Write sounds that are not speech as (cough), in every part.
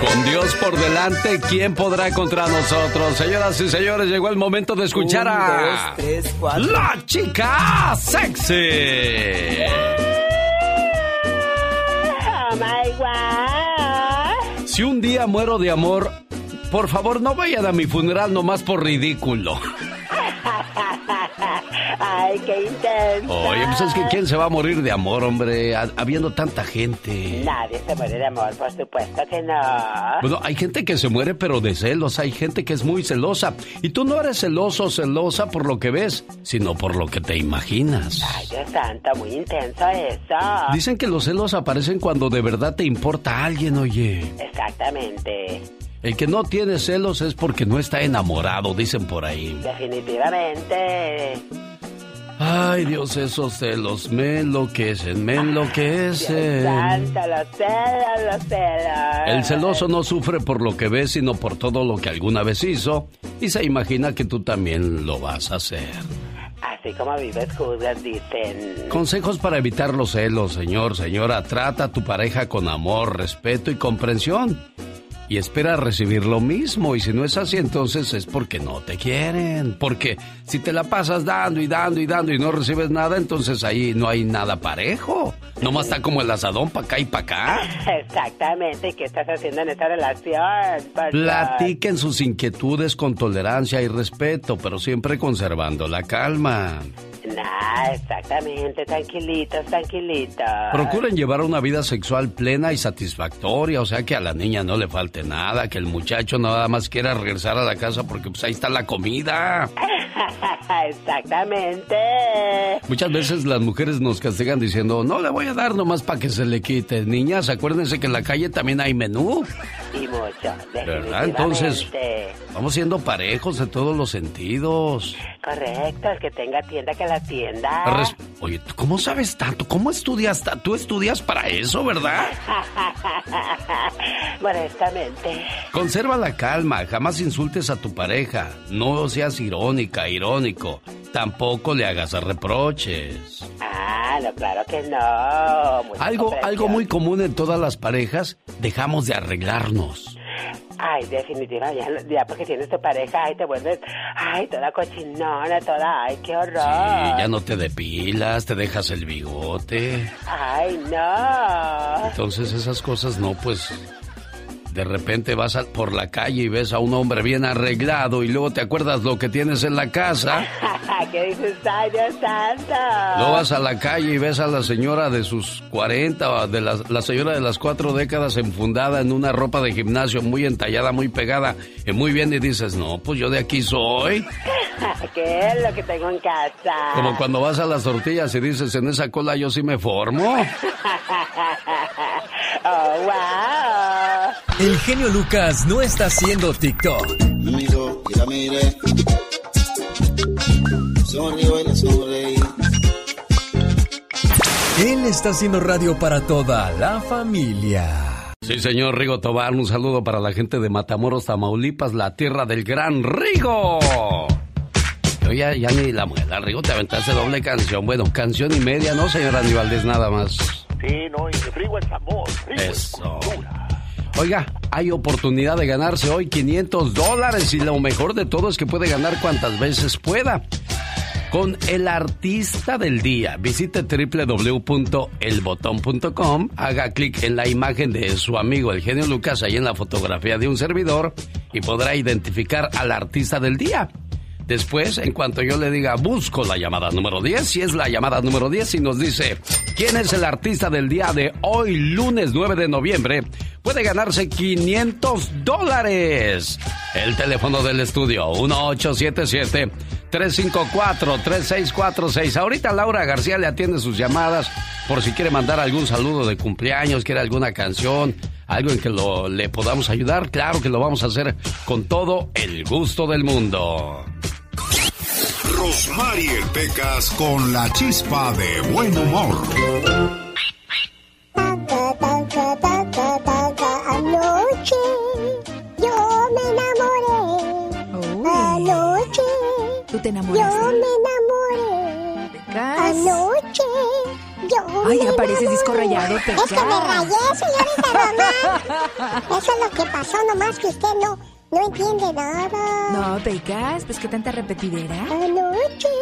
Con Dios por delante, ¿quién podrá contra nosotros? Señoras y señores, llegó el momento de escuchar a... La chica sexy. Oh my God. Si un día muero de amor, por favor no vayan a mi funeral nomás por ridículo. Ay, qué intenso. Oye, pues es que ¿quién se va a morir de amor, hombre? Habiendo tanta gente. Nadie se muere de amor, por supuesto que no. Bueno, hay gente que se muere pero de celos, hay gente que es muy celosa. Y tú no eres celoso o celosa por lo que ves, sino por lo que te imaginas. Ay, Dios santo, muy intenso eso. Dicen que los celos aparecen cuando de verdad te importa alguien, oye. Exactamente. El que no tiene celos es porque no está enamorado, dicen por ahí. Definitivamente. Ay, Dios, esos celos me enloquecen, me enloquecen. Santo, los celos, los celos. El celoso no sufre por lo que ve, sino por todo lo que alguna vez hizo y se imagina que tú también lo vas a hacer. Así como vives, juzgas, dicen. Consejos para evitar los celos, señor, señora. Trata a tu pareja con amor, respeto y comprensión y espera recibir lo mismo. Y si no es así, entonces es porque no te quieren. Porque si te la pasas dando y dando y dando y no recibes nada, entonces ahí no hay nada parejo. Nomás está como el asadón para acá y para acá. Exactamente. ¿Qué estás haciendo en esta relación? Platiquen sus inquietudes con tolerancia y respeto, pero siempre conservando la calma. Nah, exactamente, tranquilitos, tranquilitos. Procuren llevar una vida sexual plena y satisfactoria, o sea que a la niña no le falte nada, que el muchacho nada más quiera regresar a la casa porque pues ahí está la comida. (laughs) (laughs) Exactamente. Muchas veces las mujeres nos castigan diciendo, no le voy a dar nomás para que se le quite. Niñas, acuérdense que en la calle también hay menú. Y mucho, ¿Verdad? Entonces, vamos siendo parejos en todos los sentidos. Correcto, el que tenga tienda que la tienda. Oye, ¿cómo sabes tanto? ¿Cómo estudias? Tú estudias para eso, ¿verdad? (laughs) Modestamente. Conserva la calma, jamás insultes a tu pareja. No seas irónica, irónico. Tampoco le hagas reproches. Ah, no, claro que no. algo, algo muy común en todas las parejas, dejamos de arreglarnos. Ay, definitivamente, ya, porque tienes tu pareja, ay, te vuelves, ay, toda cochinona, toda, ay, qué horror. Sí, ya no te depilas, te dejas el bigote. Ay, no. Entonces esas cosas no, pues, de repente vas por la calle y ves a un hombre bien arreglado y luego te acuerdas lo que tienes en la casa. (laughs) ¿Qué dices, ay, Dios santo? Luego vas a la calle y ves a la señora de sus 40, de la, la señora de las cuatro décadas enfundada en una ropa de gimnasio muy entallada, muy pegada, y muy bien y dices, no, pues yo de aquí soy. (laughs) ¿Qué es lo que tengo en casa? Como cuando vas a las tortillas y dices, en esa cola yo sí me formo. (laughs) oh, wow. El genio Lucas no está haciendo TikTok. Él está haciendo radio para toda la familia. Sí, señor Rigo Tobar, un saludo para la gente de Matamoros, Tamaulipas, la tierra del gran Rigo. Yo ya, ya ni la muela, Rigo, te aventaste doble canción. Bueno, canción y media, ¿no, señora Aníbaldez? Nada más. Sí, no, y Rigo es amor, Rigo Eso. Oiga, hay oportunidad de ganarse hoy 500 dólares y lo mejor de todo es que puede ganar cuantas veces pueda. Con el artista del día, visite www.elbotón.com, haga clic en la imagen de su amigo el genio Lucas ahí en la fotografía de un servidor y podrá identificar al artista del día. Después, en cuanto yo le diga, busco la llamada número 10, si es la llamada número 10 y nos dice, ¿quién es el artista del día de hoy, lunes 9 de noviembre? Puede ganarse 500 dólares. El teléfono del estudio, 1877-354-3646. Ahorita Laura García le atiende sus llamadas por si quiere mandar algún saludo de cumpleaños, quiere alguna canción, algo en que lo, le podamos ayudar. Claro que lo vamos a hacer con todo el gusto del mundo. Rosmarie Pecas con la chispa de buen humor. Anoche yo me enamoré. Anoche ¿Tú te enamoraste? yo me enamoré. Anoche Yo Ay, ya pareces disco rayado, Es que me Pecas. rayé, señorita Román. (laughs) Eso es lo que pasó, nomás que usted no, no entiende nada. No, Pecas, pues qué tanta repetidera. Anoche. Richard.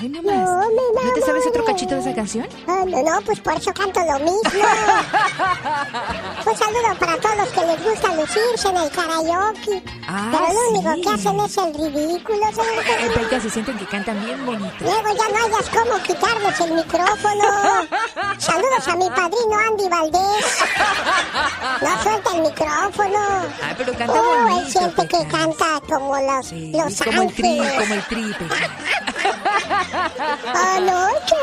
Ay, no más. me ¿No te sabes otro cachito de esa canción? Ah, no, no, pues por eso canto lo mismo. Un (laughs) saludo para todos los que les gusta lucirse en el karaoke. Ah, Pero lo único sí. que hacen es el ridículo, Román. Pecas, se sienten que cantan bien bonito. Luego ya no hayas cómo quitarles el micrófono. (laughs) Saludos a mi padrino Andy Valdés. No suelta el micrófono. Ay, pero canta Oh, él bonito, siente que canta como los, Sí, los como el tri, como el tri, Pecas. (laughs) Anoche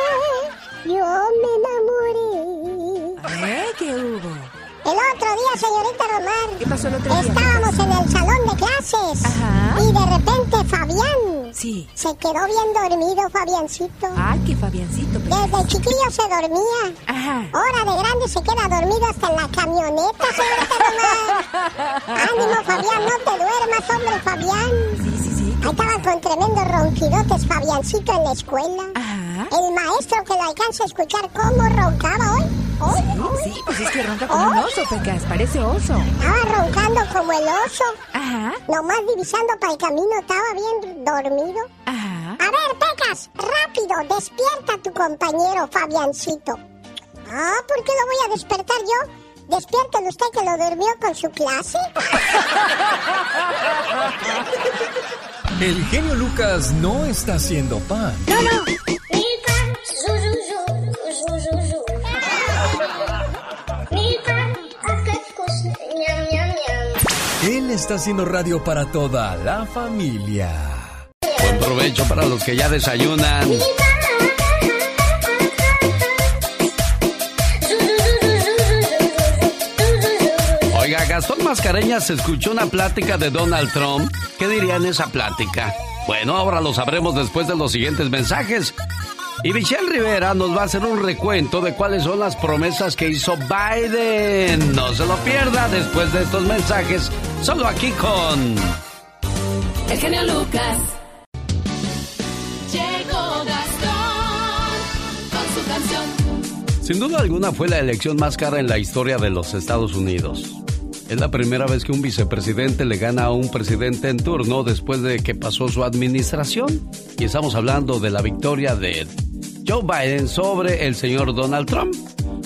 yo me enamoré. ¿Eh? ¿Qué hubo? El otro día, señorita Román. ¿Qué pasó el otro día? Estábamos en el salón de clases. Ajá. Y de repente Fabián Sí. se quedó bien dormido, Fabiancito. Ay, qué Fabiancito, Pecas. Desde chiquillo se dormía. Ajá. Ahora de grande se queda dormido hasta en la camioneta, señorita Román. (laughs) Ánimo, Fabián, no te duermas, hombre, Fabián. Sí, estaban con tremendos ronquidotes, Fabiancito, en la escuela. Ajá. El maestro que lo alcanza a escuchar cómo roncaba hoy. Hoy, hoy. Sí, pues es que ronca como un oso, Pecas. Parece oso. Estaba roncando como el oso. Ajá. Nomás divisando para el camino, estaba bien dormido. Ajá. A ver, Pecas, rápido, despierta a tu compañero Fabiancito. Ah, ¿por qué lo voy a despertar yo? Despiértelo usted que lo durmió con su clase. (laughs) El genio Lucas no está haciendo pan. No, no. Él está haciendo radio para toda la familia. Buen provecho para los que ya desayunan. Gastón Mascareñas escuchó una plática de Donald Trump. ¿Qué diría en esa plática? Bueno, ahora lo sabremos después de los siguientes mensajes. Y Michelle Rivera nos va a hacer un recuento de cuáles son las promesas que hizo Biden. No se lo pierda después de estos mensajes, solo aquí con... El genio Lucas. Llegó Gastón con su canción. Sin duda alguna fue la elección más cara en la historia de los Estados Unidos. Es la primera vez que un vicepresidente le gana a un presidente en turno después de que pasó su administración. Y estamos hablando de la victoria de Joe Biden sobre el señor Donald Trump.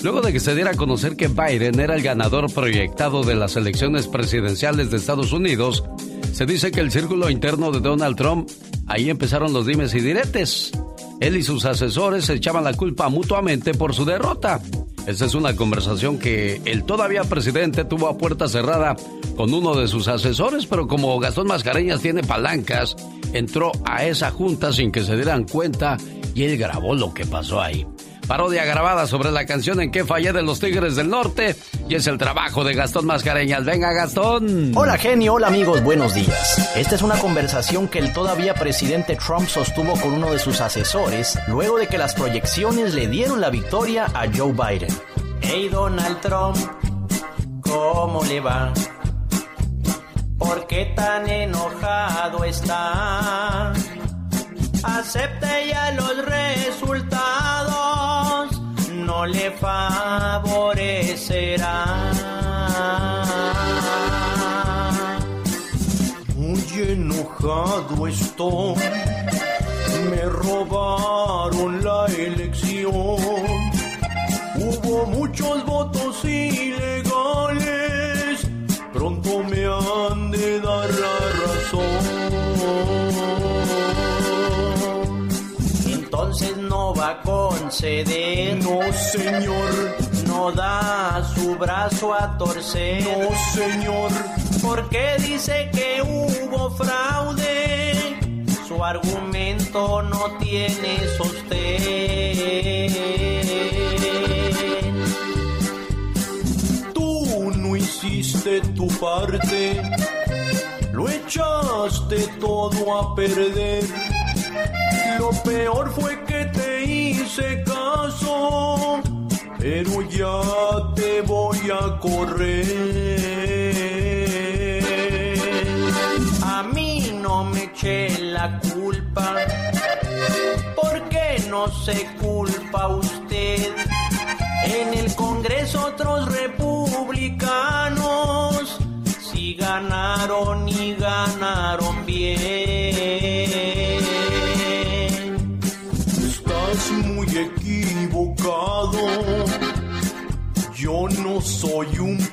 Luego de que se diera a conocer que Biden era el ganador proyectado de las elecciones presidenciales de Estados Unidos, se dice que el círculo interno de Donald Trump, ahí empezaron los dimes y diretes. Él y sus asesores se echaban la culpa mutuamente por su derrota. Esta es una conversación que el todavía presidente tuvo a puerta cerrada con uno de sus asesores, pero como Gastón Mascareñas tiene palancas, entró a esa junta sin que se dieran cuenta y él grabó lo que pasó ahí. Parodia grabada sobre la canción En que fallé de los Tigres del Norte y es el trabajo de Gastón Mascareñas. Venga, Gastón. Hola genio, hola amigos, buenos días. Esta es una conversación que el todavía presidente Trump sostuvo con uno de sus asesores luego de que las proyecciones le dieron la victoria a Joe Biden. Hey Donald Trump, ¿cómo le va? ¿Por qué tan enojado está? Acepte ya los no le favorecerá. Muy enojado estoy, me robaron la elección. Hubo muchos conceder. No, señor. No da su brazo a torcer. No, señor. Porque dice que hubo fraude. Su argumento no tiene sostén. Tú no hiciste tu parte. Lo echaste todo a perder. Lo peor fue que te hice caso, pero ya te voy a correr. A mí no me eché la culpa, porque no se culpa usted. otros republicanos sí ganaron y ganaron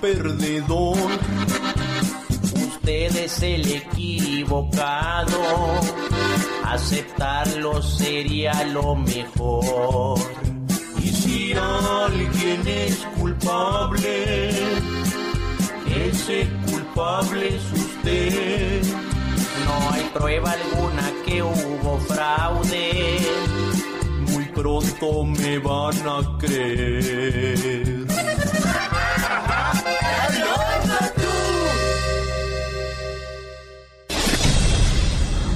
perdedor. Usted es el equivocado. Aceptarlo sería lo mejor. Y si alguien es culpable, ese culpable es usted. No hay prueba alguna que hubo fraude. Pronto me van a creer.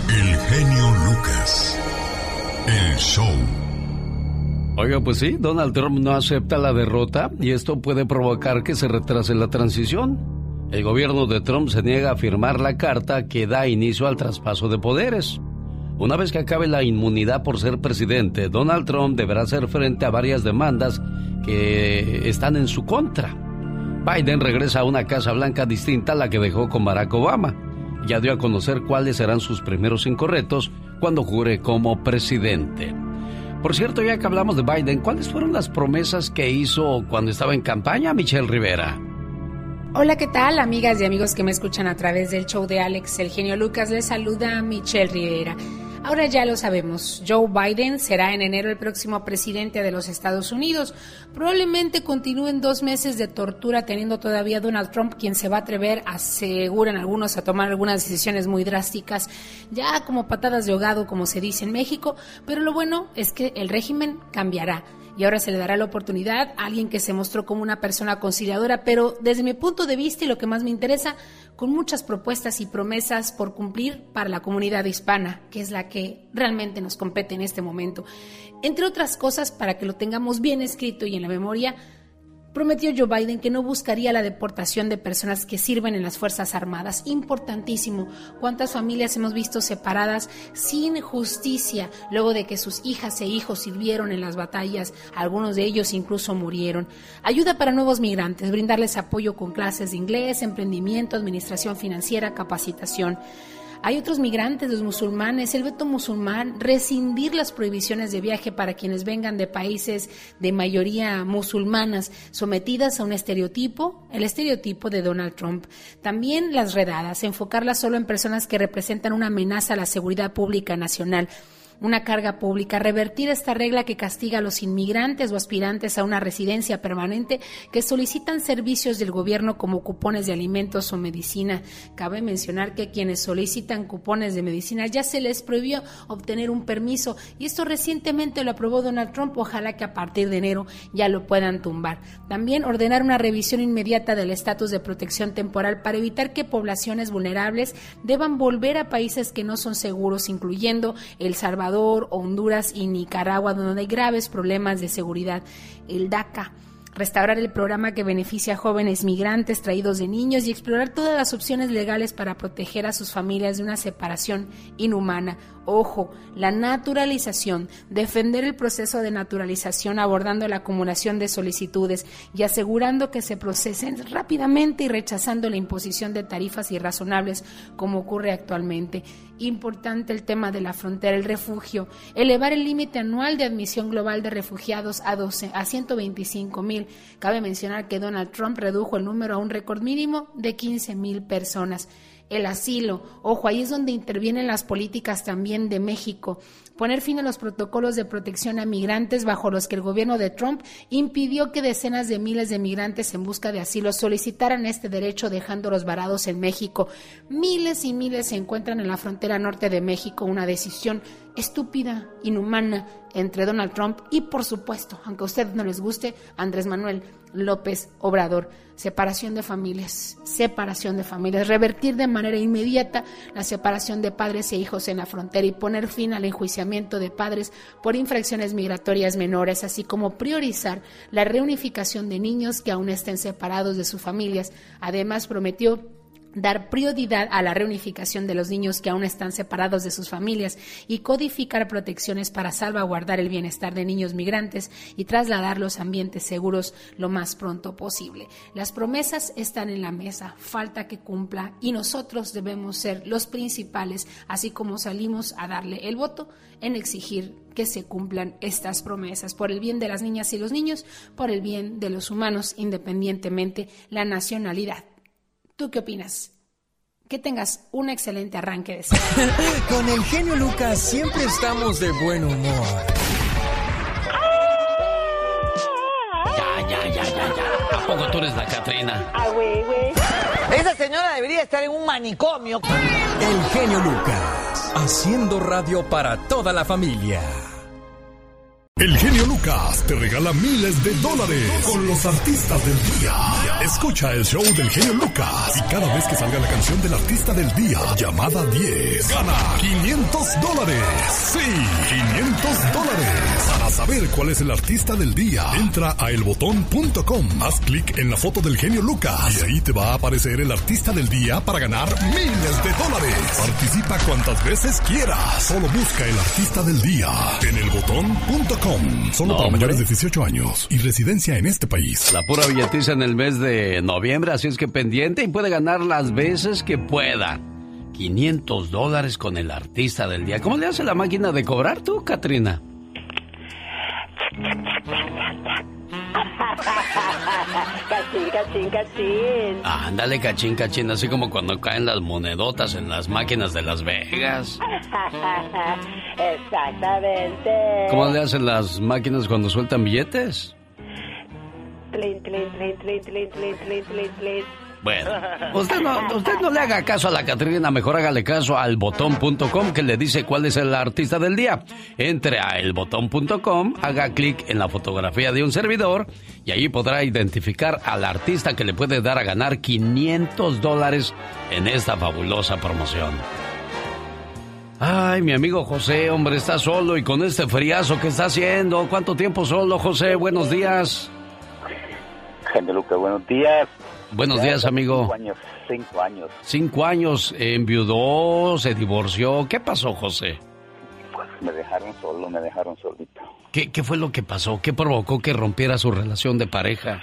El genio Lucas. El show. Oiga, pues sí, Donald Trump no acepta la derrota y esto puede provocar que se retrase la transición. El gobierno de Trump se niega a firmar la carta que da inicio al traspaso de poderes. Una vez que acabe la inmunidad por ser presidente, Donald Trump deberá hacer frente a varias demandas que están en su contra. Biden regresa a una Casa Blanca distinta a la que dejó con Barack Obama. Ya dio a conocer cuáles serán sus primeros cinco retos cuando jure como presidente. Por cierto, ya que hablamos de Biden, ¿cuáles fueron las promesas que hizo cuando estaba en campaña Michelle Rivera? Hola, ¿qué tal, amigas y amigos que me escuchan a través del show de Alex, el genio Lucas? Les saluda Michelle Rivera. Ahora ya lo sabemos, Joe Biden será en enero el próximo presidente de los Estados Unidos. Probablemente continúen dos meses de tortura teniendo todavía Donald Trump, quien se va a atrever, aseguran algunos, a tomar algunas decisiones muy drásticas, ya como patadas de ahogado, como se dice en México, pero lo bueno es que el régimen cambiará y ahora se le dará la oportunidad a alguien que se mostró como una persona conciliadora, pero desde mi punto de vista y lo que más me interesa, con muchas propuestas y promesas por cumplir para la comunidad hispana, que es la que realmente nos compete en este momento. Entre otras cosas, para que lo tengamos bien escrito y en la memoria, Prometió Joe Biden que no buscaría la deportación de personas que sirven en las Fuerzas Armadas. Importantísimo. ¿Cuántas familias hemos visto separadas sin justicia luego de que sus hijas e hijos sirvieron en las batallas? Algunos de ellos incluso murieron. Ayuda para nuevos migrantes, brindarles apoyo con clases de inglés, emprendimiento, administración financiera, capacitación. Hay otros migrantes, los musulmanes, el veto musulmán, rescindir las prohibiciones de viaje para quienes vengan de países de mayoría musulmanas sometidas a un estereotipo, el estereotipo de Donald Trump. También las redadas, enfocarlas solo en personas que representan una amenaza a la seguridad pública nacional una carga pública, revertir esta regla que castiga a los inmigrantes o aspirantes a una residencia permanente que solicitan servicios del gobierno como cupones de alimentos o medicina. Cabe mencionar que quienes solicitan cupones de medicina ya se les prohibió obtener un permiso y esto recientemente lo aprobó Donald Trump. Ojalá que a partir de enero ya lo puedan tumbar. También ordenar una revisión inmediata del estatus de protección temporal para evitar que poblaciones vulnerables deban volver a países que no son seguros, incluyendo El Salvador Honduras y Nicaragua, donde hay graves problemas de seguridad. El DACA restaurar el programa que beneficia a jóvenes migrantes traídos de niños y explorar todas las opciones legales para proteger a sus familias de una separación inhumana. Ojo, la naturalización, defender el proceso de naturalización abordando la acumulación de solicitudes y asegurando que se procesen rápidamente y rechazando la imposición de tarifas irrazonables como ocurre actualmente. Importante el tema de la frontera, el refugio, elevar el límite anual de admisión global de refugiados a 12 a 125 mil. Cabe mencionar que Donald Trump redujo el número a un récord mínimo de 15 mil personas el asilo. Ojo, ahí es donde intervienen las políticas también de México. Poner fin a los protocolos de protección a migrantes bajo los que el gobierno de Trump impidió que decenas de miles de migrantes en busca de asilo solicitaran este derecho dejándolos varados en México. Miles y miles se encuentran en la frontera norte de México, una decisión estúpida, inhumana entre Donald Trump y, por supuesto, aunque a usted no les guste, Andrés Manuel López Obrador. Separación de familias, separación de familias, revertir de manera inmediata la separación de padres e hijos en la frontera y poner fin al enjuiciamiento de padres por infracciones migratorias menores, así como priorizar la reunificación de niños que aún estén separados de sus familias. Además, prometió dar prioridad a la reunificación de los niños que aún están separados de sus familias y codificar protecciones para salvaguardar el bienestar de niños migrantes y trasladarlos a ambientes seguros lo más pronto posible. Las promesas están en la mesa, falta que cumpla y nosotros debemos ser los principales, así como salimos a darle el voto en exigir que se cumplan estas promesas por el bien de las niñas y los niños, por el bien de los humanos, independientemente la nacionalidad. ¿Tú qué opinas? Que tengas un excelente arranque de semana. (laughs) Con el genio Lucas siempre estamos de buen humor. Ya, ya, ya, ya, ya. ¿A poco tú eres la Catrina? Ah, güey, güey. Esa señora debería estar en un manicomio. El genio Lucas, haciendo radio para toda la familia. El genio Lucas te regala miles de dólares con los artistas del día. Escucha el show del genio Lucas y cada vez que salga la canción del artista del día, llamada 10, gana 500 dólares. Sí, 500 dólares. Para saber cuál es el artista del día, entra a elbotón.com, haz clic en la foto del genio Lucas y ahí te va a aparecer el artista del día para ganar miles de dólares. Participa cuantas veces quieras. Solo busca el artista del día en elbotón.com. Solo No, para mayores de 18 años y residencia en este país. La pura billetiza en el mes de noviembre, así es que pendiente y puede ganar las veces que pueda. 500 dólares con el artista del día. ¿Cómo le hace la máquina de cobrar tú, Katrina? Cachín, cachín, cachín. Ándale, cachín, cachín, así como cuando caen las monedotas en las máquinas de Las Vegas. (laughs) Exactamente. ¿Cómo le hacen las máquinas cuando sueltan billetes? Tlin, tlin, tlin, Bueno, (laughs) usted no, usted no le haga caso a la Catrina, mejor hágale caso al botón.com que le dice cuál es el artista del día. Entre a elbotón.com, haga clic en la fotografía de un servidor y ahí podrá identificar al artista que le puede dar a ganar 500 dólares en esta fabulosa promoción. Ay, mi amigo José, hombre, está solo y con este friazo que está haciendo. ¿Cuánto tiempo solo, José? Buenos días. Gente Luca, buenos días. Buenos Ya días, amigo. Cinco años, cinco años. Cinco años, enviudó, se divorció. ¿Qué pasó, José? Pues me dejaron solo, me dejaron solito. ¿Qué, qué fue lo que pasó? ¿Qué provocó que rompiera su relación de pareja?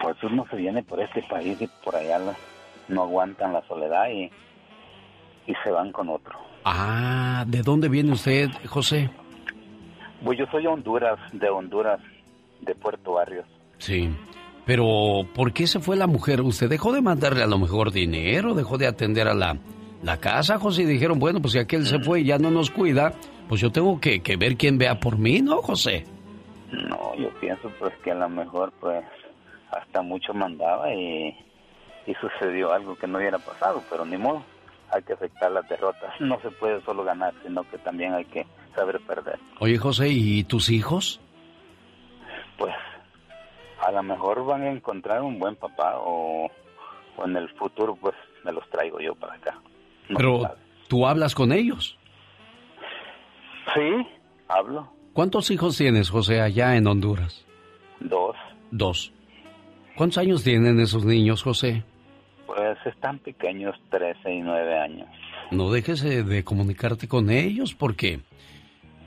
Pues uno se viene por este país y por allá la- no aguantan la soledad y, y se van con otro. Ah, ¿de dónde viene usted, José? Pues yo soy de Honduras, de Honduras, de Puerto Barrios. Sí. Pero, ¿por qué se fue la mujer? ¿Usted dejó de mandarle a lo mejor dinero? ¿Dejó de atender a la, la casa, José? Y dijeron, bueno, pues si aquel se fue y ya no nos cuida, pues yo tengo que, que ver quién vea por mí, ¿no, José? No, yo pienso pues que a lo mejor pues hasta mucho mandaba y, y sucedió algo que no hubiera pasado, pero ni modo, hay que aceptar las derrotas. No se puede solo ganar, sino que también hay que saber perder. Oye, José, ¿y tus hijos? Pues a lo mejor van a encontrar un buen papá o, o en el futuro pues me los traigo yo para acá. No Pero. ¿tú hablas con ellos? Sí, hablo. ¿Cuántos hijos tienes, José, allá en Honduras? Dos. Dos. ¿Cuántos años tienen esos niños, José? Pues están pequeños, 13 y 9 años. No dejes eh, de comunicarte con ellos porque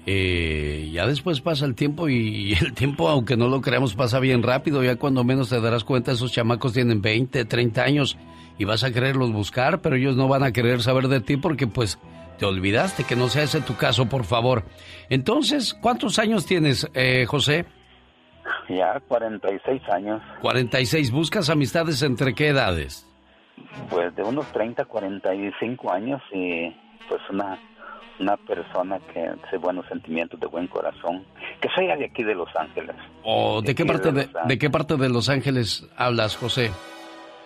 eh, ya después pasa el tiempo y el tiempo, aunque no lo creamos, pasa bien rápido. Ya cuando menos te darás cuenta, esos chamacos tienen 20, 30 años y vas a quererlos buscar, pero ellos no van a querer saber de ti porque pues te olvidaste, que no sea ese tu caso, por favor. Entonces, ¿cuántos años tienes, eh, José? Ya 46 años, 46. ¿Buscas amistades entre qué edades? pues de unos 30, 45 años y pues una una persona que de buenos sentimientos, de buen corazón, que sea de aquí de Los Ángeles. ¿O de qué parte de, Los Ángeles. de qué parte de Los Ángeles hablas, José?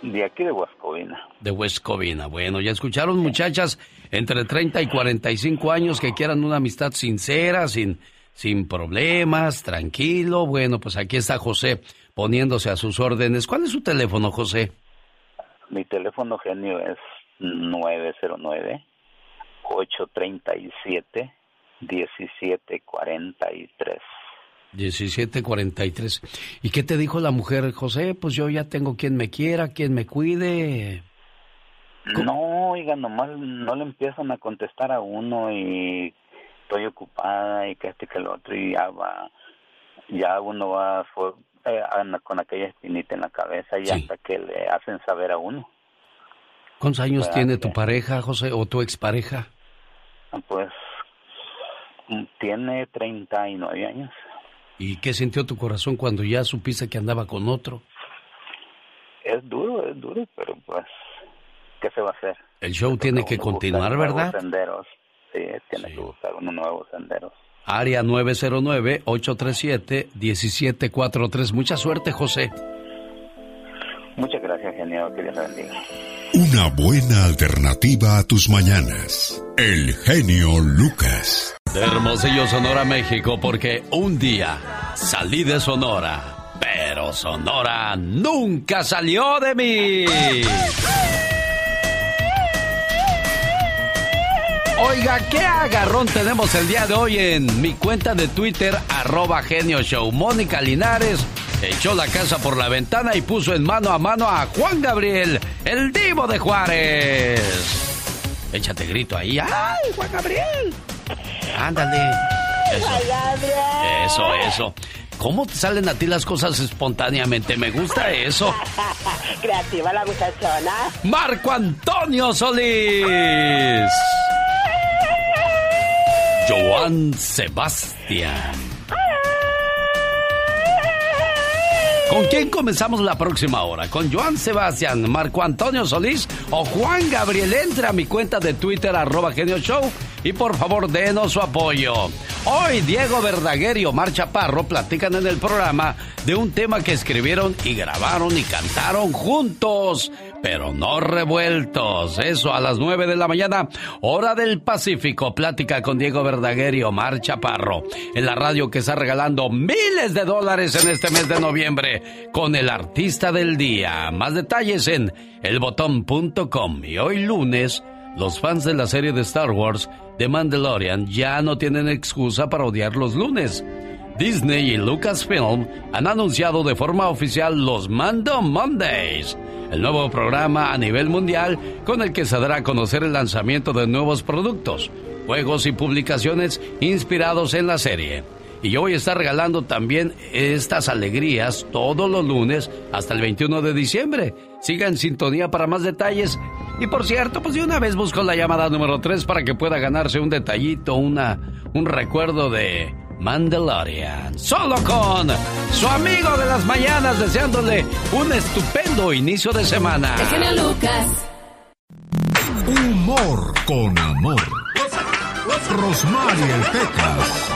De aquí de Huascovina. De West Covina. Bueno, ya escucharon muchachas entre 30 y 45 años que quieran una amistad sincera, sin, sin problemas, tranquilo. Bueno, pues aquí está José poniéndose a sus órdenes. ¿Cuál es su teléfono, José? Mi teléfono genio es 909 837 1743. 1743. ¿Y qué te dijo la mujer, José? Pues yo ya tengo quien me quiera, quien me cuide. No, oiga, nomás no le empiezan a contestar a uno y estoy ocupada y que este que el otro y ya va, ya uno va fue, eh, con aquella espinita en la cabeza y hasta que le hacen saber a uno. ¿Cuántos años ¿Verdad tiene tu pareja, José, o tu expareja? Pues tiene 39 años. ¿Y qué sintió tu corazón cuando ya supiste que andaba con otro? Es duro, es duro, pero pues, ¿qué se va a hacer? El show tiene que continuar, ¿verdad? senderos. Sí, tiene que buscar unos nuevos senderos. Área 909-837-1743. Mucha suerte, José. Muchas gracias, genio. Que Dios bendiga. Una buena alternativa a tus mañanas. El genio Lucas. Hermosillo, Sonora, México, porque un día salí de Sonora, pero Sonora nunca salió de mí. Oiga, ¿qué agarrón tenemos el día de hoy en mi cuenta de Twitter, arroba genio show? Mónica Linares echó la casa por la ventana y puso en mano a mano a Juan Gabriel, el divo de Juárez. Échate grito ahí. ¡Ay, Juan Gabriel! Ándale. Eso. Eso, eso. ¿Cómo te salen a ti las cosas espontáneamente? Me gusta eso. (laughs) Creativa la muchachona. Marco Antonio Solís. Joan Sebastián. ¿Con quién comenzamos la próxima hora? ¿Con Joan Sebastián, Marco Antonio Solís o Juan Gabriel? Entra a mi cuenta de Twitter, arroba Genio Show, y por favor denos su apoyo. Hoy Diego Verdaguer y Omar Chaparro platican en el programa de un tema que escribieron y grabaron y cantaron juntos, pero no revueltos. Eso a las 9 de la mañana, hora del Pacífico. Plática con Diego Verdaguer y Omar Chaparro en la radio que está regalando miles de dólares en este mes de noviembre con el artista del día. Más detalles en elbotón.com. Y hoy lunes, los fans de la serie de Star Wars The Mandalorian ya no tienen excusa para odiar los lunes. Disney y Lucasfilm han anunciado de forma oficial los Mando Mondays, el nuevo programa a nivel mundial con el que se dará a conocer el lanzamiento de nuevos productos, juegos y publicaciones inspirados en la serie. Y yo voy a estar regalando también estas alegrías todos los lunes hasta el 21 de diciembre. Siga en sintonía para más detalles. Y por cierto, pues de una vez busco la llamada número 3 para que pueda ganarse un detallito, una, un recuerdo de Mandalorian. Solo con su amigo de las mañanas, deseándole un estupendo inicio de semana. El genio Lucas. Humor con amor. Rosmarie el Pecas.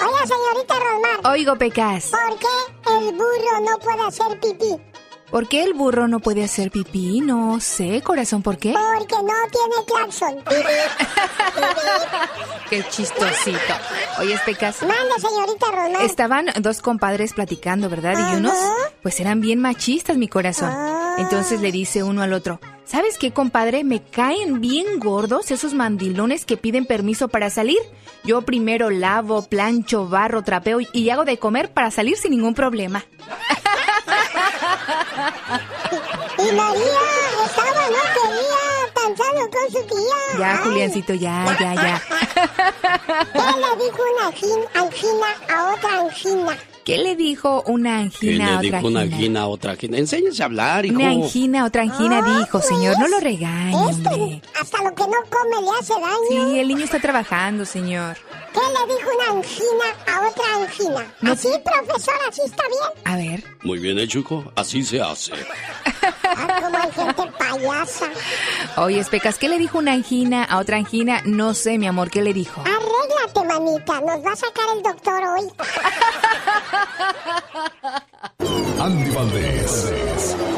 Oiga, señorita Rosmar. Oigo, Pecas. ¿Por qué el burro no puede hacer pipí? ¿Por qué el burro no puede hacer pipí? No sé, corazón, ¿por qué? Porque no tiene claxon. (laughs) Qué chistosito. Oye, Pecas. Manda, señorita Rosmar. Estaban dos compadres platicando, ¿verdad? Y unos, pues eran bien machistas, mi corazón. Entonces le dice uno al otro, ¿sabes qué, compadre? Me caen bien gordos esos mandilones que piden permiso para salir. Yo primero lavo, plancho, barro, trapeo y hago de comer para salir sin ningún problema. (laughs) Y María estaba, no quería, tan solo con su tía. Ya, Ay. Juliancito, ya, ya, ya. (laughs) ¿Qué le dijo una angin- angina a otra angina? ¿Qué le dijo una ¿Qué angina a le otra dijo una angina? angina a otra angina? Enséñese a hablar, hijo. Una angina, otra angina dijo, señor, no lo regañe, hombre. Hasta lo que no come le hace daño. Sí, el niño está trabajando, señor. ¿Qué le dijo una angina a otra angina? No- ¿Así, profesor? ¿Así está bien? A ver. Muy bien hecho, hijo. Así se hace. Ah, como hay gente payasa. Oye, Pecas, ¿qué le dijo una angina a otra angina? No sé, mi amor, ¿qué le dijo? Arréglate, manita. Nos va a sacar el doctor hoy. (laughs) Andy Valdés.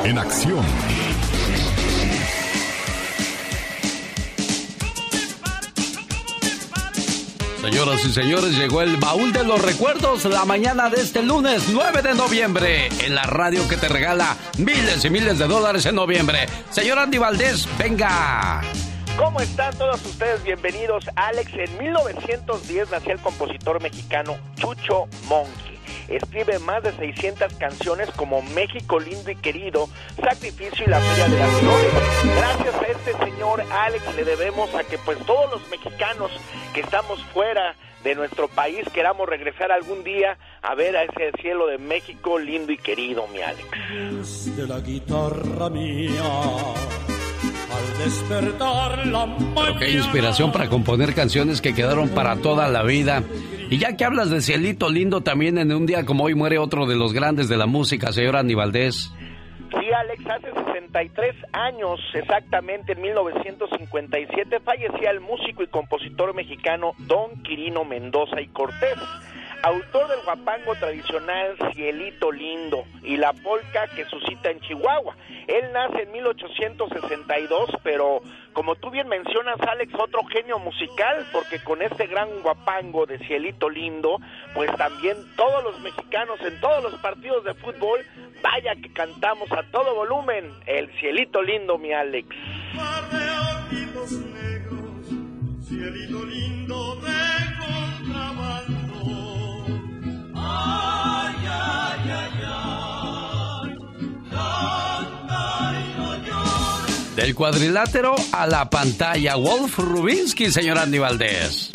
En acción. Señoras y señores, llegó el baúl de los recuerdos la mañana de este lunes 9 de noviembre en la radio que te regala miles y miles de dólares en noviembre. Señor Andy Valdés, venga. ¿Cómo están todos ustedes? Bienvenidos, Alex. En 1910 nació el compositor mexicano Chucho Monkey. Escribe más de 600 canciones como México lindo y querido, Sacrificio y la Feria de las Flores. Gracias a este señor Alex le debemos a que pues todos los mexicanos que estamos fuera de nuestro país queramos regresar algún día a ver a ese cielo de México lindo y querido, mi Alex. De la guitarra mía, al despertar la Pero qué inspiración para componer canciones que quedaron para toda la vida. Y ya que hablas de cielito lindo, también en un día como hoy muere otro de los grandes de la música, señor Andy Valdés. Sí, Alex, hace 63 años, exactamente en 1957, fallecía el músico y compositor mexicano Don Quirino Mendoza y Cortés, autor del guapango tradicional Cielito Lindo y la polca que suscita en Chihuahua. Él nace en 1862, pero como tú bien mencionas, Alex, otro genio musical, porque con este gran guapango de Cielito Lindo, pues también todos los mexicanos en todos los partidos de fútbol, vaya que cantamos a todo volumen el Cielito Lindo, mi Alex. cielito lindo de Cuadrilátero a la pantalla, Wolf Rubinsky, señor Andy Valdés.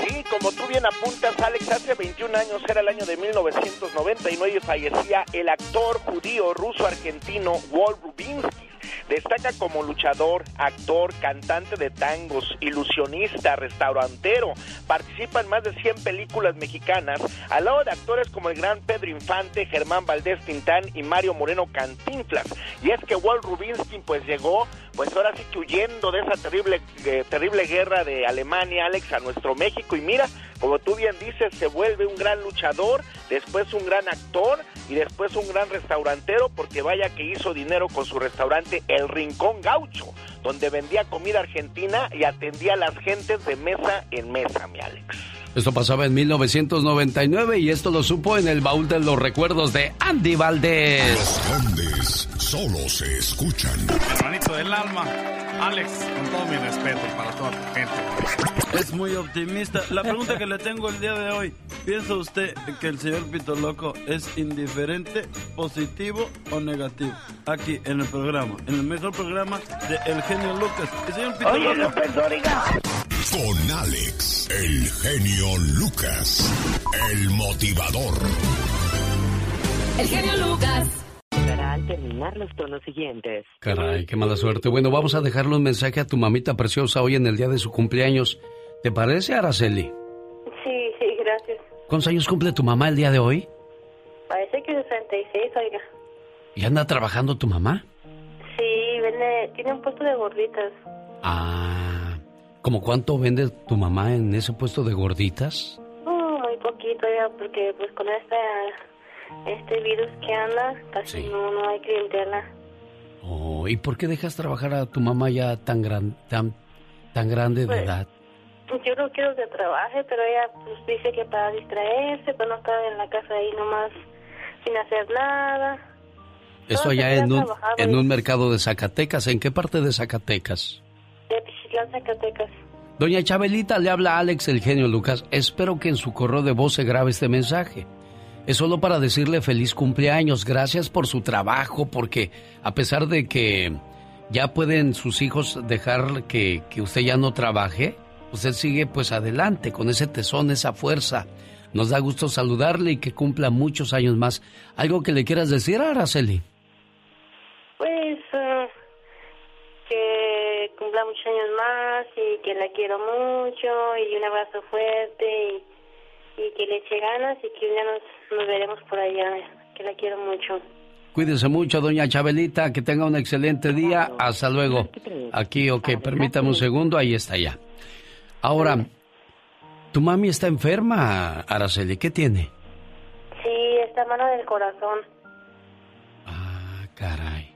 Sí, como tú bien apuntas, Alex, hace 21 años era el año de 1999 y fallecía el actor judío ruso-argentino Wolf Rubinsky. Destaca como luchador, actor, cantante de tangos, ilusionista, restaurantero. Participa en más de 100 películas mexicanas, al lado de actores como el gran Pedro Infante, Germán Valdés Tintán y Mario Moreno Cantinflas. Y es que Walt Rubinsky pues llegó, pues ahora sí que huyendo de esa terrible, eh, terrible guerra de Alemania, Alex, a nuestro México. Y mira, como tú bien dices, se vuelve un gran luchador, después un gran actor y después un gran restaurantero, porque vaya que hizo dinero con su restaurante El Rincón Gaucho, donde vendía comida argentina y atendía a las gentes de mesa en mesa, mi Alex. Esto pasaba en 1999 y esto lo supo en el baúl de los recuerdos de Andy Valdés. Los grandes solo se escuchan. Hermanito del alma, Alex, con todo mi respeto para toda tu gente. Es muy optimista. La pregunta que le tengo el día de hoy, ¿piensa usted que el señor Pito Loco es indiferente, positivo o negativo? Aquí en el programa, en el mejor programa de El Genio Lucas. El señor Pito Oye, Loco. Con Alex, el genio Lucas, el motivador. El genio Lucas. Al terminar los tonos siguientes. Caray, qué mala suerte. Bueno, vamos a dejarle un mensaje a tu mamita preciosa hoy en el día de su cumpleaños. ¿Te parece, Araceli? Sí, sí, gracias. ¿Cuántos años cumple tu mamá el día de hoy? Parece que 66, oiga. ¿Y anda trabajando tu mamá? Sí, vende, tiene un puesto de gorditas. Ah, ¿cómo cuánto vende tu mamá en ese puesto de gorditas? Oh, muy poquito ya, porque pues con esta, este virus que anda, casi no, no hay clientela. Oh, ¿y por qué dejas trabajar a tu mamá ya tan gran, tan, tan grande de Pues, edad? Yo no quiero que trabaje, pero ella pues dice que para distraerse, para no estar en la casa ahí nomás sin hacer nada. Esto no, allá pues, en un, en un mercado de Zacatecas. ¿En qué parte de Zacatecas? De Zacatecas. Doña Chabelita le habla a Alex el genio Lucas. Espero que en su correo de voz se grabe este mensaje. Es solo para decirle feliz cumpleaños. Gracias por su trabajo, porque a pesar de que ya pueden sus hijos dejar que, que usted ya no trabaje, usted sigue pues adelante con ese tesón, esa fuerza. Nos da gusto saludarle y que cumpla muchos años más. ¿Algo que le quieras decir, Araceli? Pues eh, que cumpla muchos años más y que la quiero mucho y un abrazo fuerte y, y que le eche ganas y que un día nos, nos veremos por allá, que la quiero mucho. Cuídese mucho, doña Chabelita, que tenga un excelente día. Hasta luego. Aquí, ok, permítame un segundo, ahí está ya. Ahora, tu mami está enferma, Araceli, ¿qué tiene? Sí, está mano del corazón. Ah, caray.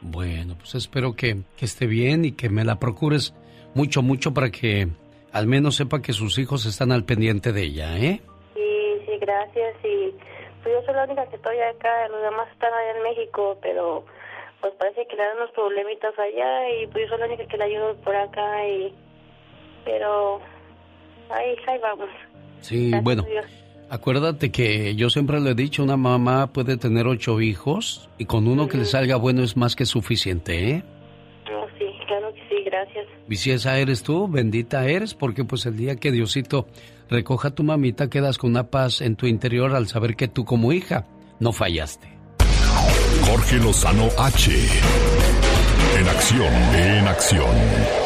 Bueno, pues espero que, que esté bien y que me la procures mucho, mucho para que al menos sepa que sus hijos están al pendiente de ella, ¿eh? Sí, sí, gracias. Y pues yo soy la única que estoy acá, los demás están allá en México, pero pues parece que le dan unos problemitas allá y pues yo soy la única que le ayudo por acá y... Pero ahí, ahí vamos. Sí, Gracias bueno. Acuérdate que yo siempre le he dicho, una mamá puede tener ocho hijos y con uno que le salga bueno es más que suficiente, ¿eh? Oh, sí, claro que sí, gracias. Y si esa eres tú, bendita eres, porque pues el día que Diosito recoja a tu mamita, quedas con una paz en tu interior al saber que tú como hija no fallaste. Jorge Lozano H. En acción, en acción.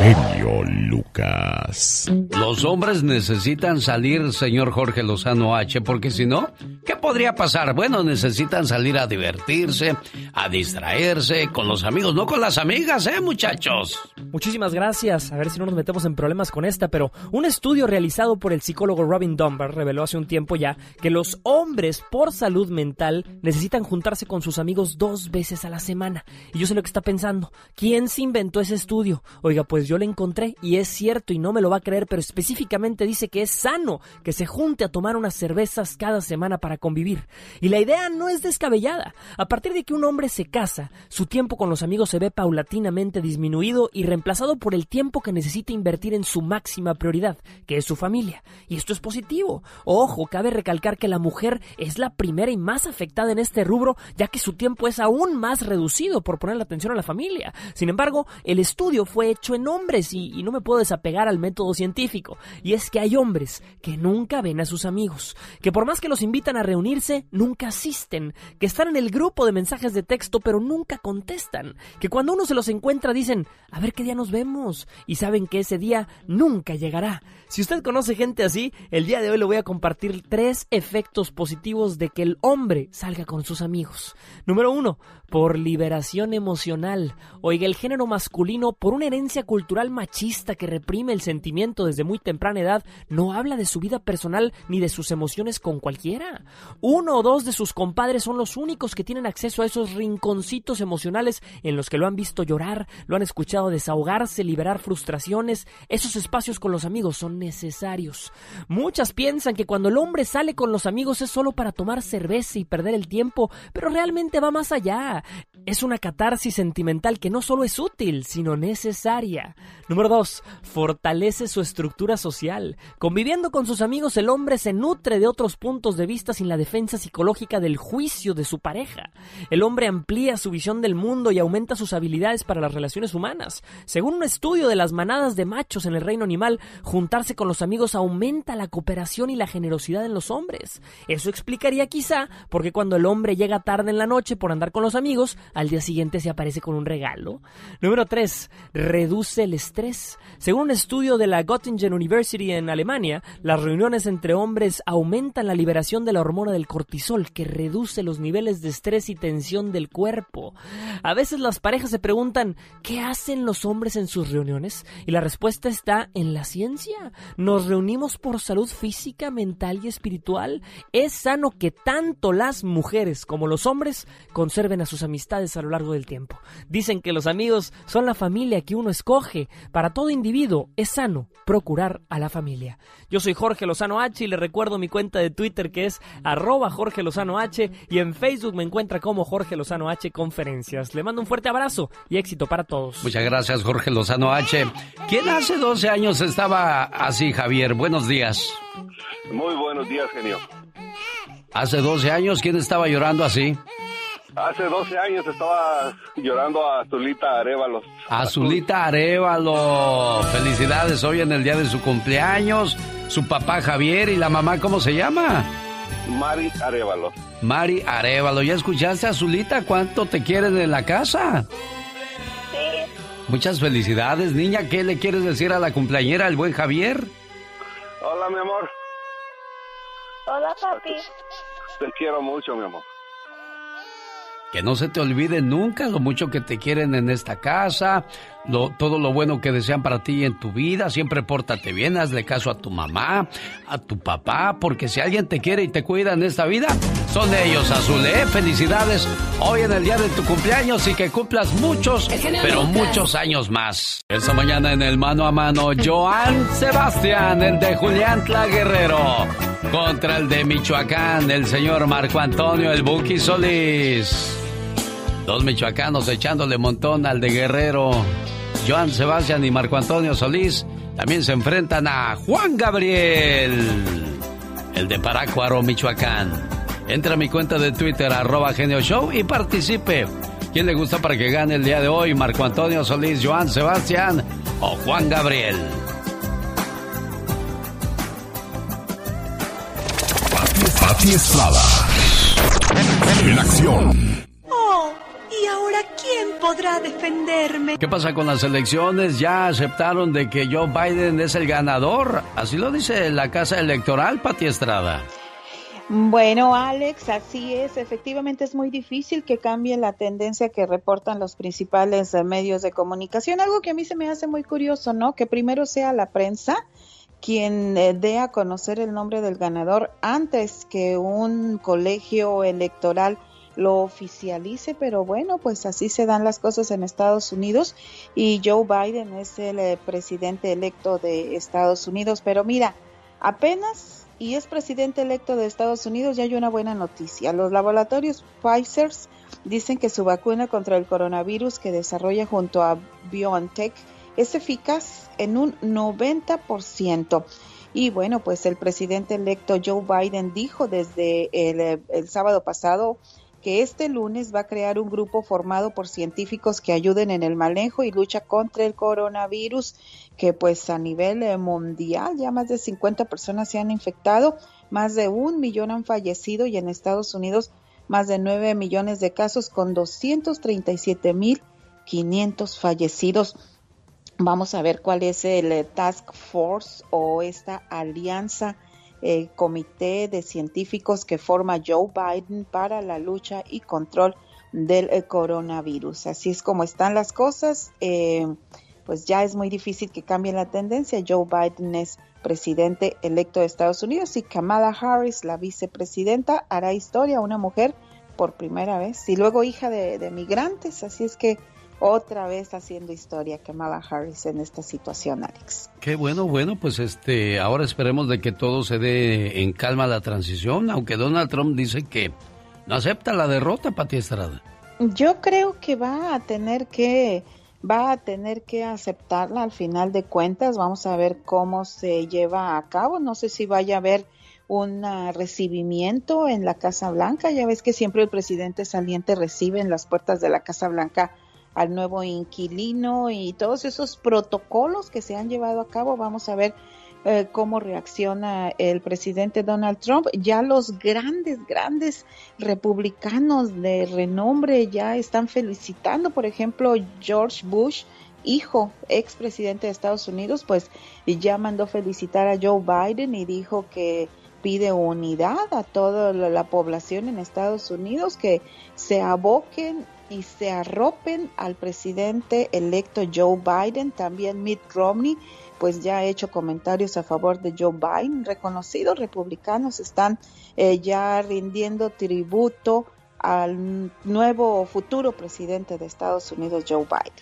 Genio Lucas. Los hombres necesitan salir, señor Jorge Lozano H, porque si no, ¿qué podría pasar? Bueno, necesitan salir a divertirse, a distraerse con los amigos, no con las amigas, ¿eh, muchachos? Muchísimas gracias. A ver si no nos metemos en problemas con esta, pero un estudio realizado por el psicólogo Robin Dunbar reveló hace un tiempo ya que los hombres por salud mental necesitan juntarse con sus amigos dos veces a la semana. Y yo sé lo que está pensando. ¿Quién se inventó ese estudio? Oiga, pues yo lo encontré y es cierto y no me lo va a creer, pero específicamente dice que es sano que se junte a tomar unas cervezas cada semana para convivir. Y la idea no es descabellada. A partir de que un hombre se casa, su tiempo con los amigos se ve paulatinamente disminuido y reemplazado por el tiempo que necesita invertir en su máxima prioridad, que es su familia. Y esto es positivo. Ojo, cabe recalcar que la mujer es la primera y más afectada en este rubro, ya que su tiempo es aún más reducido por poner la atención a la familia. Sin embargo, el estudio fue hecho en hombres y, y no me puedo desapegar al método científico. Y es que hay hombres que nunca ven a sus amigos, que por más que los invitan a reunirse, nunca asisten, que están en el grupo de mensajes de texto pero nunca contestan, que cuando uno se los encuentra dicen, a ver qué día nos vemos, y saben que ese día nunca llegará. Si usted conoce gente así, el día de hoy le voy a compartir tres efectos positivos de que el hombre salga con sus amigos. Número uno, por liberación emocional. Oiga, el género masculino, por una herencia cultural machista que reprime el sentimiento desde muy temprana edad, no habla de su vida personal ni de sus emociones con cualquiera. Uno o dos de sus compadres son los únicos que tienen acceso a esos rinconcitos emocionales en los que lo han visto llorar, lo han escuchado desahogarse, liberar frustraciones. Esos espacios con los amigos son necesarios. Muchas piensan que cuando el hombre sale con los amigos es solo para tomar cerveza y perder el tiempo, pero realmente va más allá. Es una catarsis sentimental que no solo es útil, sino necesaria. Número 2. Fortalece su estructura social. Conviviendo con sus amigos, el hombre se nutre de otros puntos de vista sin la defensa psicológica del juicio de su pareja. El hombre amplía su visión del mundo y aumenta sus habilidades para las relaciones humanas. Según un estudio de las manadas de machos en el reino animal, juntarse con los amigos aumenta la cooperación y la generosidad en los hombres. Eso explicaría quizá porque cuando el hombre llega tarde en la noche por andar con los amigos, al día siguiente se aparece con un regalo. Número 3. Reduce el estrés. Según un estudio de la Göttingen University en Alemania, las reuniones entre hombres aumentan la liberación de la hormona del cortisol, que reduce los niveles de estrés y tensión del cuerpo. A veces las parejas se preguntan, ¿qué hacen los hombres en sus reuniones? Y la respuesta está en la ciencia. Nos reunimos por salud física, mental y espiritual. Es sano que tanto las mujeres como los hombres conserven a sus amistades a lo largo del tiempo. Dicen que los amigos son la familia que uno escoge. Para todo individuo es sano procurar a la familia. Yo soy Jorge Lozano H y le recuerdo mi cuenta de Twitter que es arroba Jorge Lozano H y en Facebook me encuentra como Jorge Lozano H Conferencias. Le mando un fuerte abrazo y éxito para todos. Muchas gracias Jorge Lozano H. ¿Quién hace 12 años estaba así, Javier? Buenos días. Muy buenos días, genio. Hace 12 años, ¿quién estaba llorando así? Hace 12 años estaba llorando a Azulita Arevalo. Azulita Arevalo. Felicidades hoy en el día de su cumpleaños. Su papá Javier y la mamá, ¿cómo se llama? Mari Arevalo. Mari Arevalo. ¿Ya escuchaste, Azulita? ¿Cuánto te quieren en la casa? Sí. Muchas felicidades, niña. ¿Qué le quieres decir a la cumpleañera, el buen Javier? Hola, mi amor. Hola, papi. Te quiero mucho, mi amor. Que no se te olvide nunca lo mucho que te quieren en esta casa, lo, todo lo bueno que desean para ti en tu vida. Siempre pórtate bien, hazle caso a tu mamá, a tu papá, porque si alguien te quiere y te cuida en esta vida, son ellos, Azul. ¿eh? Felicidades hoy en el día de tu cumpleaños y que cumplas muchos, pero muchos años más. Esta mañana en el mano a mano, Joan Sebastián, el de Julián Tla Guerrero, contra el de Michoacán, el señor Marco Antonio, el Buki Solís. Dos michoacanos echándole montón al de Guerrero. Joan Sebastián y Marco Antonio Solís también se enfrentan a Juan Gabriel. el de Parácuaro, Michoacán. Entra a mi cuenta de Twitter, arroba Genio Show y participe. ¿Quién le gusta para que gane el día de hoy? Marco Antonio Solís, Joan Sebastián o Juan Gabriel. Pati. En acción. Oh, ¿y ahora quién podrá defenderme? ¿Qué pasa con las elecciones? Ya aceptaron de que Joe Biden es el ganador. Así lo dice la Casa Electoral, Pati Estrada. Bueno, Alex, así es. Efectivamente es muy difícil que cambie la tendencia que reportan los principales eh, medios de comunicación. Algo que a mí se me hace muy curioso, ¿no? Que primero sea la prensa quien eh, dé a conocer el nombre del ganador antes que un colegio electoral lo oficialice, pero bueno, pues así se dan las cosas en Estados Unidos y Joe Biden es el eh, presidente electo de Estados Unidos. Pero mira, apenas y es presidente electo de Estados Unidos, ya hay una buena noticia. Los laboratorios Pfizer dicen que su vacuna contra el coronavirus que desarrolla junto a BioNTech es eficaz en un 90%. Y bueno, pues el presidente electo Joe Biden dijo desde el, el, sábado pasado que este lunes va a crear un grupo formado por científicos que ayuden en el manejo y lucha contra el coronavirus, que pues a nivel eh, mundial ya más de 50 personas se han infectado, más de un millón han fallecido y en Estados Unidos más de 9 millones de casos con 237 mil 500 fallecidos. Vamos a ver cuál es el eh, Task Force o esta alianza, eh, comité de científicos que forma Joe Biden para la lucha y control del eh, coronavirus. Así es como están las cosas. pues ya es muy difícil que cambie la tendencia. Joe Biden es presidente electo de Estados Unidos y Kamala Harris, la vicepresidenta, hará historia, una mujer por primera vez y luego hija de, de migrantes. Así es que otra vez haciendo historia Kamala Harris en esta situación, Alex. Qué bueno, bueno, pues este, ahora esperemos de que todo se dé en calma la transición, aunque Donald Trump dice que no acepta la derrota, Pati Estrada. Yo creo que va a tener que va a tener que aceptarla al final de cuentas. Vamos a ver cómo se lleva a cabo. No sé si vaya a haber un recibimiento en la Casa Blanca. Ya ves que siempre el presidente saliente recibe en las puertas de la Casa Blanca al nuevo inquilino y todos esos protocolos que se han llevado a cabo. Vamos a ver eh, cómo reacciona el presidente Donald Trump. Ya los grandes, grandes republicanos de renombre ya están felicitando, por ejemplo, George Bush hijo, expresidente de Estados Unidos, pues ya mandó felicitar a Joe Biden y dijo que pide unidad a toda la población en Estados Unidos, que se aboquen y se arropen al presidente electo Joe Biden, también Mitt Romney, pues ya ha hecho comentarios a favor de Joe Biden. Reconocidos republicanos están eh, ya rindiendo tributo al nuevo futuro presidente de Estados Unidos, Joe Biden.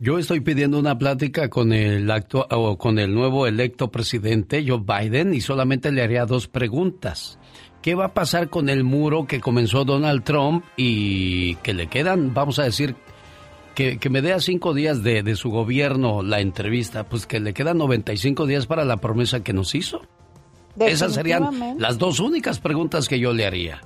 Yo estoy pidiendo una plática con el o con el nuevo electo presidente Joe Biden y solamente le haría dos preguntas. ¿Qué va a pasar con el muro que comenzó Donald Trump y que le quedan, vamos a decir, que, me dé a cinco días de, de, su gobierno la entrevista, pues que le quedan 95 días para la promesa que nos hizo? Esas serían las dos únicas preguntas que yo le haría.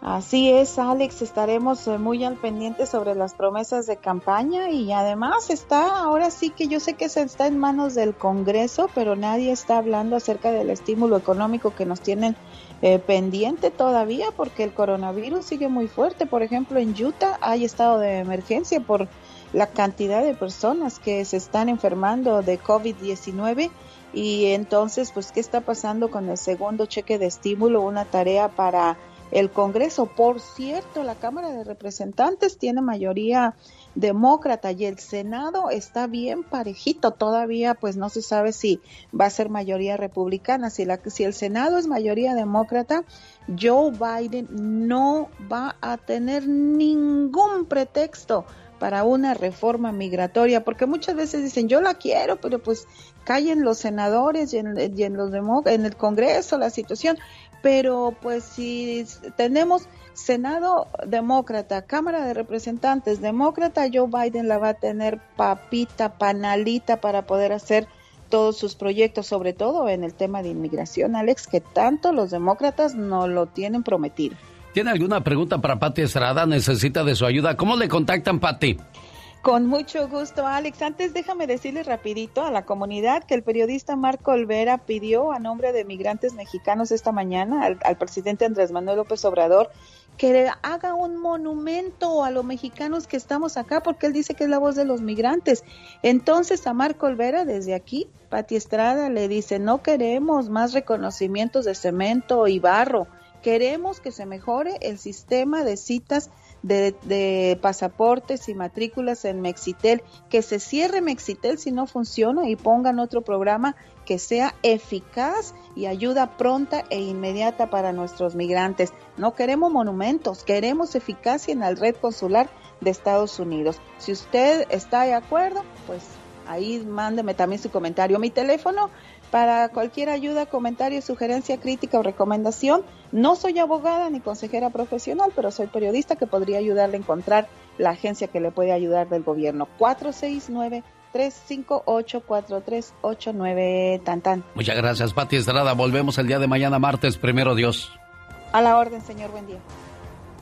Así es, Alex, estaremos eh, muy al pendiente sobre las promesas de campaña y además está, ahora sí que yo sé que se está en manos del Congreso, pero nadie está hablando acerca del estímulo económico que nos tienen eh, pendiente todavía porque el coronavirus sigue muy fuerte. Por ejemplo, en Utah hay estado de emergencia por la cantidad de personas que se están enfermando de COVID-19 y entonces, pues, ¿qué está pasando con el segundo cheque de estímulo? Una tarea para el Congreso. Por cierto, la Cámara de Representantes tiene mayoría demócrata y el Senado está bien parejito. Todavía pues no se sabe si va a ser mayoría republicana. Si, la, si el Senado es mayoría demócrata, Joe Biden no va a tener ningún pretexto para una reforma migratoria, porque muchas veces dicen yo la quiero, pero pues callen los senadores y en, y en en el Congreso la situación pero pues si tenemos Senado demócrata, Cámara de Representantes demócrata, Joe Biden la va a tener papita, panalita para poder hacer todos sus proyectos, sobre todo en el tema de inmigración, Alex, que tanto los demócratas no lo tienen prometido. ¿Tiene alguna pregunta para Pati Estrada? ¿Necesita de su ayuda? ¿Cómo le contactan, Pati? Con mucho gusto, Alex. Antes déjame decirle rapidito a la comunidad que el periodista Marco Olvera pidió a nombre de migrantes mexicanos esta mañana al, al presidente Andrés Manuel López Obrador que haga un monumento a los mexicanos que estamos acá, porque él dice que es la voz de los migrantes. Entonces a Marco Olvera, desde aquí, Pati Estrada le dice, no queremos más reconocimientos de cemento y barro, queremos que se mejore el sistema de citas de, de, pasaportes y matrículas en Mexitel, que se cierre Mexitel si no funciona y pongan otro programa que sea eficaz y ayuda pronta e inmediata para nuestros migrantes. No queremos monumentos, queremos eficacia en la red consular de Estados Unidos. Si usted está de acuerdo, pues ahí mándeme también su comentario. Mi teléfono para cualquier ayuda, comentario, sugerencia, crítica o recomendación. No soy abogada ni consejera profesional, pero soy periodista que podría ayudarle a encontrar la agencia que le puede ayudar del gobierno. 469 358 4389 tan tan. Muchas gracias, Pati Estrada. Volvemos el día de mañana, martes, primero Dios. A la orden, señor. Buen día.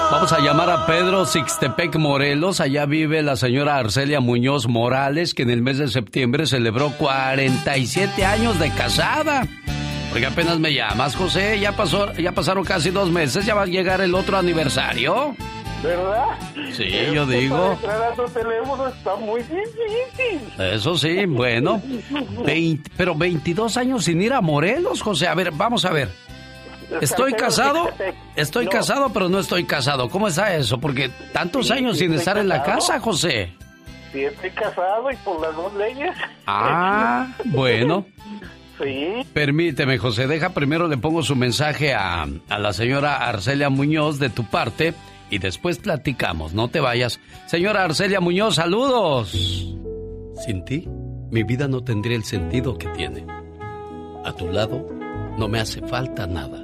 Vamos a llamar a Pedro Sixtepec Morelos. Allá vive la señora Arcelia Muñoz Morales, que en el mes de septiembre celebró 47 años de casada. Porque apenas me llamas, José. Ya, pasó, ya pasaron casi dos meses. Ya va a llegar el otro aniversario. ¿Verdad? Sí, yo digo. Para entrar a tu teléfono está muy difícil. Eso sí, bueno. (laughs) 20, pero 22 años sin ir a Morelos, José. A ver, vamos a ver. Estoy casado, estoy casado, pero no estoy casado. ¿Cómo está eso? Porque tantos años sin estar en la casa, José. Sí, estoy casado y por las dos leyes. Ah, bueno. (laughs) Sí. Permíteme, José, deja primero le pongo su mensaje a, a la señora Arcelia Muñoz de tu parte y después platicamos, no te vayas. Señora Arcelia Muñoz, saludos. Sin ti, mi vida no tendría el sentido que tiene. A tu lado, no me hace falta nada.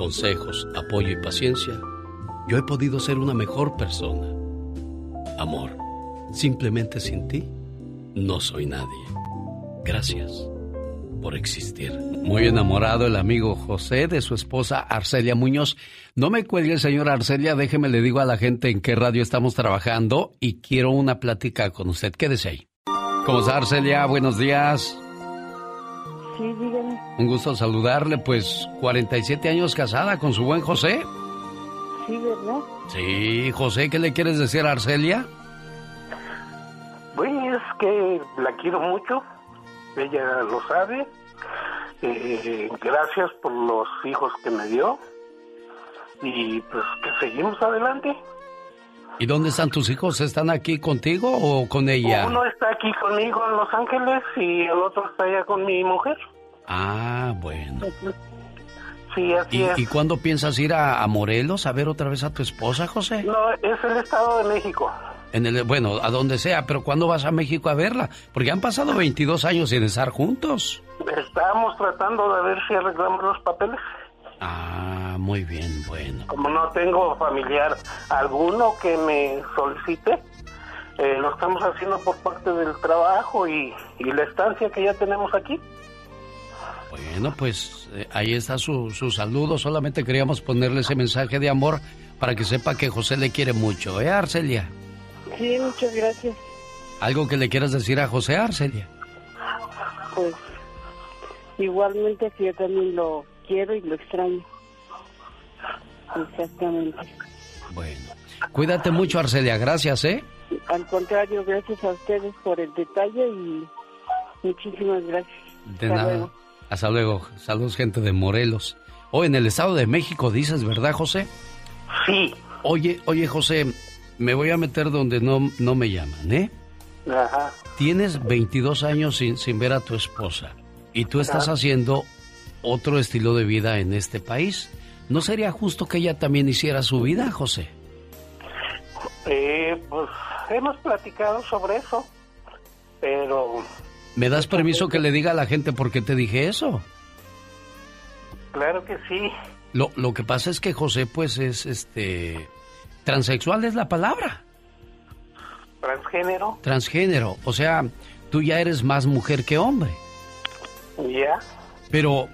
consejos, apoyo y paciencia, yo he podido ser una mejor persona. Amor, simplemente sin ti, no soy nadie. Gracias por existir. Muy enamorado el amigo José de su esposa Arcelia Muñoz. No me cuelgue, señora Arcelia, déjeme le digo a la gente en qué radio estamos trabajando y quiero una plática con usted. Quédese ahí. ¿Cómo está Arcelia? Buenos días. Sí, dígame. Un gusto saludarle, pues 47 años casada con su buen José. Sí, ¿verdad? Sí, José, ¿qué le quieres decir a Arcelia? Pues es que la quiero mucho, ella lo sabe. Eh, gracias por los hijos que me dio y pues que seguimos adelante. ¿Y dónde están tus hijos? ¿Están aquí contigo o con ella? Uno está aquí conmigo en Los Ángeles y el otro está allá con mi mujer. Ah, bueno. Sí, así ¿Y, es. ¿Y cuándo piensas ir a, a Morelos a ver otra vez a tu esposa, José? No, es el Estado de México. En el, bueno, a donde sea, pero ¿cuándo vas a México a verla? Porque han pasado 22 años sin estar juntos. Estamos tratando de ver si arreglamos los papeles. Ah, muy bien, bueno. Como no tengo familiar alguno que me solicite, eh, lo estamos haciendo por parte del trabajo y, y la estancia que ya tenemos aquí. Bueno, pues eh, ahí está su, su saludo. Solamente queríamos ponerle ese mensaje de amor para que sepa que José le quiere mucho, ¿eh, Arcelia? Sí, muchas gracias. ¿Algo que le quieras decir a José, Arcelia? Pues igualmente que yo también lo quiero y lo extraño. Exactamente. Bueno, cuídate mucho, Arcelia. Gracias, ¿eh? Al contrario, gracias a ustedes por el detalle y muchísimas gracias. De Hasta nada. luego. Hasta luego. Saludos, gente de Morelos. O en el Estado de México, dices, ¿verdad, José? Sí. Oye, oye, José, me voy a meter donde no, no me llaman, ¿eh? Ajá. Tienes 22 años sin, sin ver a tu esposa y tú estás Ajá. haciendo otro estilo de vida en este país. ¿No sería justo que ella también hiciera su vida, José? Eh, pues hemos platicado sobre eso, pero ¿Me das permiso que le diga a la gente por qué te dije eso? claro que sí. Lo, lo que pasa es que José, pues, es este. Transexual es la palabra. Transgénero, Transgénero. O sea, tú ya eres más mujer que hombre. ya. Pero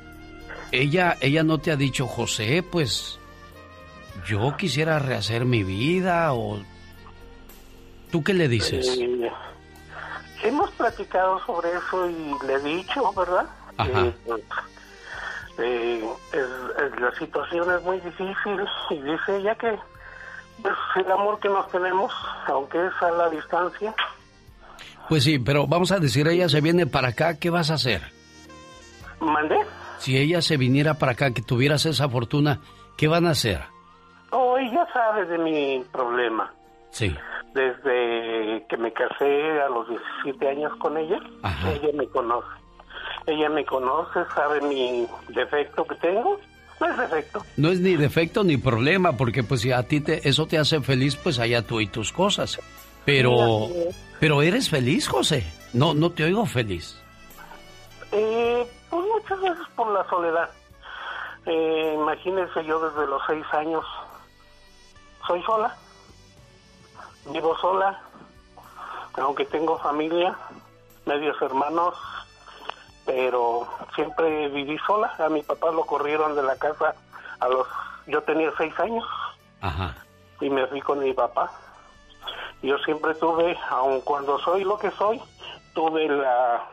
ella, ella no te ha dicho, José, pues. Yo quisiera rehacer mi vida o. ¿Tú qué le dices? Eh, hemos platicado sobre eso y le he dicho, ¿verdad? Ajá. Eh, eh, es- es- la situación es muy difícil y dice ella que pues, el amor que nos tenemos, aunque es a la distancia, Pues sí, pero vamos a decir, ella se viene para acá, ¿qué vas a hacer? mandé. Si ella se viniera para acá, que tuvieras esa fortuna, ¿qué van a hacer? Oh, ella sabe de mi problema. Sí. Desde que me casé a los 17 años con ella, ella me conoce. Ella me conoce, sabe mi defecto que tengo. No es defecto. No es ni defecto ni problema, porque pues si a ti te, eso te hace feliz, pues allá tú y tus cosas. Pero, pero eres feliz, José. No, no te oigo feliz. Eh, pues muchas veces por la soledad. Eh, imagínense, yo desde los seis años soy sola. Vivo sola, aunque tengo familia, medios hermanos, pero siempre viví sola. A mi papá lo corrieron de la casa a los... Yo tenía seis años Ajá. y me fui con mi papá. Yo siempre tuve, aun cuando soy lo que soy, tuve la,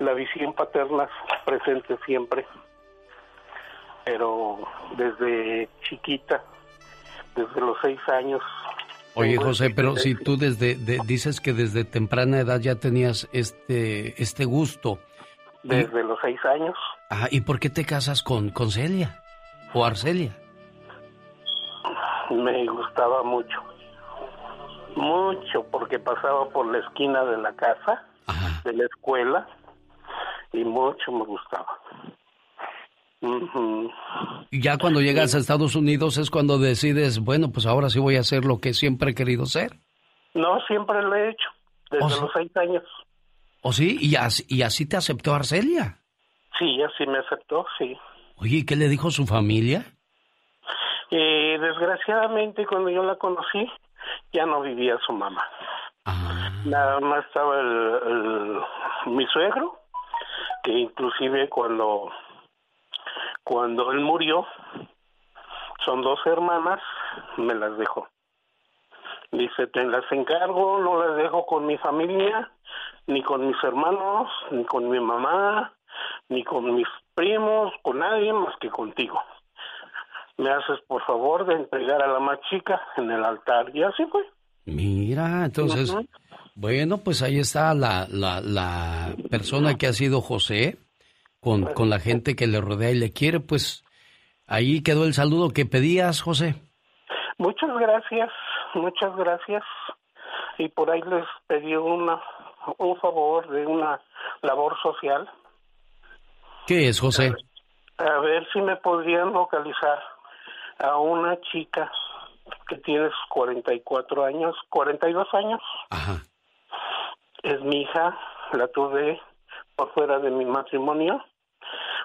la visión paterna presente siempre. Pero desde chiquita, desde los seis años, Oye, José, pero si tú desde, de- dices que desde temprana edad ya tenías este, este gusto. desde los seis años, Ah, ¿y por qué te casas con, con Celia? ¿O Arcelia? me gustaba mucho. Mucho, porque pasaba por la esquina de la casa, de la escuela, y mucho me gustaba. Y ya cuando llegas a Estados Unidos es cuando decides, bueno, pues ahora sí voy a hacer lo que siempre he querido ser. No, siempre lo he hecho, desde ¿Oh, sí? los seis años. ¿O sí? ¿Y así, y así te aceptó Arcelia? Sí, así me aceptó, sí. Oye, ¿y qué le dijo su familia? Eh, desgraciadamente, cuando yo la conocí, ya no vivía su mamá. Nada más estaba el, el- mi suegro, que inclusive cuando, cuando él murió, son dos hermanas, me las dejó. Dice, te las encargo, no las dejo con mi familia, ni con mis hermanos, ni con mi mamá, ni con mis primos, con nadie más que contigo. Me haces por favor de entregar a la más chica en el altar. Y así fue. Mira, entonces. Bueno, pues ahí está la, la, la persona que ha sido José, con, con la gente que le rodea y le quiere, pues ahí quedó el saludo que pedías, José. Muchas gracias, muchas gracias. Y por ahí les pedí una, un favor de una labor social. ¿Qué es, José? A ver si me podrían localizar a una chica que tiene sus 44 años, 42 años. Ajá. Es mi hija, la tuve por fuera de mi matrimonio.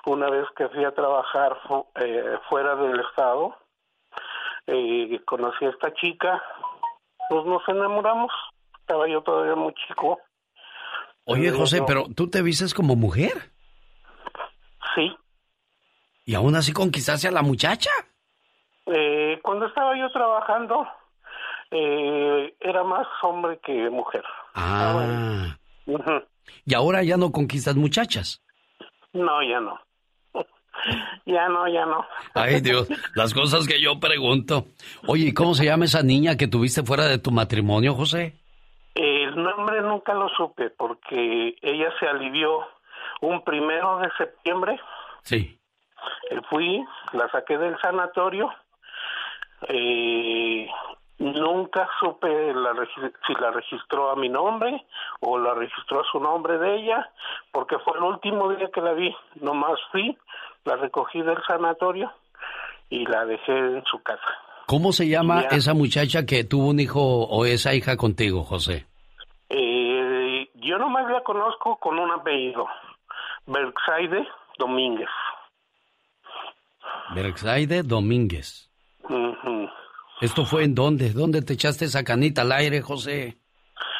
Una vez que fui a trabajar fu- eh, fuera del estado, eh, conocí a esta chica, pues nos enamoramos. Estaba yo todavía muy chico. Oye, José, pero tú te vistes como mujer. Sí. Y aún así conquistaste a la muchacha. Eh, cuando estaba yo trabajando, eh, era más hombre que mujer. Ah. Ujú. Y ahora ya no conquistas muchachas. No, ya no. (laughs) Ya no, ya no. Ay, Dios, las cosas que yo pregunto. Oye, ¿y cómo se llama esa niña que tuviste fuera de tu matrimonio, José? El nombre nunca lo supe porque ella se alivió un primero de septiembre. Sí. Eh, fui, la saqué del sanatorio. Eh, nunca supe la, si la registró a mi nombre o la registró a su nombre de ella, porque fue el último día que la vi. Nomás fui, la recogí del sanatorio y la dejé en su casa. ¿Cómo se llama esa muchacha que tuvo un hijo o esa hija contigo, José? Eh, yo nomás la conozco con un apellido, Berksaide Domínguez. Berksaide Domínguez. ¿Esto fue en dónde? ¿Dónde te echaste esa canita al aire, José?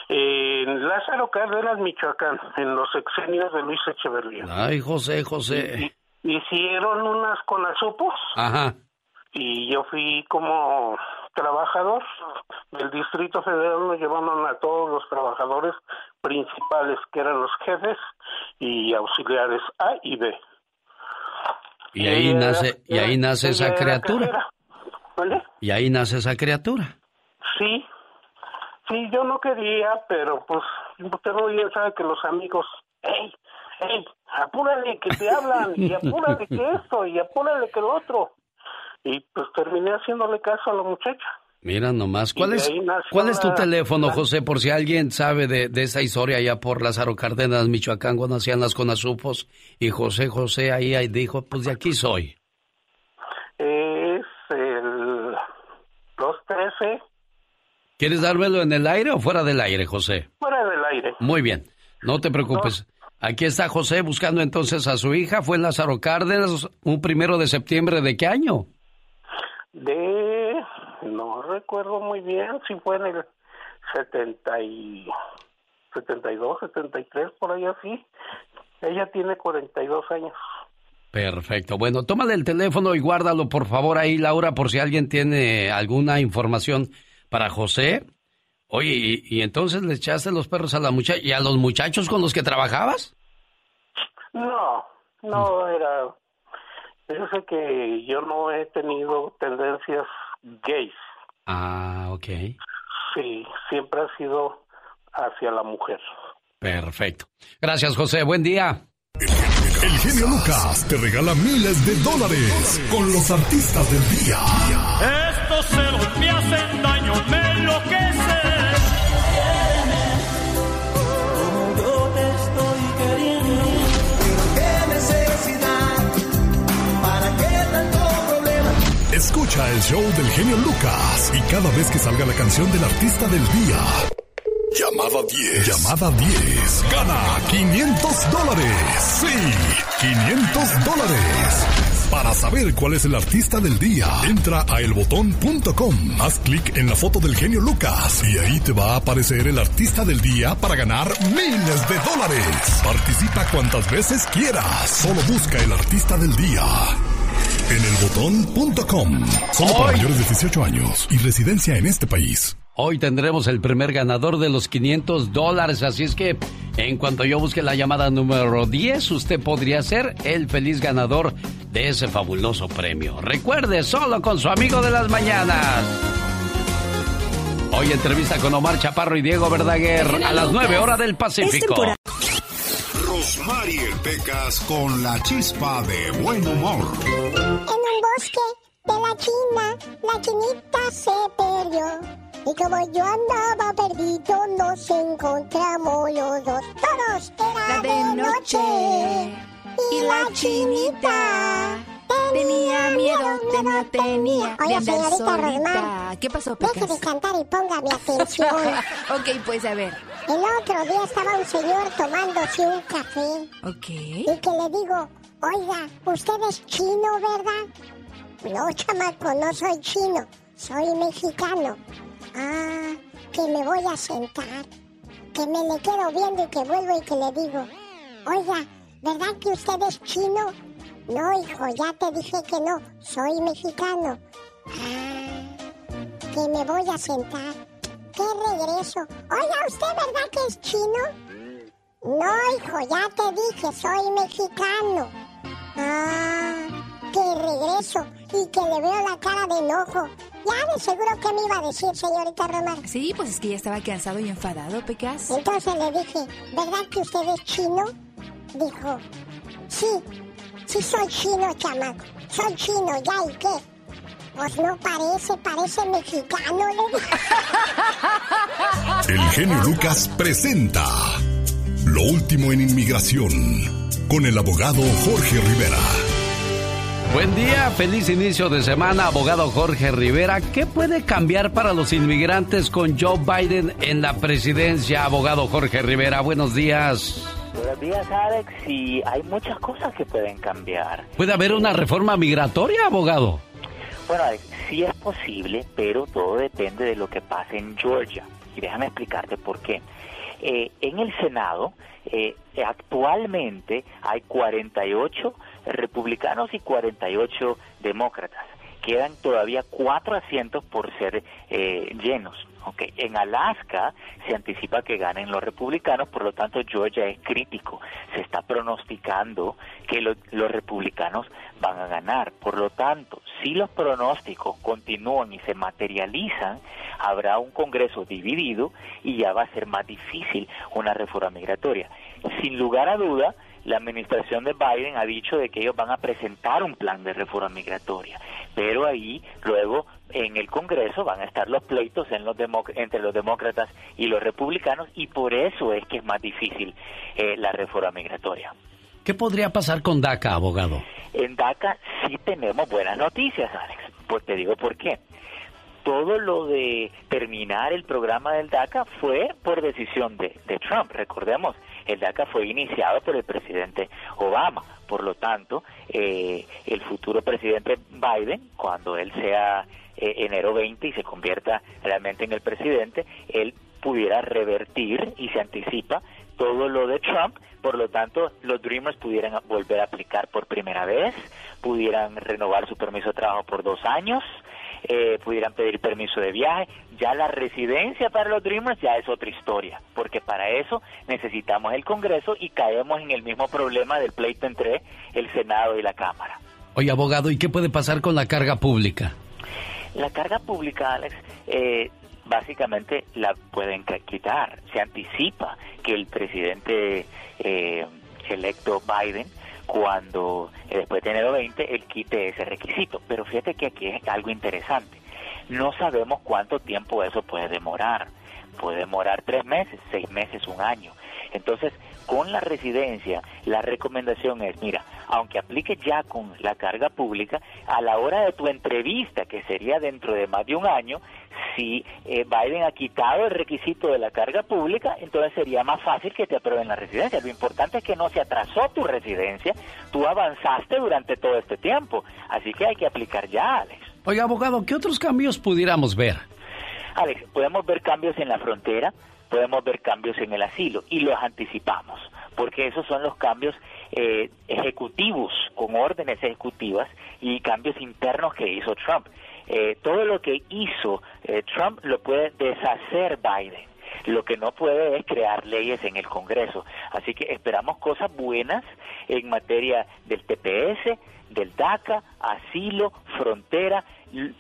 En Lázaro Cárdenas, Michoacán, en los exenios de Luis Echeverría. Ay, José, José. Hicieron unas conazupos. Ajá. Y yo fui como trabajador del Distrito Federal, nos llevaron a todos los trabajadores principales, que eran los jefes y auxiliares A y B. Y ahí nace, y ahí nace esa criatura. ¿Vale? Y ahí nace esa criatura. Sí, sí, yo no quería, pero pues usted no bien sabe que los amigos, hey, hey, apúrale que te hablan, y apúrale que (laughs) esto, y apúrale que lo otro. Y pues terminé haciéndole caso a la muchacha. Mira nomás, ¿cuál es, ¿cuál es tu teléfono, José? Por si alguien sabe de, de esa historia allá por Lázaro Cárdenas, Michoacán, cuando hacían las conazupos, y José José ahí, ahí dijo, pues de aquí soy. El 213. ¿Quieres dármelo en el aire o fuera del aire, José? Fuera del aire. Muy bien, no te preocupes. Aquí está José buscando entonces a su hija. Fue en Lázaro Cárdenas un primero de septiembre de qué año? De no recuerdo muy bien si fue en el 70 y 72, 73 por ahí así. Ella tiene 42 años. Perfecto. Bueno, tómale el teléfono y guárdalo por favor ahí, Laura, por si alguien tiene alguna información para José. Oye, ¿y, y entonces le echaste los perros a la muchacha y a los muchachos con los que trabajabas? No, no era. Yo sé que yo no he tenido tendencias gays. Ah, ok. Sí, siempre ha sido hacia la mujer. Perfecto. Gracias, José. Buen día. El genio Lucas te regala miles de dólares con los artistas del día. Estos celos me hacen daño, me enloquecen. Como yo te estoy queriendo. ¿Qué necesidad? ¿Para qué tanto problema? Escucha el show del genio Lucas y cada vez que salga la canción del artista del día. Llamada 10. Llamada 10. Gana 500 dólares. Sí, 500 dólares. Para saber cuál es el artista del día, entra a elbotón.com. Haz clic en la foto del genio Lucas y ahí te va a aparecer el artista del día para ganar miles de dólares. Participa cuantas veces quieras. Solo busca el artista del día. En elbotón.com. Solo para mayores de 18 años y residencia en este país. Hoy tendremos el primer ganador de los 500 dólares, así es que en cuanto yo busque la llamada número 10, usted podría ser el feliz ganador de ese fabuloso premio. Recuerde, solo con su amigo de las mañanas. Hoy entrevista con Omar Chaparro y Diego Verdaguer a las 9 horas del Pacífico. Rosmarie Pecas con la chispa de buen humor. En un bosque de la China, la chinita se perdió. Y como yo andaba perdido, nos encontramos los dos. Todos era La de noche. Y la chinita Tenía miedo, tenía, tenía. Oye, señorita. Rosmar. ¿Qué pasó, Deje Pecas? de cantar y póngame atención. (laughs) ok, pues a ver. El otro día estaba un señor tomándose un café. Ok. Y que le digo, oiga, usted es chino, ¿verdad? No, chamaco, no soy chino, soy mexicano. Ah, que me voy a sentar, que me le quedo viendo y que vuelvo y que le digo, oiga, ¿verdad que usted es chino? No, hijo, ya te dije que no, soy mexicano. Ah, que me voy a sentar. ¿Qué regreso? Oiga, ¿usted verdad que es chino? No, hijo, ya te dije, soy mexicano. Ah, de regreso y que le veo la cara de enojo. Ya de seguro que me iba a decir, señorita Román. Sí, pues es que ya estaba cansado y enfadado, Pecas. Entonces le dije, ¿verdad que usted es chino? Dijo, sí, sí soy chino, chamaco. Soy chino, ¿ya y qué? Pues no parece, parece mexicano, le dije. El genio Lucas presenta Lo último en inmigración con el abogado Jorge Rivera. Buen día, feliz inicio de semana, abogado Jorge Rivera. ¿Qué puede cambiar para los inmigrantes con Joe Biden en la presidencia, abogado Jorge Rivera? Buenos días. Buenos días, Alex. Y hay muchas cosas que pueden cambiar. ¿Puede haber una reforma migratoria, abogado? Bueno, Alex, sí es posible, pero todo depende de lo que pase en Georgia. Y déjame explicarte por qué. Eh, en el Senado, eh, actualmente hay 48 republicanos y 48 demócratas. Quedan todavía cuatro asientos por ser eh, llenos. En Alaska se anticipa que ganen los republicanos, por lo tanto Georgia es crítico. Se está pronosticando que los republicanos van a ganar. Por lo tanto, si los pronósticos continúan y se materializan, habrá un Congreso dividido y ya va a ser más difícil una reforma migratoria. Sin lugar a duda, la administración de Biden ha dicho de que ellos van a presentar un plan de reforma migratoria, pero ahí luego en el Congreso van a estar los pleitos en los entre los demócratas y los republicanos y por eso es que es más difícil eh, la reforma migratoria. ¿Qué podría pasar con DACA, abogado? En DACA sí tenemos buenas noticias, Alex. Pues te digo por qué todo lo de terminar el programa del DACA fue por decisión de, Trump. Recordemos, el DACA fue iniciado por el presidente Obama. Por lo tanto, eh, el futuro presidente Biden, cuando él sea eh, enero 20 y se convierta realmente en el presidente, él pudiera revertir y se anticipa todo lo de Trump, por lo tanto los Dreamers pudieran volver a aplicar por primera vez, pudieran renovar su permiso de trabajo por dos años, eh, pudieran pedir permiso de viaje. Ya la residencia para los Dreamers ya es otra historia, porque para eso necesitamos el Congreso y caemos en el mismo problema del pleito entre el Senado y la Cámara. Oye, abogado, ¿y qué puede pasar con la carga pública? La carga pública, Alex, eh, básicamente la pueden quitar. Se anticipa que el presidente eh, electo Biden cuando eh, después de enero 20 él quite ese requisito. Pero fíjate que aquí es algo interesante. No sabemos cuánto tiempo eso puede demorar. Puede demorar tres meses, seis meses, un año. Entonces, con la residencia, la recomendación es, mira, aunque aplique ya con la carga pública, a la hora de tu entrevista, que sería dentro de más de un año, si eh, Biden ha quitado el requisito de la carga pública, entonces sería más fácil que te aprueben la residencia. Lo importante es que no se atrasó tu residencia, tú avanzaste durante todo este tiempo, así que hay que aplicar ya, Alex. Oye, abogado, ¿qué otros cambios pudiéramos ver? Alex, podemos ver cambios en la frontera, podemos ver cambios en el asilo y los anticipamos, porque esos son los cambios eh, ejecutivos, con órdenes ejecutivas y cambios internos que hizo Trump. Eh, todo lo que hizo eh, Trump lo puede deshacer Biden. Lo que no puede es crear leyes en el Congreso. Así que esperamos cosas buenas en materia del TPS, del DACA, asilo, frontera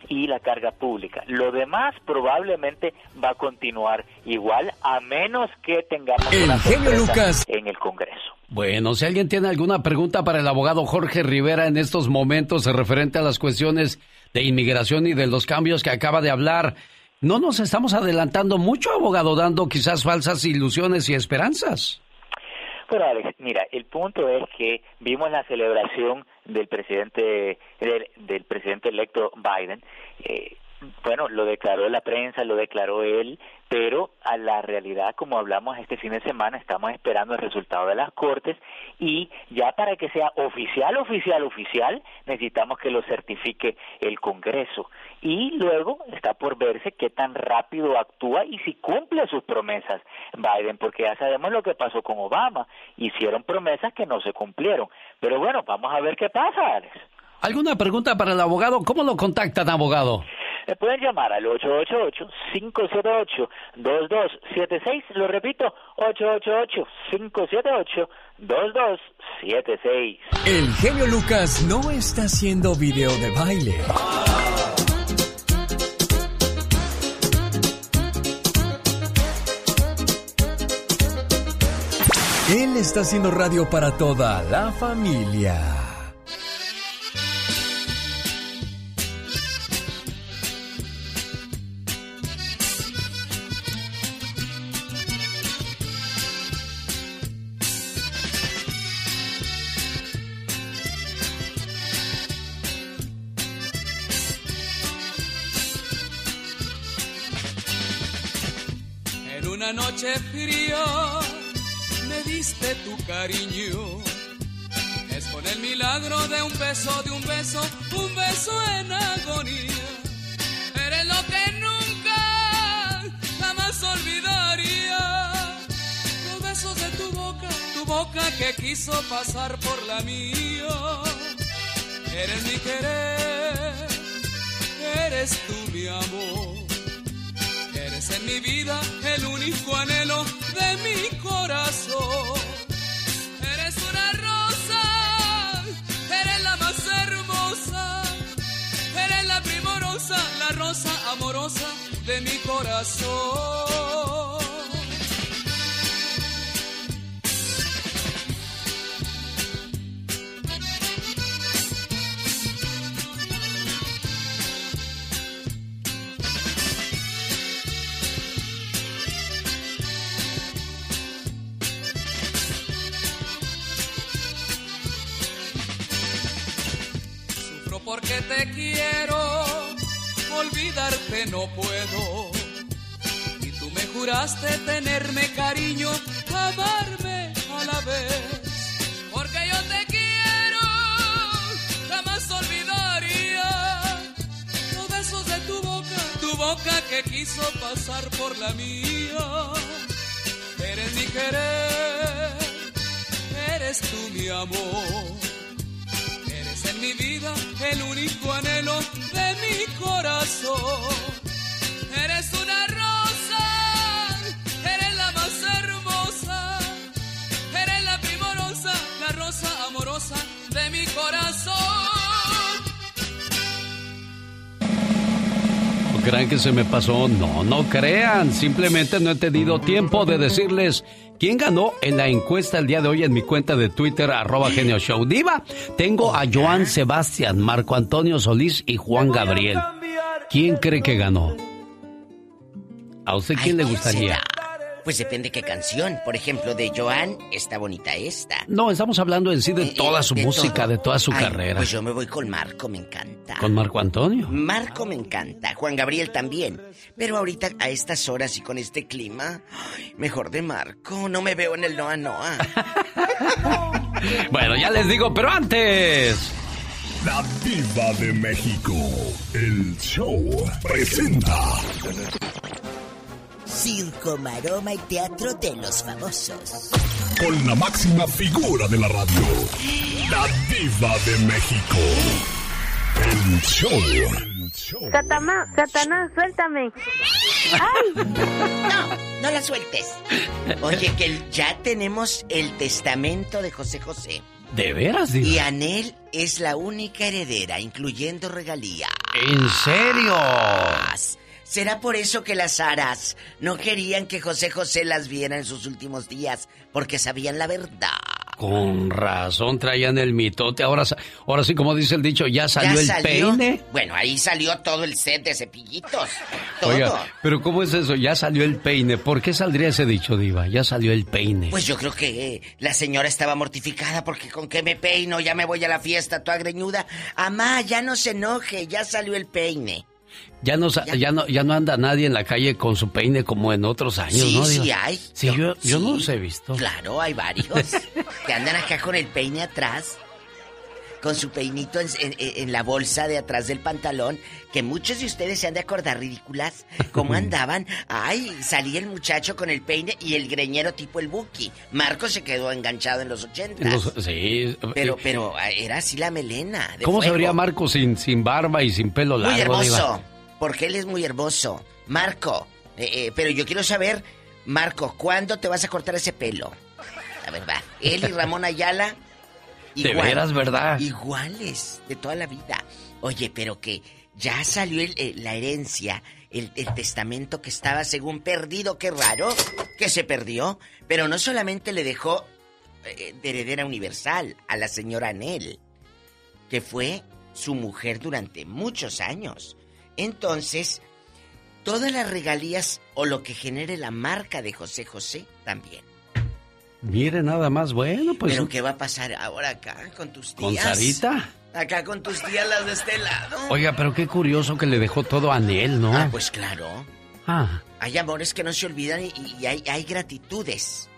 y la carga pública. Lo demás probablemente va a continuar igual a menos que tengamos una Lucas en el Congreso. Bueno, si alguien tiene alguna pregunta para el abogado Jorge Rivera en estos momentos referente a las cuestiones de inmigración y de los cambios que acaba de hablar, no nos estamos adelantando mucho, abogado, dando quizás falsas ilusiones y esperanzas. Bueno, Alex, mira, el punto es que vimos la celebración del presidente del, presidente electo Biden. Eh, bueno, lo declaró la prensa, lo declaró él, pero a la realidad, como hablamos este fin de semana, estamos esperando el resultado de las cortes y ya para que sea oficial, oficial, oficial, necesitamos que lo certifique el Congreso. Y luego está por verse qué tan rápido actúa y si cumple sus promesas Biden, porque ya sabemos lo que pasó con Obama, hicieron promesas que no se cumplieron. Pero bueno, vamos a ver qué pasa, Alex. ¿Alguna pregunta para el abogado? ¿Cómo lo contactan, abogado? Me pueden llamar al 888-578-2276. Lo repito, 888-578-2276. El genio Lucas no está haciendo video de baile. Él está haciendo radio para toda la familia. Noche fría me diste tu cariño. Es con el milagro de un beso, de un beso, un beso en agonía. Eres lo que nunca, jamás olvidaría. Los besos de tu boca, tu boca que quiso pasar por la mía. Eres mi querer, eres tú mi amor. En mi vida el único anhelo de mi corazón. Eres una rosa, eres la más hermosa, eres la primorosa, la rosa amorosa de mi corazón. Puedo. Y tú me juraste tenerme cariño, amarme a la vez. Porque yo te quiero, jamás olvidaría los besos de tu boca, tu boca que quiso pasar por la mía. Eres mi querer, eres tú mi amor. Eres en mi vida el único anhelo de mi corazón. Crean que se me pasó? No, no crean. Simplemente no he tenido tiempo de decirles quién ganó en la encuesta el día de hoy en mi cuenta de Twitter, arroba genio show. Diva, tengo a Joan Sebastián, Marco Antonio Solís y Juan Gabriel. ¿Quién cree que ganó? ¿A usted quién le gustaría? Pues depende qué canción. Por ejemplo, de Joan, está bonita esta. No, estamos hablando en sí de toda su de música, todo. de toda su Ay, carrera. Pues yo me voy con Marco, me encanta. ¿Con Marco Antonio? Marco me encanta, Juan Gabriel también. Pero ahorita a estas horas y con este clima, mejor de Marco. No me veo en el Noa Noa. (laughs) Bueno, ya les digo, pero antes. La Diva de México. El show presenta. Circo, maroma y teatro de los famosos. Con la máxima figura de la radio. La Diva de México. El show. Satanás, Satanás, suéltame. ¡Ay! No, no la sueltes. Oye, que el- ya tenemos el testamento de José José. ¿De veras, Diva? Y Anel es la única heredera, incluyendo regalía. ¿En serio? ¿Será por eso que las aras no querían que José José las viera en sus últimos días? Porque sabían la verdad. Con razón traían el mitote. Ahora, ahora sí, como dice el dicho, ya salió ¿Ya el salió? peine. Bueno, ahí salió todo el set de cepillitos. Todo. Oiga, pero ¿cómo es eso? Ya salió el peine. ¿Por qué saldría ese dicho, Diva? Ya salió el peine. Pues yo creo que la señora estaba mortificada porque con qué me peino, ya me voy a la fiesta toda greñuda. Amá, ya no se enoje, ya salió el peine. Ya no, sa- ya no, ya no anda nadie en la calle con su peine como en otros años, Sí, ¿no? sí hay. Sí, yo, yo no los he visto. Claro, hay varios (laughs) que andan acá con el peine atrás, con su peinito en, en- en la bolsa de atrás del pantalón, que muchos de ustedes se han de acordar ridículas, cómo (laughs) andaban. Ay, salía el muchacho con el peine y el greñero tipo el Buki. Marco se quedó enganchado en los En ochentas. los- sí. Pero, eh, pero era así la melena. de ¿Cómo se fuego. vería Marco sin, sin barba y sin pelo Muy largo, hermoso. Diva? porque él es muy hermoso. Marco, eh, eh, pero yo quiero saber, Marco, ¿cuándo te vas a cortar ese pelo? La verdad, él y Ramón Ayala. De veras, ¿verdad? Iguales, de toda la vida. Oye, pero que ya salió el- eh, la herencia, el, el testamento que estaba según perdido, qué raro, que se perdió. Pero no solamente le dejó eh, de heredera universal a la señora Anel, que fue su mujer durante muchos años. Entonces, todas las regalías o lo que genere la marca de José José también. Mire, nada más, bueno, pues. Pero ¿qué va a pasar ahora acá con tus tías? ¿Con Sarita? Acá con tus tías las de este lado. Oiga, pero qué curioso que le dejó todo a Anel, ¿no? Ah, pues claro. Ah, Hay amores que no se olvidan y, y hay, hay gratitudes.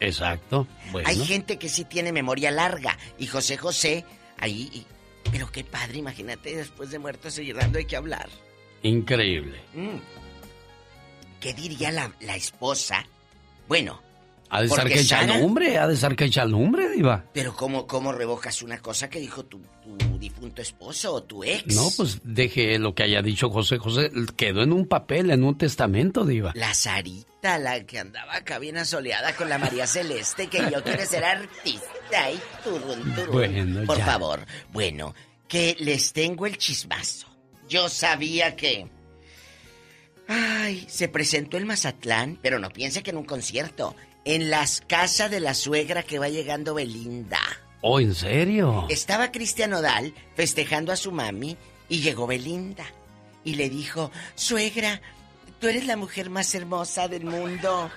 exacto. Bueno. Hay gente que sí tiene memoria larga. Y José José, ahí. y- pero qué padre, imagínate después de muerto seguir dando hay que hablar. Increíble. Mm. ¿Qué diría la, la esposa? Bueno, Ha de ser que echa Sara- lumbre, ha de ser que echa lumbre, Diva. pero ¿cómo, ¿cómo revojas una cosa que dijo tu, tu difunto esposo o tu ex? No, pues deje lo que haya dicho José José. Quedó en un papel, en un testamento, Diva. La Sarita, la que andaba acá bien asoleada con la María Celeste, que yo quiero ser artista y turun, turun. Bueno, Por ya. favor, bueno, que les tengo el chismazo. Yo sabía que... Ay, se presentó en Mazatlán, pero no piense que en un concierto. En las casas de la suegra que va llegando Belinda. Oh, ¿en serio? Estaba Cristian Odal festejando a su mami y llegó Belinda. Y le dijo, suegra, tú eres la mujer más hermosa del mundo.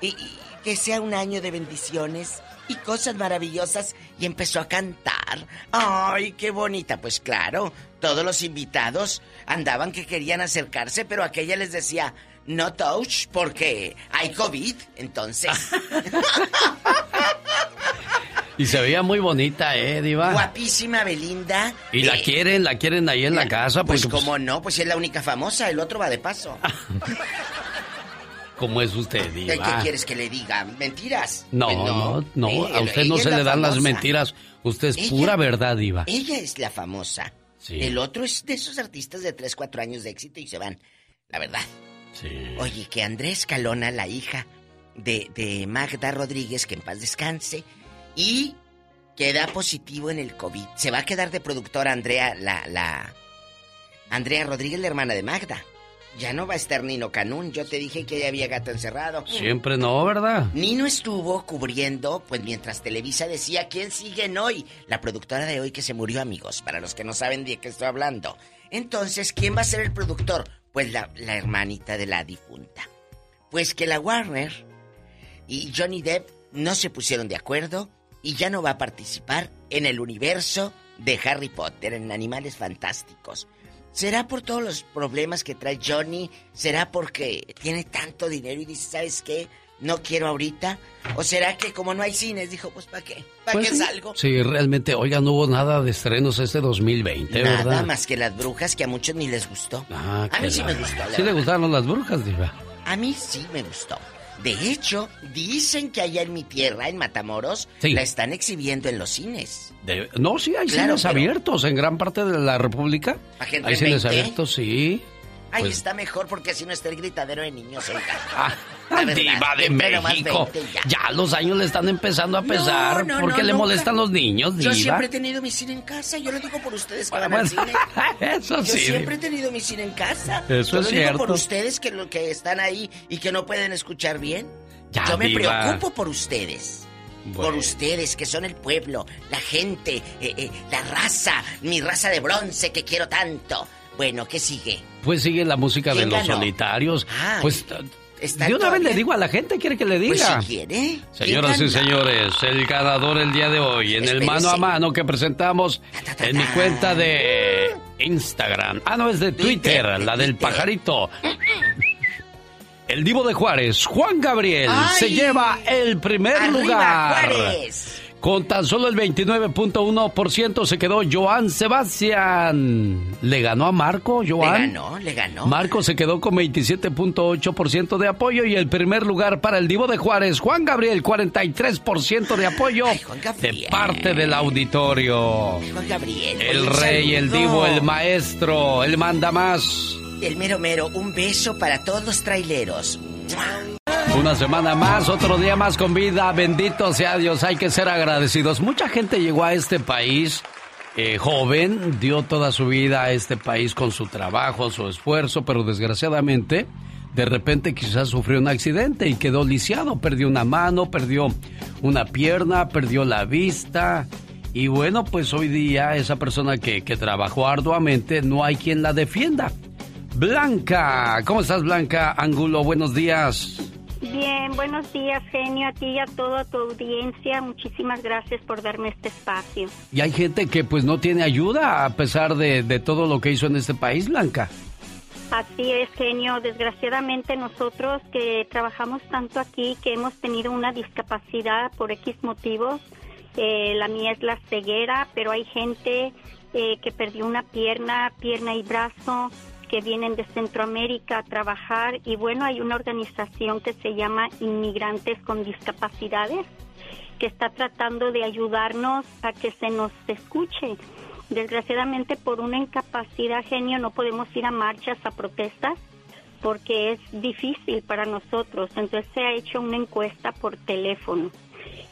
Y, y que sea un año de bendiciones y cosas maravillosas. Y empezó a cantar. ¡Ay, qué bonita! Pues claro, todos los invitados andaban que querían acercarse, pero aquella les decía, no touch porque hay COVID. Entonces... (laughs) Y se veía muy bonita, ¿eh, Diva? Guapísima Belinda. Y la Eh, quieren, la quieren ahí en la casa. Pues Porque, como no, pues es la única famosa, el otro va de paso. (laughs) ¿Cómo es usted, ¿Qué, Diva? qué quieres que le diga? ¿Mentiras? No, Pues no, no, Eh, a usted no se le dan las mentiras. Usted es Ella- pura verdad, Diva. Ella es la famosa. Sí. El otro es de esos artistas de 3, 4 años de éxito y se van. La verdad. Sí. Oye, que Andrés Calona, la hija de, de Magda Rodríguez, que en paz descanse, y queda positivo en el COVID. Se va a quedar de productora Andrea, la, la... Andrea Rodríguez, la hermana de Magda. Ya no va a estar Nino Canún. Yo te dije que ya había gato encerrado. Siempre no, ¿verdad? Nino estuvo cubriendo, pues mientras Televisa decía quién siguen hoy. La productora de hoy que se murió, amigos, para los que no saben de qué estoy hablando. Entonces, ¿quién va a ser el productor? Pues la, hermanita de la difunta. Pues que la Warner y Johnny Depp no se pusieron de acuerdo y ya no va a participar en el universo de Harry Potter, en Animales Fantásticos. ¿Será por todos los problemas que trae Johnny? ¿Será porque tiene tanto dinero y dice, ¿sabes qué? No quiero ahorita. ¿O será que como no hay cines, dijo, pues ¿para qué? ¿Para Pues qué sí. salgo? Sí, realmente, oiga, no hubo nada de estrenos este 2020, Nada ¿verdad? más que las brujas que a muchos ni les gustó. Ah, a mí sí me gustó. la Sí le gustaron las brujas, Diva. A mí sí me gustó. De hecho, dicen que allá en mi tierra, en Matamoros, Sí. la están exhibiendo en los cines. De- No, sí, hay Claro, cines pero- abiertos en gran parte de la República. ¿A que entre Hay cines 20? abiertos, sí. Ahí Pues- está mejor porque así no está el gritadero de niños, oiga. (laughs) Ah, Diva de pero más México. 20 ya. Ya los años le están empezando a pesar. No, no, ¿Por qué no, le nunca. molestan los niños, Yo Diva? siempre he tenido mi cine en casa. Yo lo digo por ustedes que van al Bueno, cine. (laughs) eso Yo sí. siempre he tenido mi cine en casa. Eso Yo es lo digo por cierto. ustedes que, lo, que están ahí y que no pueden escuchar bien. Ya, Yo me Diva. preocupo por ustedes. Por ustedes, que son el pueblo, la gente, eh, eh, la raza, mi raza de bronce que quiero tanto. Bueno, ¿qué sigue? Pues sigue la música de ¿Quién los solitarios. Ay, pues ¿está de una vez le digo a la gente, ¿quiere que le Pues diga? si quiere. Señoras y señores, el ganador el día de hoy en el mano a mano que presentamos en mi cuenta de Instagram. Ah, no, es de Twitter, la del Twitter. pajarito. El divo de Juárez, Juan Gabriel, ¡Ay! se lleva el primer ¡Arriba, lugar. Juárez! Con tan solo el 29.1% se quedó Joan Sebastián. ¿Le ganó a Marco, Le Joan? ganó, le ganó. Marco se quedó con 27.8% de apoyo y el primer lugar para el Divo de Juárez, Juan Gabriel, 43% de apoyo de parte del auditorio. Juan Gabriel. El rey, el divo, el maestro, el manda más. El mero mero, un beso para todos los traileros. Una semana más, otro día más con vida. Bendito sea Dios, hay que ser agradecidos. Mucha gente llegó a este país eh, joven, dio toda su vida a este país con su trabajo, su esfuerzo, pero desgraciadamente de repente quizás sufrió un accidente y quedó lisiado, perdió una mano, perdió una pierna, perdió la vista. Y bueno, pues hoy día esa persona que, que trabajó arduamente no hay quien la defienda. Blanca, ¿cómo estás Blanca Angulo? Buenos días. Bien, buenos días, genio, a ti y a toda tu audiencia. Muchísimas gracias por darme este espacio. Y hay gente que pues no tiene ayuda a pesar de, de todo lo que hizo en este país, Blanca. Así es, genio. Desgraciadamente nosotros que trabajamos tanto aquí, que hemos tenido una discapacidad por X motivos, eh, la mía es la ceguera, pero hay gente eh, que perdió una pierna, pierna y brazo, que vienen de Centroamérica a trabajar y bueno, hay una organización que se llama Inmigrantes con Discapacidades que está tratando de ayudarnos a que se nos escuche. Desgraciadamente por una incapacidad genio no podemos ir a marchas, a protestas, porque es difícil para nosotros. Entonces se ha hecho una encuesta por teléfono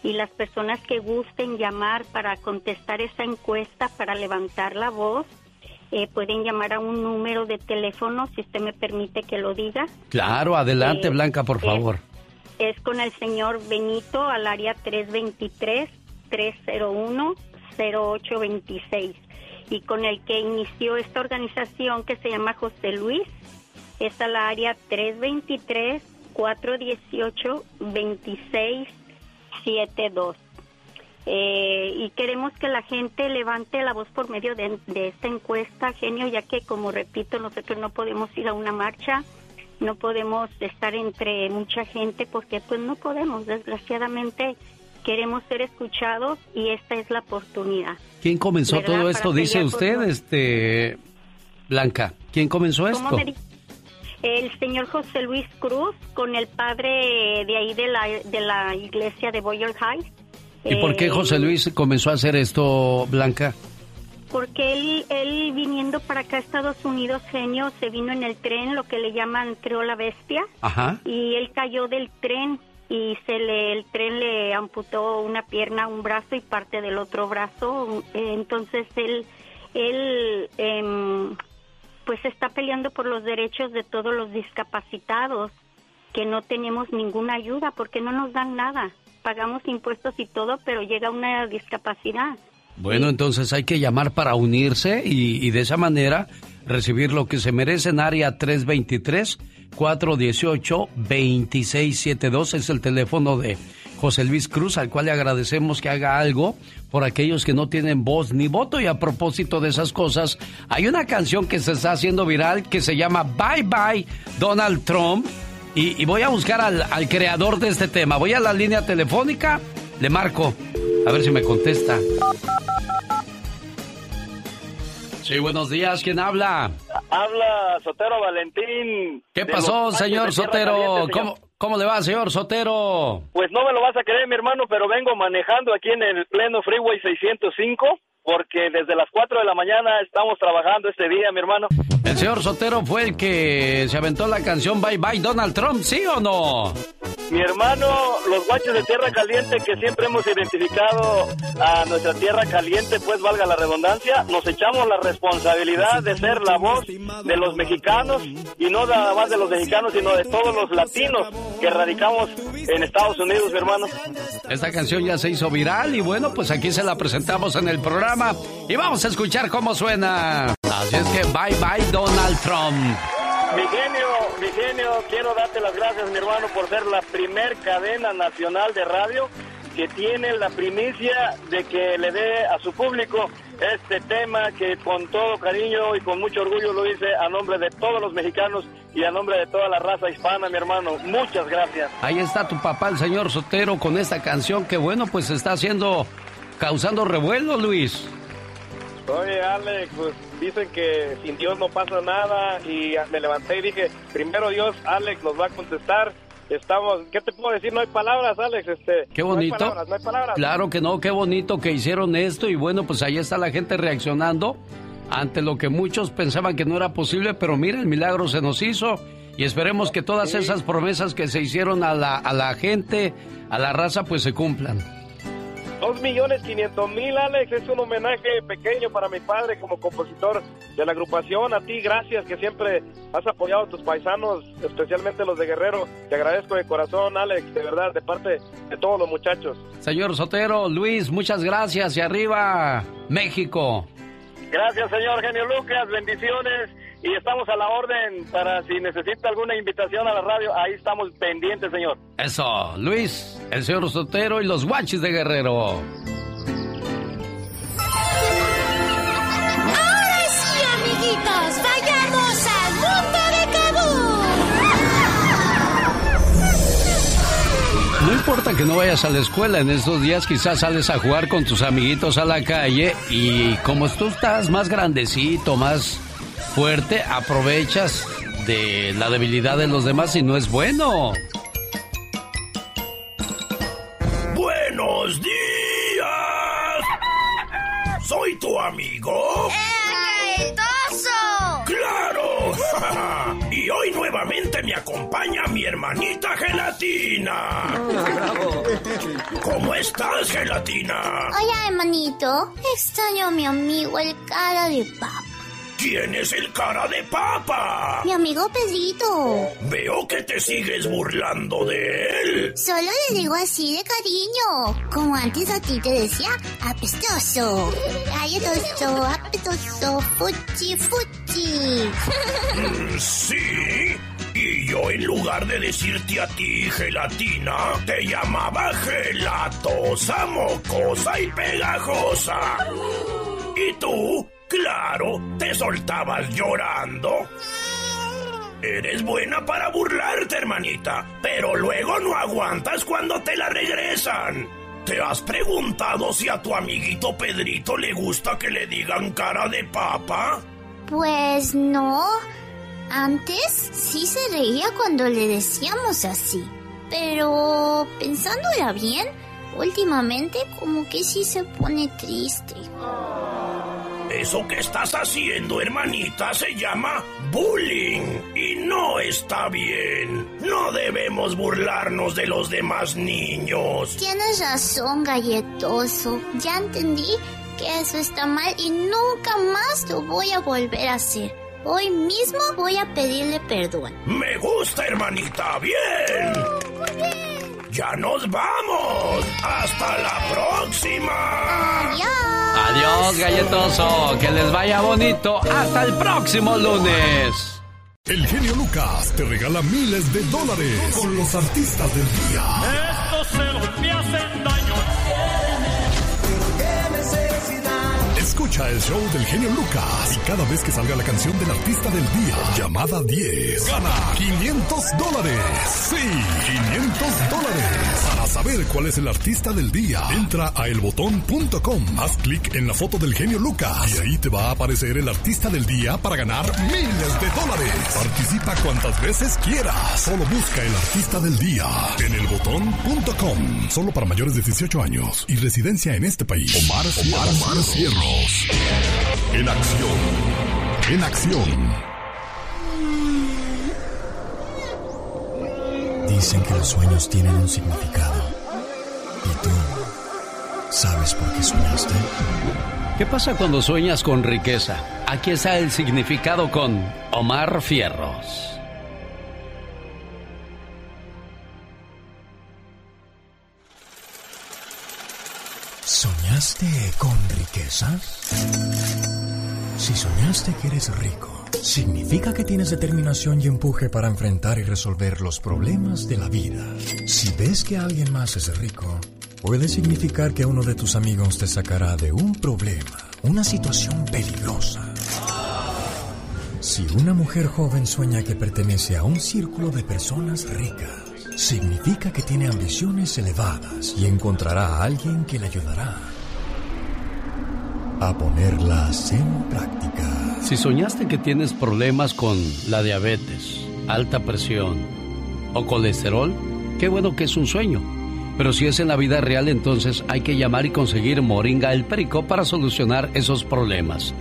y las personas que gusten llamar para contestar esa encuesta, para levantar la voz, eh, pueden llamar a un número de teléfono, si usted me permite que lo diga. Claro, adelante Eh, Blanca, por favor. Es con el señor Benito al área 323-301-0826 y con el que inició esta organización que se llama José Luis, es al área 323-418-2672. Eh, y queremos que la gente levante la voz por medio de, de esta encuesta, genio, ya que, como repito, nosotros no podemos ir a una marcha, no podemos estar entre mucha gente porque pues no podemos, desgraciadamente queremos ser escuchados y esta es la oportunidad. ¿Quién comenzó ¿Verdad? todo esto? Para Dice por usted, este Blanca. ¿Quién comenzó ¿Cómo esto? me El señor José Luis Cruz con el padre de ahí de la, de la iglesia de Boyer High. ¿Y por qué Eh, José Luis comenzó a hacer esto, Blanca? Porque él, él viniendo para acá a Estados Unidos, genio, se vino en el tren, lo que le llaman, creo, la bestia. Ajá. Y él cayó del tren y se le, el tren le amputó una pierna, un brazo y parte del otro brazo. Eh, Entonces él, él em, pues está peleando por los derechos de todos los discapacitados, que no tenemos ninguna ayuda porque no nos dan nada. Pagamos impuestos y todo, pero llega una discapacidad. Bueno, entonces hay que llamar para unirse y, y de esa manera recibir lo que se merece en área 323-418-2672. Es el teléfono de José Luis Cruz, al cual le agradecemos que haga algo por aquellos que no tienen voz ni voto. Y a propósito de esas cosas, hay una canción que se está haciendo viral que se llama Bye Bye Donald Trump. Y, y voy a buscar al, al creador de este tema. Voy a la línea telefónica, le marco, a ver si me contesta. Sí, buenos días, ¿quién habla? Habla Sotero Valentín. ¿Qué pasó, señor Sotero? Caliente, señor. ¿Cómo, ¿Cómo le va, señor Sotero? Pues no me lo vas a creer, mi hermano, pero vengo manejando aquí en el pleno Freeway 605 porque desde las 4 de la mañana estamos trabajando este día, mi hermano. El señor Sotero fue el que se aventó la canción Bye Bye Donald Trump, ¿sí o no? Mi hermano, los guachos de Tierra Caliente que siempre hemos identificado a nuestra Tierra Caliente, pues valga la redundancia, nos echamos la responsabilidad de ser la voz de los mexicanos y no nada más de los mexicanos, sino de todos los latinos que radicamos en Estados Unidos, mi hermano. Esta canción ya se hizo viral y bueno, pues aquí se la presentamos en el programa y vamos a escuchar cómo suena. Así es que Bye Bye Donald Trump. Mi genio, mi genio, quiero darte las gracias, mi hermano, por ser la primer cadena nacional de radio que tiene la primicia de que le dé a su público este tema que con todo cariño y con mucho orgullo lo hice a nombre de todos los mexicanos y a nombre de toda la raza hispana, mi hermano. Muchas gracias. Ahí está tu papá, el señor Sotero, con esta canción que bueno, pues está haciendo, causando revuelo, Luis. Oye, Alex, pues dicen que sin Dios no pasa nada y me levanté y dije, primero Dios, Alex nos va a contestar. Estamos, ¿qué te puedo decir? No hay palabras, Alex. Este, Qué No hay bonito. palabras, no hay palabras. Claro que no, qué bonito que hicieron esto y bueno, pues ahí está la gente reaccionando ante lo que muchos pensaban que no era posible, pero mira, el milagro se nos hizo y esperemos que todas esas promesas que se hicieron a la, a la gente, a la raza, pues se cumplan. Dos millones quinientos mil, Alex, es un homenaje pequeño para mi padre como compositor de la agrupación. A ti, gracias, que siempre has apoyado a tus paisanos, especialmente los de Guerrero. Te agradezco de corazón, Alex, de verdad, de parte de todos los muchachos. Señor Sotero, Luis, muchas gracias y arriba, México. Gracias, señor Genio Lucas, bendiciones y estamos a la orden para si necesita alguna invitación a la radio, ahí estamos pendientes, señor. Eso, Luis, el señor Sotero y los guachis de Guerrero. Ahora sí, amiguitos, vayamos al mundo de No importa que no vayas a la escuela en estos días, quizás sales a jugar con tus amiguitos a la calle y como tú estás más grandecito, más fuerte, aprovechas de la debilidad de los demás y no es bueno. Buenos días. Soy tu amigo. ¡El ¡Claro! (laughs) y hoy nuevamente me acompaña mi hermanita Gelatina. (laughs) ¿Cómo estás, Gelatina? Hola, hermanito. Extraño a mi amigo el cara de papa. ¿Quién es el cara de papa? Mi amigo Pedrito. Veo que te sigues burlando de él. Solo le digo así de cariño. Como antes a ti te decía, apestoso. Galloso, apestoso, fuchi, fuchi. Mm, sí. Y yo en lugar de decirte a ti gelatina, te llamaba gelatosa, mocosa y pegajosa. ¿Y tú? Claro, te soltabas llorando. Eres buena para burlarte, hermanita, pero luego no aguantas cuando te la regresan. ¿Te has preguntado si a tu amiguito Pedrito le gusta que le digan cara de papa? Pues no. Antes sí se reía cuando le decíamos así. Pero pensándola bien, últimamente como que sí se pone triste. Eso que estás haciendo, hermanita, se llama bullying y no está bien. No debemos burlarnos de los demás niños. Tienes razón, galletoso. Ya entendí que eso está mal y nunca más lo voy a volver a hacer. Hoy mismo voy a pedirle perdón. Me gusta, hermanita. Bien. Ya nos vamos. Hasta la próxima. Adiós. Adiós, galletoso. Que les vaya bonito. Hasta el próximo lunes. El genio Lucas te regala miles de dólares con los artistas del día. Estos celos me hacen El show del genio Lucas y cada vez que salga la canción del artista del día, llamada 10, gana 500 dólares. Sí, 500 dólares. Para saber cuál es el artista del día, entra a elbotón.com, haz clic en la foto del genio Lucas y ahí te va a aparecer el artista del día para ganar miles de dólares. Participa cuantas veces quieras. Solo busca el artista del día en elbotón.com. Solo para mayores de 18 años y residencia en este país. Omar, Omar, Omar Cierros. En acción. En acción. Dicen que los sueños tienen un significado. ¿Y tú sabes por qué soñaste? ¿Qué pasa cuando sueñas con riqueza? Aquí está el significado con Omar Fierros. ¿Soñaste con riquezas? Si soñaste que eres rico, significa que tienes determinación y empuje para enfrentar y resolver los problemas de la vida. Si ves que alguien más es rico, puede significar que uno de tus amigos te sacará de un problema, una situación peligrosa. Si una mujer joven sueña que pertenece a un círculo de personas ricas, significa que tiene ambiciones elevadas y encontrará a alguien que le ayudará a ponerlas en práctica. Si soñaste que tienes problemas con la diabetes, alta presión o colesterol, qué bueno que es un sueño. Pero si es en la vida real, entonces hay que llamar y conseguir Moringa el Perico para solucionar esos problemas.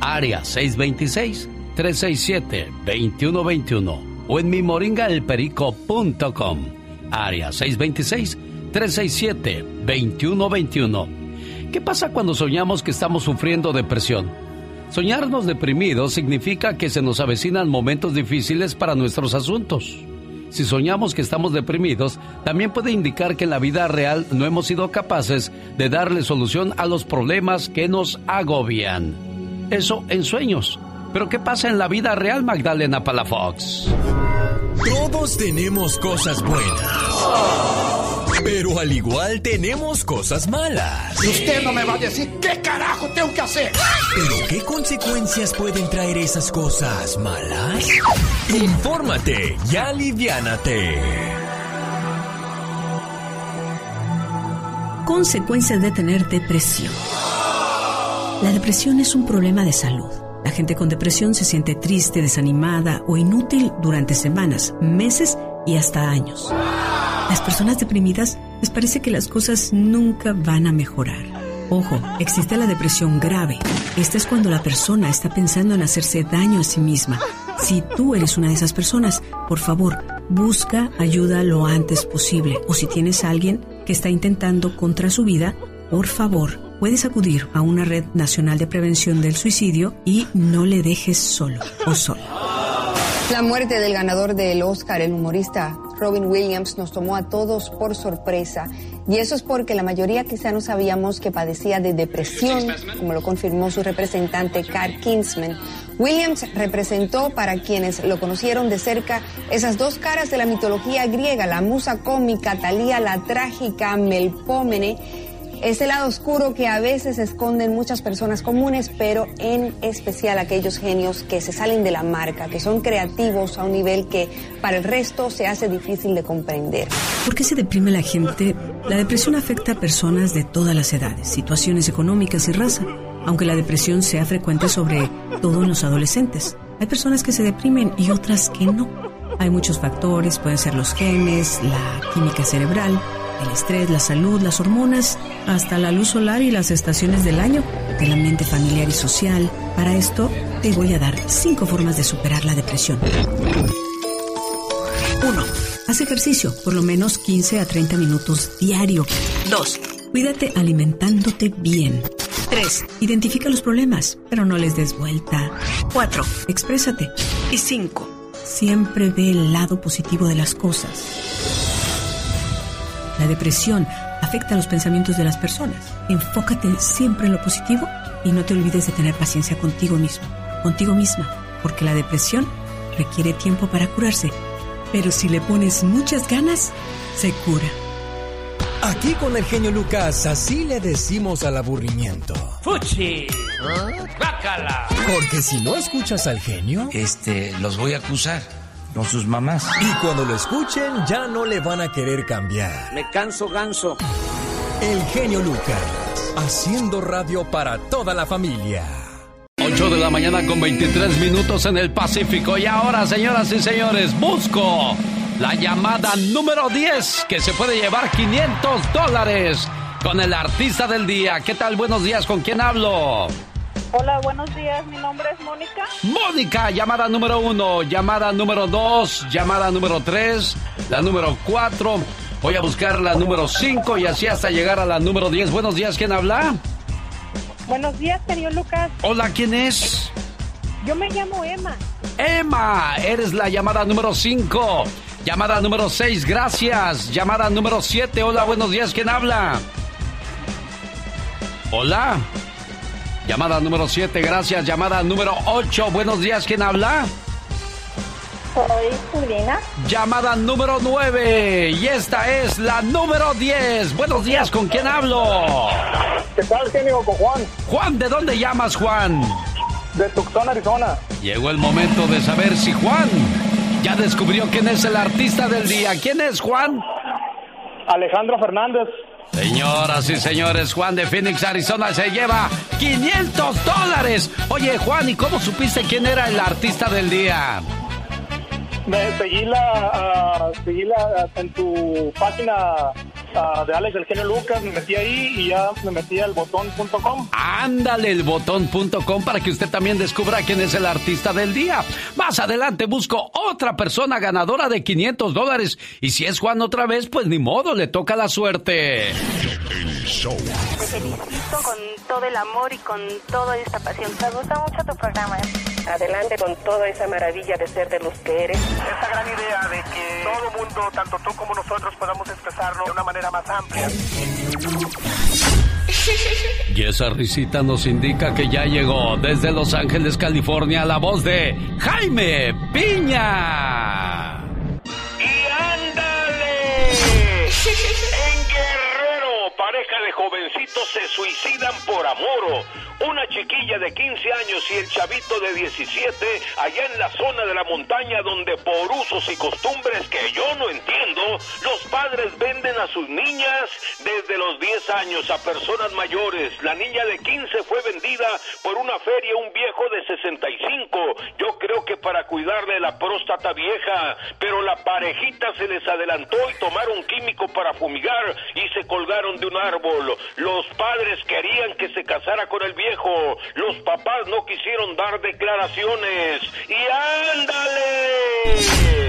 área 626-367-2121 o en mimoringaelperico.com, área 626-367-2121. ¿Qué pasa cuando soñamos que estamos sufriendo depresión? Soñarnos deprimidos significa que se nos avecinan momentos difíciles para nuestros asuntos. Si soñamos que estamos deprimidos, también puede indicar que en la vida real no hemos sido capaces de darle solución a los problemas que nos agobian. Eso en sueños. Pero ¿qué pasa en la vida real, Magdalena Palafox? Todos tenemos cosas buenas. Pero al igual tenemos cosas malas. Y usted no me va a decir qué carajo tengo que hacer. Pero ¿qué consecuencias pueden traer esas cosas malas? Infórmate y aliviánate. Consecuencias de tener depresión. La depresión es un problema de salud. La gente con depresión se siente triste, desanimada o inútil durante semanas, meses y hasta años. Las personas deprimidas les parece que las cosas nunca van a mejorar. Ojo, existe la depresión grave. Esta es cuando la persona está pensando en hacerse daño a sí misma. Si tú eres una de esas personas, por favor, busca ayuda lo antes posible. O si tienes a alguien que está intentando contra su vida, por favor, puedes acudir a una red nacional de prevención del suicidio y no le dejes solo o solo. La muerte del ganador del Oscar, el humorista Robin Williams, nos tomó a todos por sorpresa. Y eso es porque la mayoría quizá no sabíamos que padecía de depresión, como lo confirmó su representante Carl Kinsman. Williams representó, para quienes lo conocieron de cerca, esas dos caras de la mitología griega, la musa cómica, Talía la trágica, Melpómene, ese lado oscuro que a veces esconden muchas personas comunes, pero en especial aquellos genios que se salen de la marca, que son creativos a un nivel que para el resto se hace difícil de comprender. ¿Por qué se deprime la gente? La depresión afecta a personas de todas las edades, situaciones económicas y raza, aunque la depresión sea frecuente sobre todo en los adolescentes. Hay personas que se deprimen y otras que no. Hay muchos factores, pueden ser los genes, la química cerebral, el estrés, la salud, las hormonas, hasta la luz solar y las estaciones del año, el ambiente familiar y social. Para esto te voy a dar cinco formas de superar la depresión. 1. Haz ejercicio, por lo menos 15 a 30 minutos diario. 2. Cuídate alimentándote bien. 3. Identifica los problemas, pero no les des vuelta. 4. Exprésate. Y 5. Siempre ve el lado positivo de las cosas. La depresión afecta a los pensamientos de las personas. Enfócate siempre en lo positivo y no te olvides de tener paciencia contigo mismo, contigo misma, porque la depresión requiere tiempo para curarse, pero si le pones muchas ganas, se cura. Aquí con el genio Lucas, así le decimos al aburrimiento. ¡Fuchi! ¡Bácala! Porque si no escuchas al genio, este, los voy a acusar con sus mamás. Y cuando lo escuchen, ya no le van a querer cambiar. Me canso ganso. El genio Lucas, haciendo radio para toda la familia. 8 de la mañana con 23 minutos en el Pacífico. Y ahora, señoras y señores, busco la llamada número 10 que se puede llevar 500 dólares con el artista del día. ¿Qué tal? Buenos días, ¿con quién hablo? Hola, buenos días. Mi nombre es Mónica. Mónica, llamada número uno, llamada número dos, llamada número tres, la número cuatro. Voy a buscar la número cinco y así hasta llegar a la número diez. Buenos días, ¿quién habla? Buenos días, señor Lucas. Hola, ¿quién es? Yo me llamo Emma. Emma, eres la llamada número cinco. Llamada número seis, gracias. Llamada número siete, hola, buenos días, ¿quién habla? Hola. Llamada número 7, gracias. Llamada número 8, buenos días, ¿quién habla? Soy Sabrina. Llamada número 9, y esta es la número 10. Buenos días, ¿con quién hablo? ¿Qué tal, genio? Con Juan. Juan, ¿de dónde llamas, Juan? De Tucson, Arizona. Llegó el momento de saber si Juan ya descubrió quién es el artista del día. ¿Quién es Juan? Alejandro Fernández. Señoras y señores, Juan de Phoenix, Arizona se lleva 500 dólares. Oye, Juan, ¿y cómo supiste quién era el artista del día? Me seguí la, la en tu página ah, de Alex el genio Lucas, me metí ahí y ya me metí al botón.com. Ándale, el botón.com para que usted también descubra quién es el artista del día. Más adelante busco otra persona ganadora de 500 dólares. Y si es Juan otra vez, pues ni modo, le toca la suerte. Te felicito con todo el amor y con toda esta pasión. Me gusta mucho tu programa. Adelante con toda esa maravilla de ser de los que eres. Esta gran idea de que todo mundo, tanto tú como nosotros, podamos expresarlo de una manera más amplia. Y esa risita nos indica que ya llegó desde Los Ángeles, California, la voz de Jaime Piña. ¡Y ándale! En Guerrero, pareja de jovencitos se suicidan por amor. Una chiquilla de 15 años y el chavito de 17 allá en la zona de la montaña donde por usos y costumbres que yo no entiendo, los padres venden a sus niñas desde los 10 años a personas mayores. La niña de 15 fue vendida por una feria un viejo de 65. Yo creo que para cuidarle la próstata vieja, pero la parejita se les adelantó y tomaron químico para fumigar y se colgaron de un árbol. Los padres querían que se casara con el viejo. Los papás no quisieron dar declaraciones. ¡Y ándale!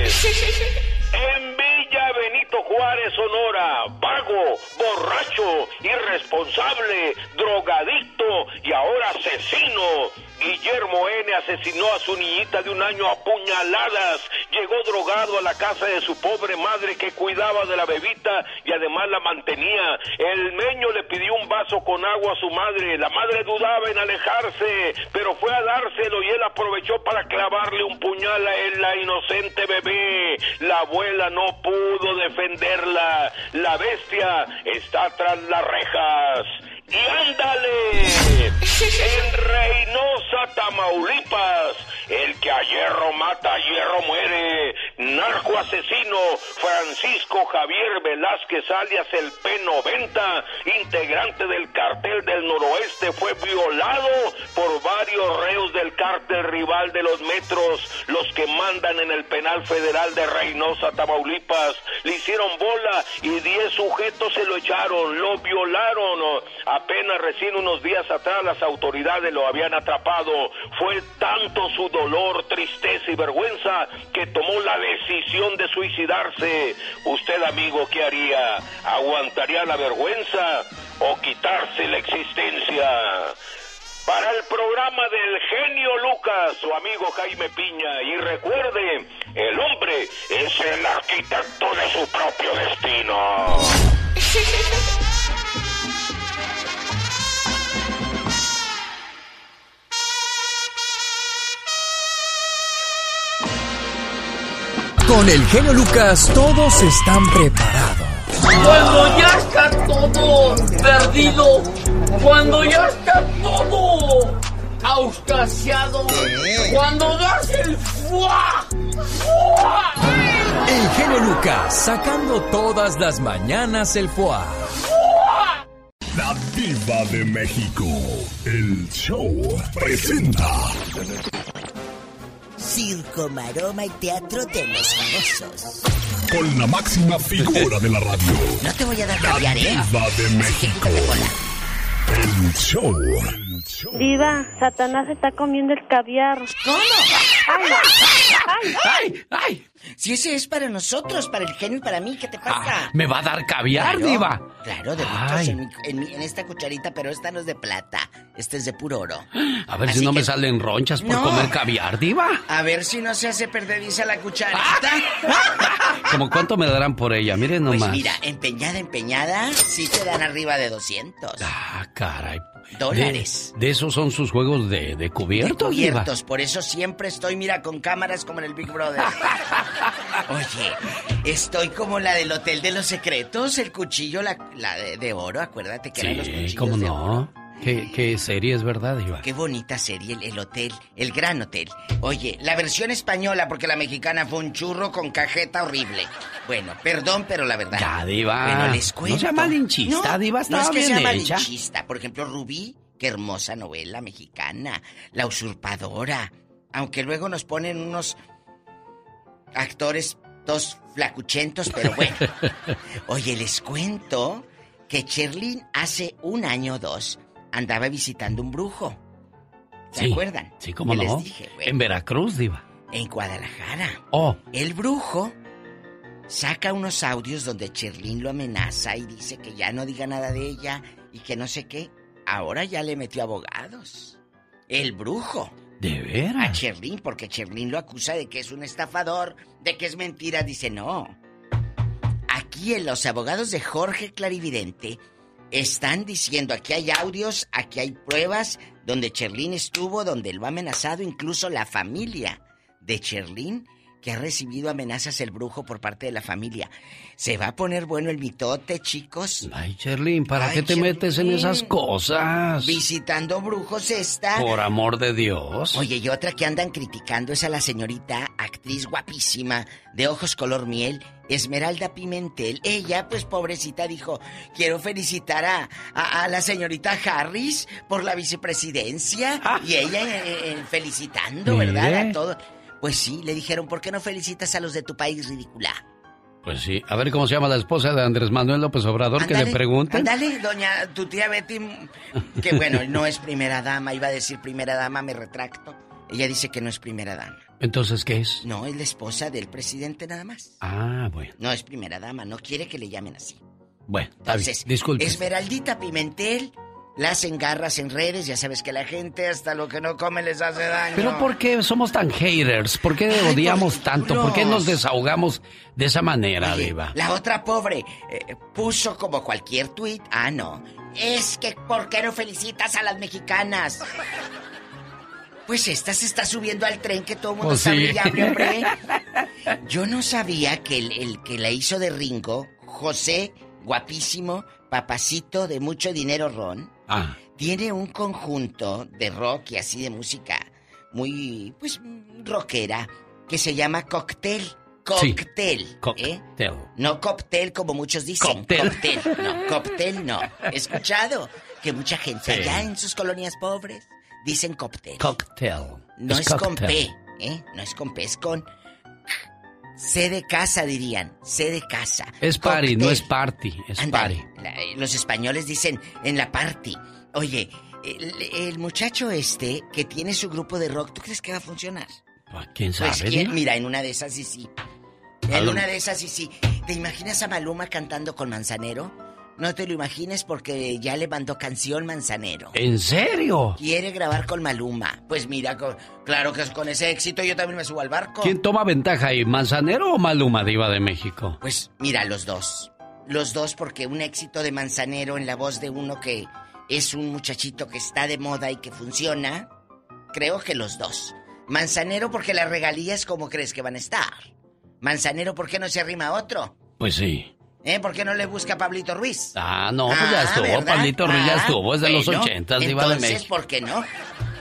(laughs) En Villa Benito Juárez, Sonora, vago, borracho, irresponsable, drogadicto y ahora asesino. Guillermo N. asesinó a su niñita de un año a puñaladas. Llegó drogado a la casa de su pobre madre que cuidaba de la bebita y además la mantenía. El meño le pidió un vaso con agua a su madre. La madre dudaba en alejarse, pero fue a dárselo y él aprovechó para clavarle un puñal a él, la inocente bebé. La abuela no pudo defenderla. La bestia está tras las rejas. Y ándale, en Reynosa, Tamaulipas, el que a hierro mata, a hierro muere. Narco asesino Francisco Javier Velázquez alias el P90, integrante del cartel del noroeste, fue violado por varios reos del cártel rival de los metros, los que mandan en el penal federal de Reynosa, Tamaulipas. Le hicieron bola y 10 sujetos se lo echaron, lo violaron. Apenas recién unos días atrás las autoridades lo habían atrapado. Fue tanto su dolor, tristeza y vergüenza que tomó la decisión de suicidarse. Usted, amigo, ¿qué haría? ¿Aguantaría la vergüenza o quitarse la existencia? Para el programa del genio Lucas, su amigo Jaime Piña. Y recuerde, el hombre es el arquitecto de su propio destino. (laughs) Con el genio Lucas todos están preparados. Cuando ya está todo perdido, cuando ya está todo auscasiado, cuando das el fuá, fuá. El genio Lucas sacando todas las mañanas el foie. La diva de México. El show presenta. Circo, maroma y teatro de los famosos. Con la máxima figura de la radio. No te voy a dar La caviar, ¿eh? diva de México. El show. Diva, Satanás está comiendo el caviar. ¿Cómo? ¡Ay! ¡Ay! ¡Ay! ¡Ay! Si ese es para nosotros, para el genio y para mí, ¿qué te pasa? ¿Me va a dar caviar, Claro, diva? Claro, de en, mi- en mi- en esta cucharita, pero esta no es de plata, esta es de puro oro. A ver Así si no me salen ronchas por No. comer caviar, diva. A ver si no se hace perdediza la cucharita. (laughs) ¿Cómo cuánto me darán por ella? Miren Pues nomás. mira, empeñada, empeñada, sí te dan arriba de 200. Ah, caray. Dólares. De, de esos son sus juegos de, de cubiertos, diva. Cubiertos, por eso siempre estoy, mira, con cámaras como en el Big Brother. (laughs) Oye, estoy como la del Hotel de los Secretos, el cuchillo, la, la de, de oro, acuérdate que eran los Sí, cuchillos cómo de oro. ¿Qué, qué serie es verdad, diva? Qué bonita serie, el, el hotel, el gran hotel. Oye, la versión española, porque la mexicana fue un churro con cajeta horrible. Bueno, perdón, pero la verdad. Ya, diva. Bueno, les cuento. No sea malinchista, No, diva, No estaba es que bien sea malinchista. Por ejemplo, Rubí, qué hermosa novela mexicana. La usurpadora. Aunque luego nos ponen unos actores Dos flacuchentos, pero bueno. (laughs) Oye, les cuento que Cherlin hace un año o dos andaba visitando un brujo. ¿Se Sí, acuerdan? Sí, cómo no. les dije, bueno, En Veracruz, Diva. en Guadalajara. Oh, El brujo saca unos audios donde Cherlin lo amenaza y dice que ya no diga nada de ella y que no sé qué. Ahora ya le metió abogados. El brujo. ¿de A veras? Cherlin, porque Cherlin lo acusa de que es un estafador, de que es mentira. Dice, no. Aquí en los abogados de Jorge Clarividente están diciendo, aquí hay audios, aquí hay pruebas donde Cherlin estuvo, donde lo ha amenazado incluso la familia de Cherlin, que ha recibido amenazas el brujo por parte de la familia. Se va a poner bueno el mitote, chicos. Ay, Cherlin, ¿para Ay, qué te Cherlin. metes en esas cosas? Visitando brujos está. Por amor de Dios. Oye, y otra que andan criticando es a la señorita actriz guapísima, de ojos color miel, Esmeralda Pimentel. Ella, pues pobrecita, dijo, quiero felicitar a, a- a la señorita Harris por la vicepresidencia. Y ella eh, eh, felicitando, ¿verdad? A todo. Pues sí, le dijeron, ¿por qué no felicitas a los de tu país, ridícula? Pues sí. A ver cómo se llama la esposa de Andrés Manuel López Obrador, que le pregunten. Ándale, doña, tu tía Betty, (laughs) que bueno, no es primera dama, iba a decir primera dama, me retracto. Ella dice que no es primera dama. Entonces, ¿qué es? No, es la esposa del presidente nada más. Ah, bueno. No es primera dama, no quiere que le llamen así. Bueno. Entonces, Disculpe. Esmeraldita Pimentel, la hacen garras en redes, ya sabes que la gente hasta lo que no come les hace daño. Pero ¿por qué somos tan haters? ¿Por qué Ay, odiamos por tanto? ¿Por qué nos desahogamos de esa manera, Oye, Diva? La otra pobre eh, puso como cualquier tuit, ah, no, es que ¿por qué no felicitas a las mexicanas? Pues esta se está subiendo al tren que todo el mundo Pues está sí. brillable, hombre. (laughs) Yo no sabía que el, el que la hizo de Ringo, José, guapísimo, papacito de mucho dinero ron, Ah, tiene un conjunto de rock y así de música muy, pues, rockera, que se llama Cocktail. Sí. Cocktail. ¿eh? cocktail. No cóctel como muchos dicen. Cóctel. Cóctel. No, cóctel no. He escuchado que mucha gente Sí. allá en sus colonias pobres dicen cóctel. Cocktail. No es, con cocktail. P, ¿eh? No es con P, es con C de casa dirían, C de casa. Es party, no es party, es party. la- los españoles dicen en la party. Oye, el, el muchacho este que tiene su grupo de rock, ¿tú crees que va a funcionar? Ah, ¿Quién sabe? Pues ¿quién? Diva? mira, en una de esas sí sí. En una de esas sí sí. ¿Te imaginas a Maluma cantando con Manzanero? No te lo imagines porque ya le mandó canción Manzanero. ¿En serio? Quiere grabar con Maluma. Pues mira, con- claro que con ese éxito yo también me subo al barco. ¿Quién toma ventaja ahí, Manzanero o Maluma, Diva de México? Pues mira, los dos. Los dos porque un éxito de Manzanero en la voz de uno que es un muchachito que está de moda y que funciona, creo que los dos. Manzanero porque las regalías, ¿cómo crees que van a estar? Manzanero, ¿por qué no se arrima a otro? Pues sí. ¿Eh? ¿Por qué no le busca a Pablito Ruiz? Ah, no, pues ya Ah, estuvo. ¿verdad? Pablito Ruiz ya Ah, estuvo. Es de los bueno, ochentas, Diva de entonces, México. ¿por qué no?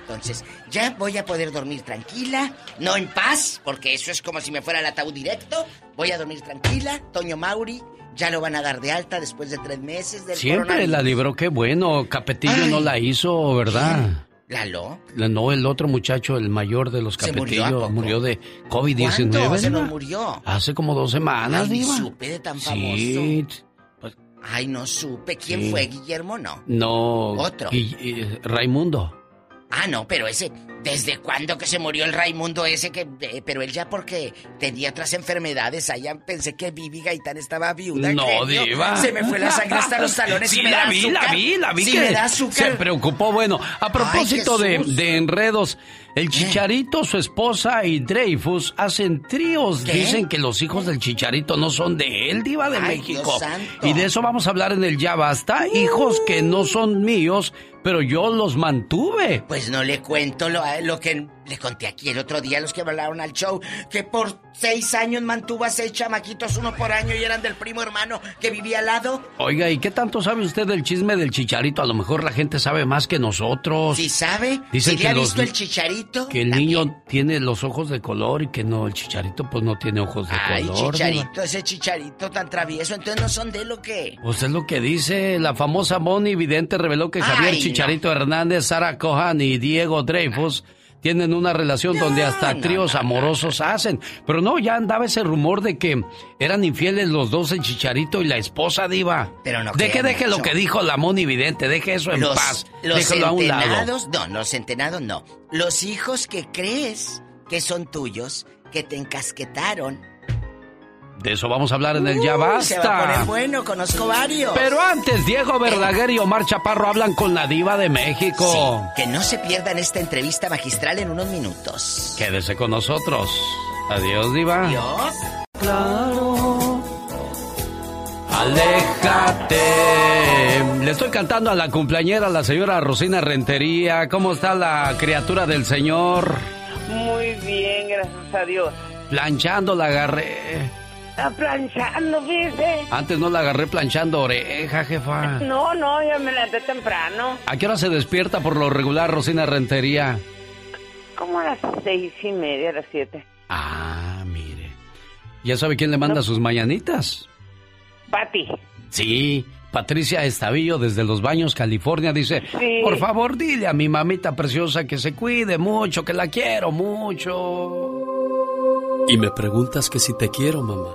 Entonces, ya voy a poder dormir tranquila, no en paz, porque eso es como si me fuera al ataúd directo. Voy a dormir tranquila. Toño Mauri ya lo van a dar de alta después de tres meses del Siempre la libró, qué bueno. Capetillo Ay. no la hizo, ¿verdad? ¿Lalo? La- No, el otro muchacho, el mayor de los ¿Se murió de COVID-19. ¿Cuándo se nos murió? Hace como dos semanas, Ay, Diva. supe de tan Sí. Ay, no supe. ¿Quién Sí. fue? ¿Guillermo? No. No. Otro. y- y- Raimundo. Ah, no, pero ese, ¿desde cuándo que se murió el Raimundo ese que, eh, pero él ya porque tenía otras enfermedades, allá pensé que Vivi Gaitán estaba viuda. No, diva. Se me fue la sangre hasta los talones Sí, y me la da vi, azúcar. la vi, la vi. Sí, que me da azúcar. Se preocupó. Bueno, a propósito de enredos, el Chicharito, su esposa y Dreyfus hacen tríos. ¿Qué? Dicen que los hijos del Chicharito no son de él, diva de Ay, México. Y de eso vamos a hablar en el Ya Basta. Hijos que no son míos, pero yo los mantuve. Pues no le cuento lo, lo que le conté aquí el otro día a los que hablaron al show, que por seis años mantuvo a seis chamaquitos, uno por año, y eran del primo hermano que vivía al lado. Oiga, ¿y qué tanto sabe usted del chisme del Chicharito? A lo mejor la gente sabe más que nosotros. ¿Sí sabe? Dicen ¿Sí que ha los visto el chicharito? Que el niño tiene los ojos de color y que no, el chicharito pues no tiene ojos de Ay, color. chicharito, diva. ese chicharito tan travieso, entonces no son de lo que... Pues es lo que dice la famosa Moni Vidente reveló que Javier Ay, Chicharito Hernández, Sara Cohan y Diego Dreyfus tienen una relación donde hasta tríos amorosos hacen. Pero no, ya andaba ese rumor de que eran infieles los dos, el chicharito y la esposa diva. Pero no Deje, deje lo que dijo la Moni Vidente, deje eso en los, paz. los Déjelo a un lado. centenados, no, los centenados no. Los hijos que crees que son tuyos, que te encasquetaron. De eso vamos a hablar en el Ya Uy, Se va a Basta. poner bueno, conozco varios. Pero antes, Diego Verdaguer y Omar Chaparro hablan con la diva de México. Sí, que no se pierdan esta entrevista magistral en unos minutos. Quédese con nosotros. Adiós, diva. Adiós. Claro. Aléjate. Le estoy cantando a la cumpleañera, la señora Rosina Rentería. ¿Cómo está la criatura del Señor? Muy bien, gracias a Dios. Planchando la agarré. Está planchando, fíjese. Antes no la agarré planchando oreja, jefa. No, no, ya me levanté temprano. ¿A qué hora se despierta por lo regular Rosina Rentería? Como a las seis y media, a las siete. Ah, mire. ¿Ya sabe quién le manda sus mañanitas? Pati. Sí, Patricia Estavillo desde Los Baños, California, dice, Sí. por favor dile a mi mamita preciosa que se cuide mucho, que la quiero mucho. Y me preguntas que si te quiero, mamá.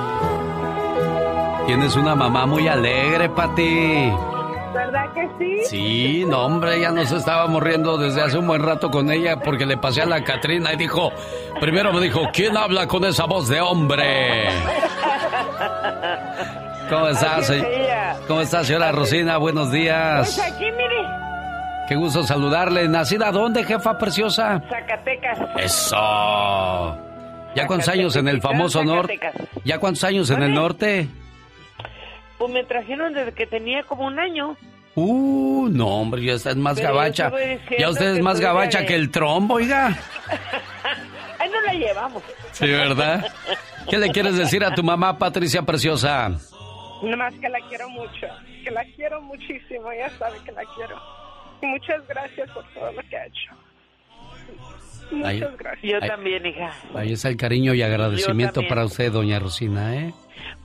Tienes una mamá muy alegre, Pati. ¿Verdad que sí? Sí, no, hombre, ya nos estábamos riendo desde hace un buen rato con ella porque le pasé a la Catrina y dijo, primero me dijo, ¿quién habla con esa voz de hombre? ¿Cómo estás? Así es se- ella. ¿Cómo está, señora Rosina? Buenos Pues días. aquí, mire, Qué gusto saludarle. ¿Nacida dónde, jefa preciosa? Zacatecas. Eso. ¿Ya cuántos años en el famoso norte? ¿Ya cuántos años en el norte? Pues me trajeron desde que tenía como un año. Uh, no, hombre, ya está más Pero gabacha. Ya usted es más de- gabacha que el trombo, oiga. (laughs) Ahí no la llevamos. Sí, ¿verdad? ¿Qué le quieres decir a tu mamá, Patricia Preciosa? Nada más que la quiero mucho, que la quiero muchísimo, ya sabe que la quiero. Y muchas gracias por todo lo que ha hecho. Muchas Ahí- gracias. Yo ahí- también, hija. Ahí está el cariño y agradecimiento para usted, doña Rosina, ¿eh?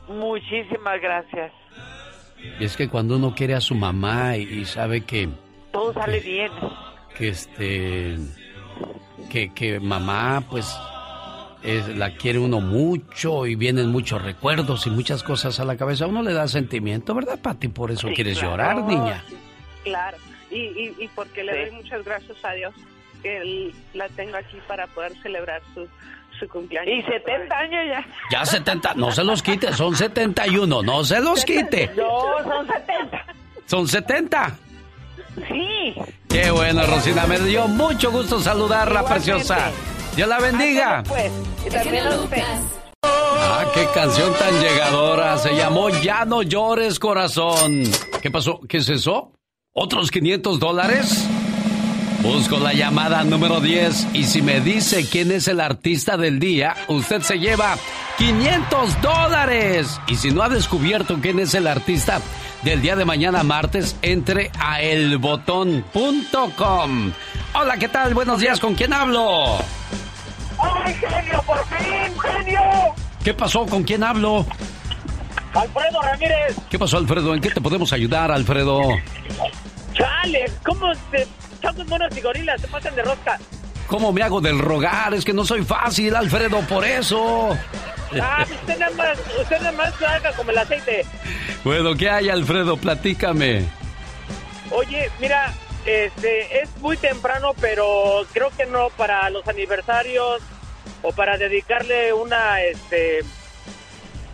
Muchísimas gracias. Y es que cuando uno quiere a su mamá y, y sabe que, Todo sale bien. que este, que, que mamá, pues, es- la quiere uno mucho y vienen muchos recuerdos y muchas cosas a la cabeza, uno le da sentimiento, ¿verdad, Pati? Por eso Sí, quieres claro. llorar, niña. Claro, y, y, y porque le doy muchas gracias a Dios que él la tengo aquí para poder celebrar su, su cumpleaños. Y 70 años ya. Ya 70, no se los quite, son 71, no se los quite. No, son 70. Son 70. Sí. Qué bueno, Rosina, me dio mucho gusto saludarla, Igualmente. preciosa. Dios la bendiga. Pues, y también a usted. Ah, qué canción tan llegadora. Se llamó Ya no llores, corazón. ¿Qué pasó? ¿Qué es eso? ¿Otros 500 dólares? Busco la llamada número 10 y si me dice quién es el artista del día, usted se lleva 500 dólares. Y si no ha descubierto quién es el artista del día de mañana martes, entre a elbotón.com. Hola, ¿qué tal? Buenos días, ¿con quién hablo? ¡Ay, genio, por fin, genio! ¿Qué pasó? ¿Con quién hablo? Alfredo Ramírez. ¿Qué pasó, Alfredo? ¿En qué te podemos ayudar, Alfredo? Chale, ¿cómo se changos monos y gorilas se pasan de rosca? ¿Cómo me hago del rogar? Es que no soy fácil, Alfredo, por eso. Ah, usted nada más, usted nada más haga como el aceite. Bueno, ¿qué hay, Alfredo? Platícame. Oye, mira, este, es muy temprano, pero creo que no para los aniversarios o para dedicarle una, este,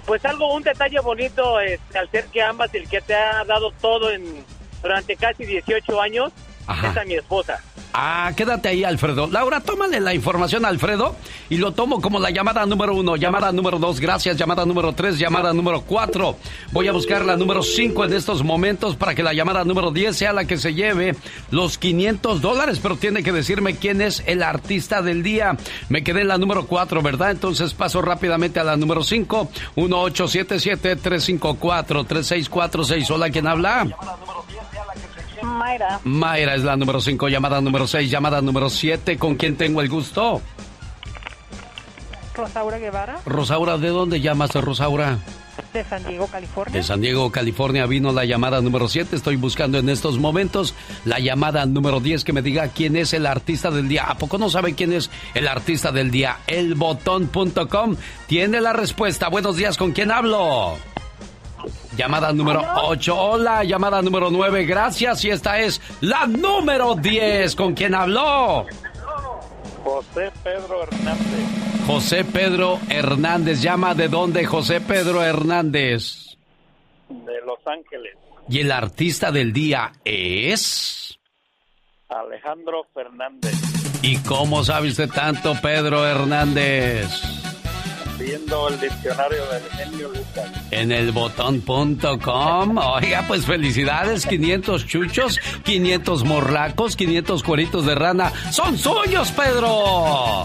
pues algo, un detalle bonito este, al ser que ambas el que te ha dado todo en durante casi 18 años Ajá. es mi esposa. Ah, quédate ahí, Alfredo. Laura, tómale la información Alfredo y lo tomo como la llamada número uno, llamada número dos, gracias, llamada número tres, llamada número cuatro. Voy a buscar la número cinco en estos momentos para que la llamada número diez sea la que se lleve los 500 dólares, pero tiene que decirme quién es el artista del día. Me quedé en la número cuatro, ¿verdad? Entonces paso rápidamente a la número cinco, 1877-354-3646. Hola, ¿quién habla? Mayra. Mayra es la número 5, llamada número 6, llamada número 7. ¿Con quién tengo el gusto? Rosaura Guevara. Rosaura, ¿de dónde llamas, Rosaura? De San Diego, California. De San Diego, California vino la llamada número 7. Estoy buscando en estos momentos la llamada número 10 que me diga quién es el artista del día. ¿A poco no sabe quién es el artista del día? Elbotón.com tiene la respuesta. Buenos días, ¿con quién hablo? Llamada número 8. Hola, llamada número 9. Gracias. Y esta es la número 10. ¿Con quién habló? José Pedro Hernández. José Pedro Hernández. Llama de dónde, José Pedro Hernández. De Los Ángeles. Y el artista del día es. Alejandro Fernández. ¿Y cómo sabe usted tanto, Pedro Hernández? Viendo el diccionario del genio Lucas. En el botón.com. Oiga, pues felicidades, 500 chuchos, 500 morlacos, 500 cueritos de rana. ¡Son suyos, Pedro!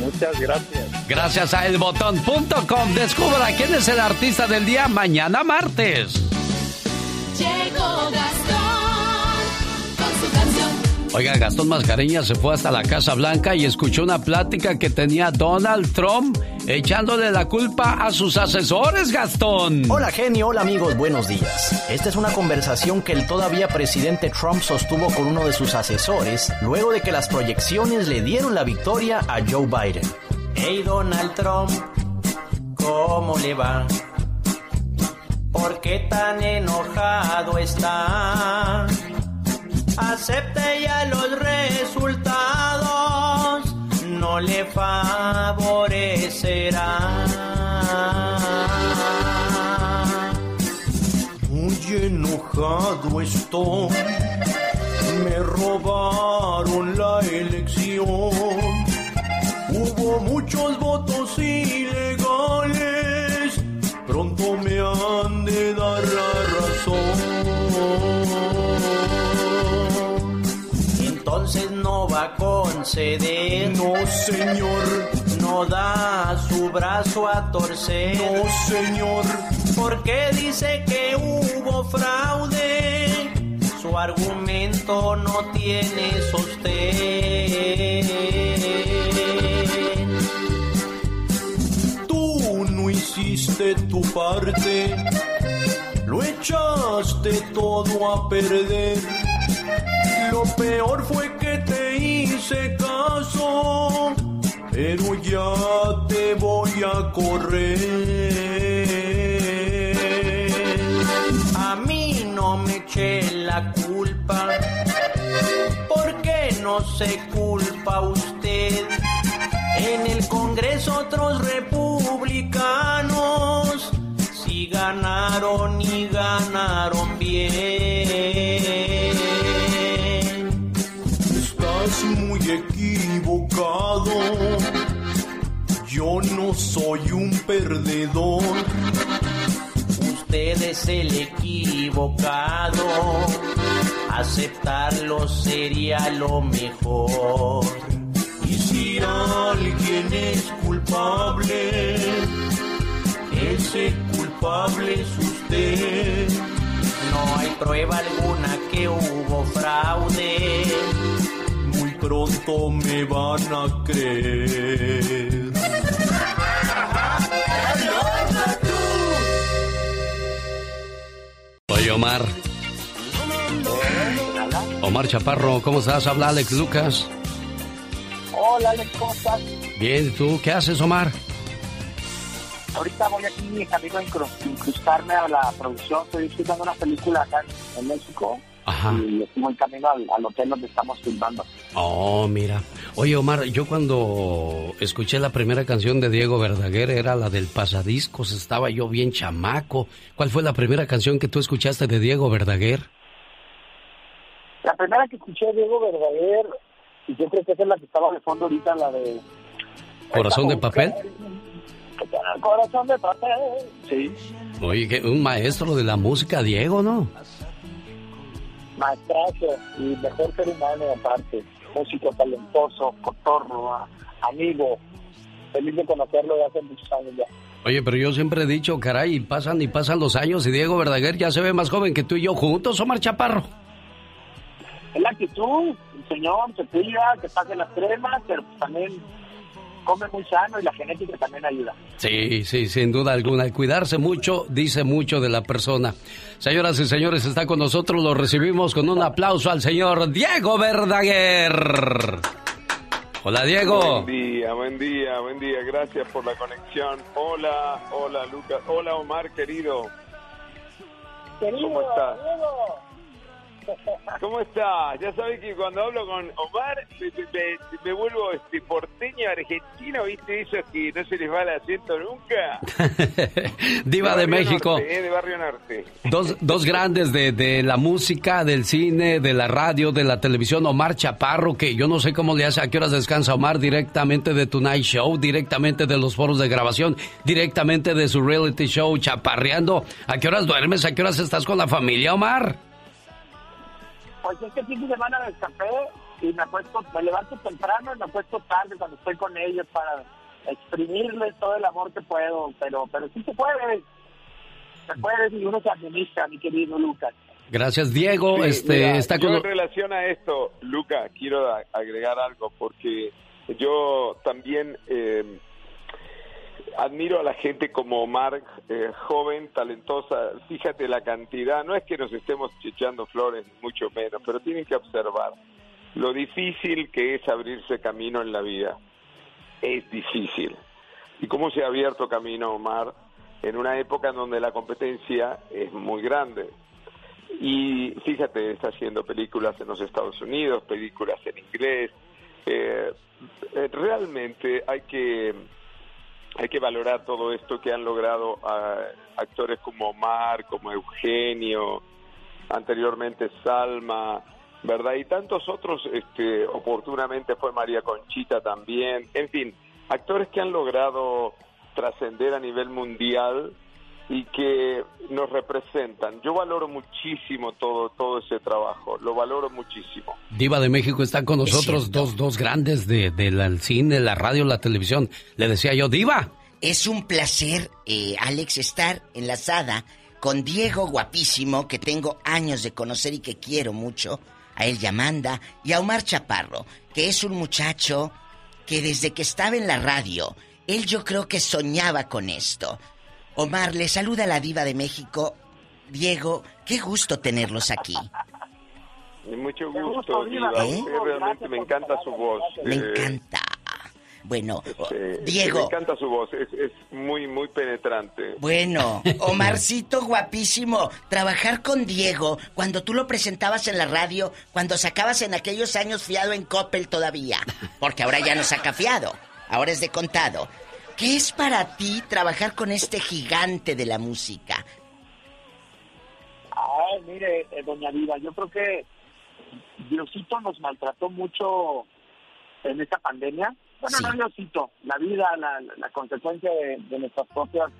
Muchas gracias. Gracias a elbotón.com. Descubra quién es el artista del día mañana martes. Llegó Gastón. Oiga, Gastón Mascareña se fue hasta la Casa Blanca y escuchó una plática que tenía Donald Trump echándole la culpa a sus asesores, Gastón. Hola, genio. Hola, amigos. Buenos días. Esta es una conversación que el todavía presidente Trump sostuvo con uno de sus asesores luego de que las proyecciones le dieron la victoria a Joe Biden. Hey, Donald Trump, ¿cómo le va? ¿Por qué tan enojado está? Acepte ya los resultados, no le favorecerá. Muy enojado estoy, me robaron la elección. Hubo muchos votos ilegales, conceder. No, señor. No da su brazo a torcer. No, señor. Porque dice que hubo fraude. Su argumento no tiene sostén. Tú no hiciste tu parte. Lo echaste todo a perder. Lo peor fue que te hice caso, pero ya te voy a correr. A mí no me eché la culpa, porque no se culpa usted. En el Congreso otros republicanos sí ganaron y ganaron Yo no soy un perdedor. Usted es el equivocado. Aceptarlo sería lo mejor. Y si alguien es culpable, ese culpable es usted. No hay prueba alguna que hubo fraude pronto me van a creer. Oye, Omar. Omar Chaparro, ¿cómo estás? Habla Alex Lucas. Hola, Alex, ¿cómo estás? Bien, ¿tú qué haces, Omar? Ahorita voy aquí camino a incrustarme a la producción. Estoy filmando una película acá en México. Ajá. Y estoy en camino al, al, hotel donde estamos filmando. Oh, mira. Oye, Omar, yo cuando escuché la primera canción de Diego Verdaguer era la del Pasadiscos. Estaba yo bien chamaco. ¿Cuál fue la primera canción que tú escuchaste de Diego Verdaguer? La primera que escuché de Diego Verdaguer Y yo creo que esa es la que estaba de fondo ahorita, la de... ¿Corazón de papel? Corazón de papel. Sí. Oye, que un maestro de la música, Diego, ¿no? Maestrazo y mejor ser humano aparte. Músico talentoso, cotorro, amigo. Feliz de conocerlo de hace muchos años ya. Oye, pero yo siempre he dicho, caray, pasan y pasan los años y Diego Verdaguer ya se ve más joven que tú y yo juntos, Omar Chaparro. Es la actitud, el señor se cuida, que pague las cremas, pero pues también come muy sano y la genética también ayuda. Sí, sí, sin duda alguna. El cuidarse mucho dice mucho de la persona. Señoras y señores, está con nosotros. Lo recibimos con un aplauso al señor Diego Verdaguer. Hola, Diego. Buen día, buen día, buen día. Gracias por la conexión. Hola, hola, Lucas. Hola, Omar, querido. ¿Cómo estás? ¿Cómo estás? Ya sabes que cuando hablo con Omar me, me- me vuelvo este porteño argentino, ¿viste? Eso que no se les va el acento nunca. (laughs) Diva de México. Norte, eh, de Barrio Norte. Dos, dos grandes de, de la música, del cine, de la radio, de la televisión. Omar Chaparro, que yo no sé cómo le hace, a qué horas descansa Omar, directamente de Tonight Show, directamente de los foros de grabación, directamente de su reality show, chaparreando. ¿A qué horas duermes? ¿A qué horas estás con la familia, Omar? Pues este fin de semana me escapé y me acuesto, me levanto temprano y me acuesto tarde cuando estoy con ellos para exprimirles todo el amor que puedo, pero pero sí se puede, se puede si uno se administra, mi querido Lucas. Gracias, Diego. Sí, este mira, está yo con en relación a esto, Luca, quiero agregar algo porque yo también eh, admiro a la gente como Omar, eh, joven, talentosa. Fíjate la cantidad, no es que nos estemos echando flores, mucho menos, pero tienen que observar lo difícil que es abrirse camino en la vida. Es difícil. ¿Y cómo se ha abierto camino, Omar? En una época en donde la competencia es muy grande. Y fíjate, está haciendo películas en los Estados Unidos, películas en inglés. Eh, eh, realmente hay que hay que valorar todo esto que han logrado ah, actores como Omar, como Eugenio, anteriormente Salma, ¿verdad? Y tantos otros, este, oportunamente fue María Conchita también, en fin, actores que han logrado trascender a nivel mundial y que nos representan. Yo valoro muchísimo todo todo ese trabajo, lo valoro muchísimo. Diva de México está con nosotros, dos, dos grandes de, del cine, la radio, la televisión. Le decía yo, Diva. Es un placer, eh, Alex, estar enlazada con Diego guapísimo, que tengo años de conocer y que quiero mucho, a él Yamanda, y a Omar Chaparro, que es un muchacho que desde que estaba en la radio, él yo creo que soñaba con esto. Omar, le saluda la diva de México. Diego, qué gusto tenerlos aquí. Mucho gusto, Diva. ¿Eh? Realmente me encanta su voz. Me Eh, encanta. Bueno, Diego. Me encanta su voz, es, es muy, muy penetrante. Bueno, (laughs) Omarcito guapísimo, trabajar con Diego cuando tú lo presentabas en la radio, cuando sacabas en aquellos años fiado en Coppel todavía, porque ahora ya no saca fiado, ahora es de contado. ¿Qué es para ti trabajar con este gigante de la música? Ay, mire, eh, doña Diva, yo creo que Diosito nos maltrató mucho en esta pandemia. Bueno, no Diosito, la vida, la, la- la consecuencia de, de nuestras propias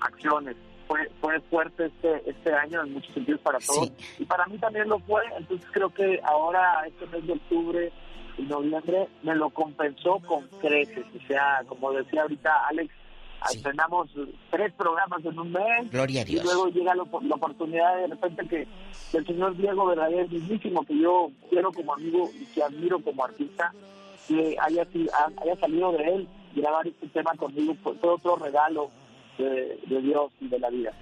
acciones. Fue, fue fuerte este, este año en muchos sentidos para todos. Y para mí también lo fue. Entonces creo que ahora, este mes de octubre y noviembre, me lo compensó con creces. O sea, como decía ahorita Alex, estrenamos tres programas en un mes. Gloria a Y Dios. luego llega la, op- la oportunidad de repente que el señor Diego Verdaguer mismísimo, que yo quiero como amigo y que admiro como artista, que haya, haya salido de él grabar este tema conmigo, fue, fue otro regalo de, de Dios y de la vida.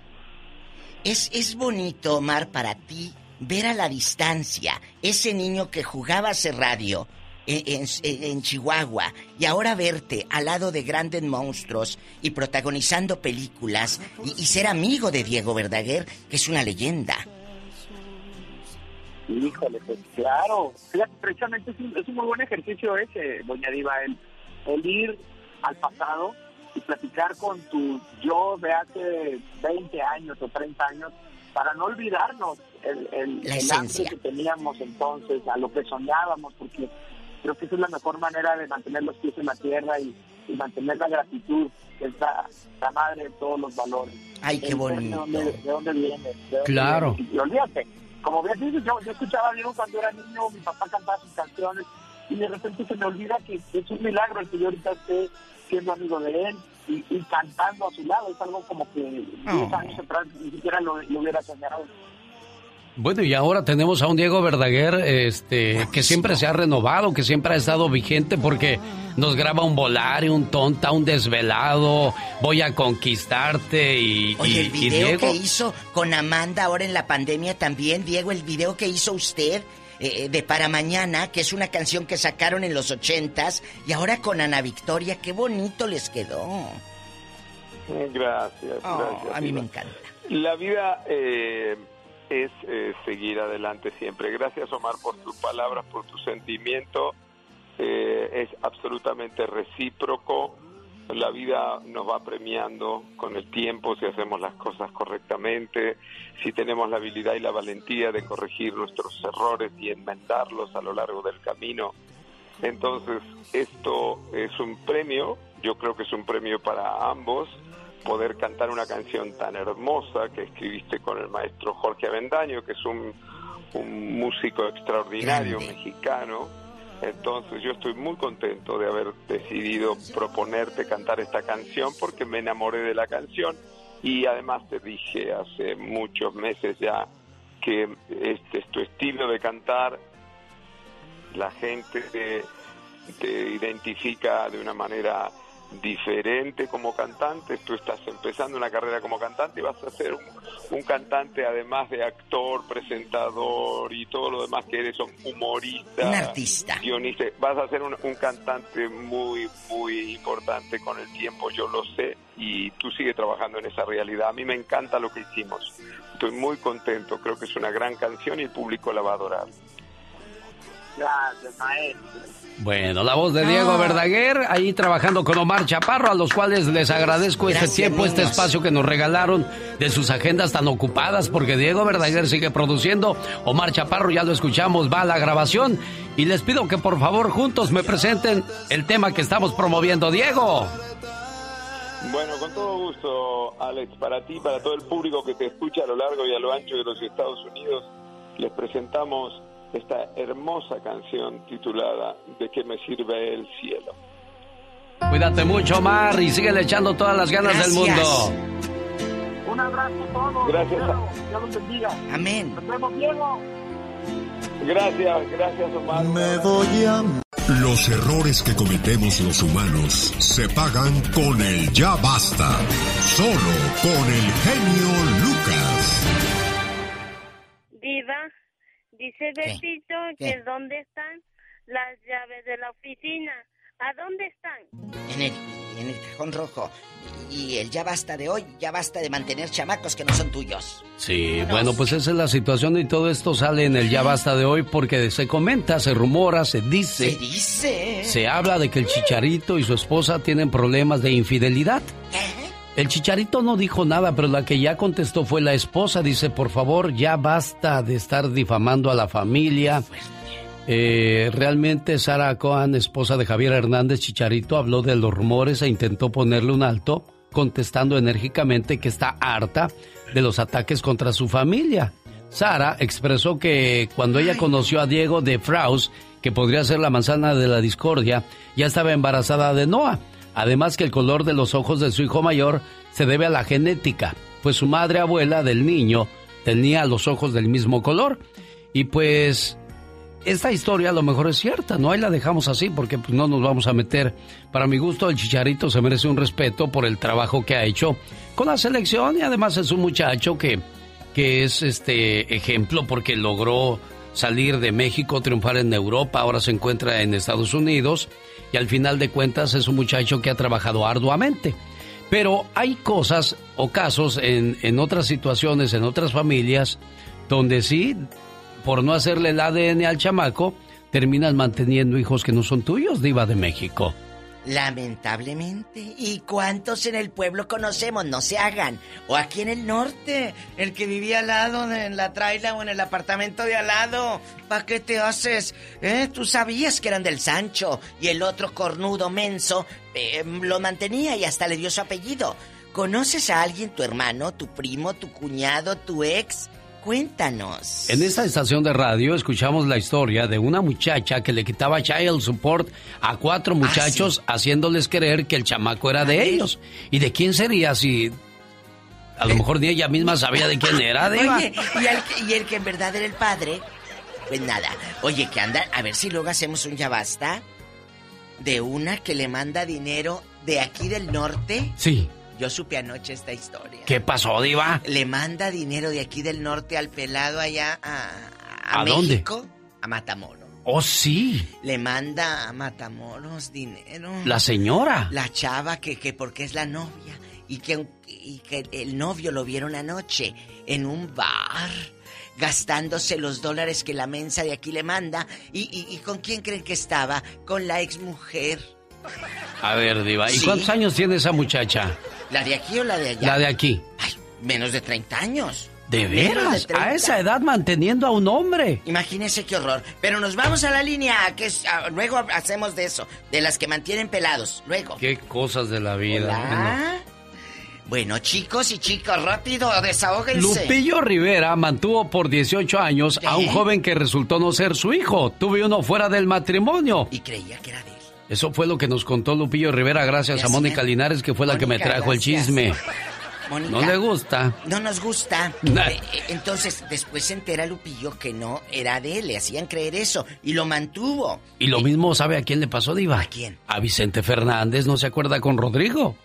Es, es bonito, Omar, para ti ver a la distancia ese niño que jugaba a hacer radio en, en- en Chihuahua y ahora verte al lado de grandes monstruos y protagonizando películas y, y ser amigo de Diego Verdaguer, que es una leyenda. Híjole, pues claro. Fíjate, precisamente es un, es un muy buen ejercicio ese, doña Diva, el, el ir al pasado y platicar con tu yo de hace 20 años o 30 años para no olvidarnos el, el, La el hambre que teníamos entonces, a lo que soñábamos, porque creo que esa es la mejor manera de mantener los pies en la tierra y, y mantener la gratitud, que es la, la madre de todos los valores. Ay, qué bonito. De dónde, de dónde viene. de dónde Claro. viene. Y olvídate, como bien dices, yo, yo escuchaba a Diego cuando era niño, mi papá cantaba sus canciones, y de repente se me olvida que es un milagro el que yo ahorita esté siendo amigo de él y, y cantando a su lado. Es algo como que 10 Oh. años atrás ni siquiera lo, lo hubiera soñado. Bueno, y ahora tenemos a un Diego Verdaguer este, que siempre se ha renovado, que siempre ha estado vigente porque nos graba un volario, un tonta, un desvelado, voy a conquistarte y, Oye, y- el y video Diego... que hizo con Amanda ahora en la pandemia también, Diego, el video que hizo usted eh, de Para Mañana, que es una canción que sacaron en los ochentas, y ahora con Ana Victoria, qué bonito les quedó. Gracias, Oh, gracias. a mí me encanta. La vida eh, es eh, seguir adelante siempre. Gracias, Omar, por tus palabras, por tu sentimiento. Eh, es absolutamente recíproco. La vida nos va premiando con el tiempo si hacemos las cosas correctamente, si tenemos la habilidad y la valentía de corregir nuestros errores y enmendarlos a lo largo del camino. Entonces, esto es un premio, yo creo que es un premio para ambos, poder cantar una canción tan hermosa que escribiste con el maestro Jorge Avendaño, que es un, un músico extraordinario mexicano. Entonces yo estoy muy contento de haber decidido proponerte cantar esta canción porque me enamoré de la canción y además te dije hace muchos meses ya que este es tu estilo de cantar, la gente te, te identifica de una manera diferente como cantante, tú estás empezando una carrera como cantante y vas a ser un, un cantante además de actor, presentador y todo lo demás que eres, humorista, Un artista. guionista, vas a ser un, un cantante muy, muy importante con el tiempo, yo lo sé, y tú sigues trabajando en esa realidad. A mí me encanta lo que hicimos, estoy muy contento, creo que es una gran canción y el público la va a adorar. Gracias, maestro. Bueno, la voz de Diego Verdaguer, ahí trabajando con Omar Chaparro, a los cuales les agradezco este tiempo, este espacio que nos regalaron de sus agendas tan ocupadas, porque Diego Verdaguer sigue produciendo, Omar Chaparro, ya lo escuchamos, va a la grabación, y les pido que por favor juntos me presenten el tema que estamos promoviendo. Diego. Bueno, con todo gusto, Alex, para ti, para todo el público que te escucha a lo largo y a lo ancho de los Estados Unidos, les presentamos esta hermosa canción titulada ¿De qué me sirve el cielo? Cuídate mucho, Omar, y sigue echando todas las ganas del mundo. Un abrazo a todos. Gracias. Dios los bendiga. Amén. Nos vemos, Diego. Gracias, gracias Omar. Me voy a... Los errores que cometemos los humanos se pagan con el ya basta. Solo con el genio Lucas. Diva, dice Betito que dónde están las llaves de la oficina. ¿A dónde están? En el, en el cajón rojo. Y el ya basta de hoy, ya basta de mantener chamacos que no son tuyos. Sí, bueno, pues esa es la situación y todo esto sale en el Ya Basta de hoy porque se comenta, se rumora, se dice. Se dice. Se habla de que el chicharito y su esposa tienen problemas de infidelidad. El chicharito no dijo nada, pero la que ya contestó fue la esposa. Dice, por favor, ya basta de estar difamando a la familia. Eh, realmente Sara Cohen, esposa de Javier Hernández Chicharito, habló de los rumores e intentó ponerle un alto, contestando enérgicamente que está harta de los ataques contra su familia. Sara expresó que cuando ella conoció a Diego de Fraus, que podría ser la manzana de la discordia, ya estaba embarazada de Noah. Además que el color de los ojos de su hijo mayor se debe a la genética, pues su madre abuela del niño tenía los ojos del mismo color. Y pues esta historia a lo mejor es cierta, ¿no? Ahí la dejamos así porque pues, no nos vamos a meter. Para mi gusto, el Chicharito se merece un respeto por el trabajo que ha hecho con la selección y además es un muchacho que, que es este ejemplo porque logró salir de México, triunfar en Europa, ahora se encuentra en Estados Unidos y al final de cuentas es un muchacho que ha trabajado arduamente. Pero hay cosas o casos en, en otras situaciones, en otras familias, donde sí por no hacerle el ADN al chamaco, terminas manteniendo hijos que no son tuyos, diva de México. Lamentablemente. ¿Y cuántos en el pueblo conocemos? No se hagan. O aquí en el norte, el que vivía al lado, en la traila o en el apartamento de al lado. ¿Para qué te haces? ¿Eh? Tú sabías que eran del Sancho. Y el otro cornudo menso eh, lo mantenía y hasta le dio su apellido. ¿Conoces a alguien, tu hermano, tu primo, tu cuñado, tu ex? Cuéntanos. En esta estación de radio escuchamos la historia de una muchacha que le quitaba child support a cuatro muchachos haciéndoles creer que el chamaco era de ellos. ¿Y de quién sería si a lo mejor ni ella misma sabía de quién era, (laughs) Diva? Oye, y el, que- y el que en verdad era el padre, pues nada. Oye, que anda, a ver si luego hacemos un ya basta de una que le manda dinero de aquí del norte. Sí. Yo supe anoche esta historia. ¿Qué pasó, Diva? Le manda dinero de aquí del norte al pelado allá a, a ¿A dónde? México, a Matamoros. Oh, sí. Le manda a Matamoros dinero. La señora. La chava que, que porque es la novia. Y que, y que el novio lo vieron anoche en un bar. Gastándose los dólares que la mensa de aquí le manda. ¿Y, y, y con quién creen que estaba? Con la ex mujer. A ver, Diva, ¿y Sí. cuántos años tiene esa muchacha? ¿La de aquí o la de allá? La de aquí. Menos de 30 años. ¿De veras? de 30. A esa edad manteniendo a un hombre. Imagínese qué horror. Pero nos vamos a la línea, que es- ah, luego hacemos de eso, de las que mantienen pelados. Luego. Qué cosas de la vida. Bueno, chicos y chicas, rápido, desahóguense. Lupillo Rivera mantuvo por 18 años a un ¿Eh? joven que resultó no ser su hijo. Tuve uno fuera del matrimonio. Y creía que era de él. Eso fue lo que nos contó Lupillo Rivera gracias a. Mónica Linares, que fue la que me trajo el chisme. Mónica, No le gusta. No nos gusta. Nah. Eh, eh, entonces, después se entera Lupillo que no era de él. Le hacían creer eso. Y lo mantuvo. Y lo mismo sabe a quién le pasó, Diva. ¿A quién? A Vicente Fernández, ¿no se acuerda con Rodrigo?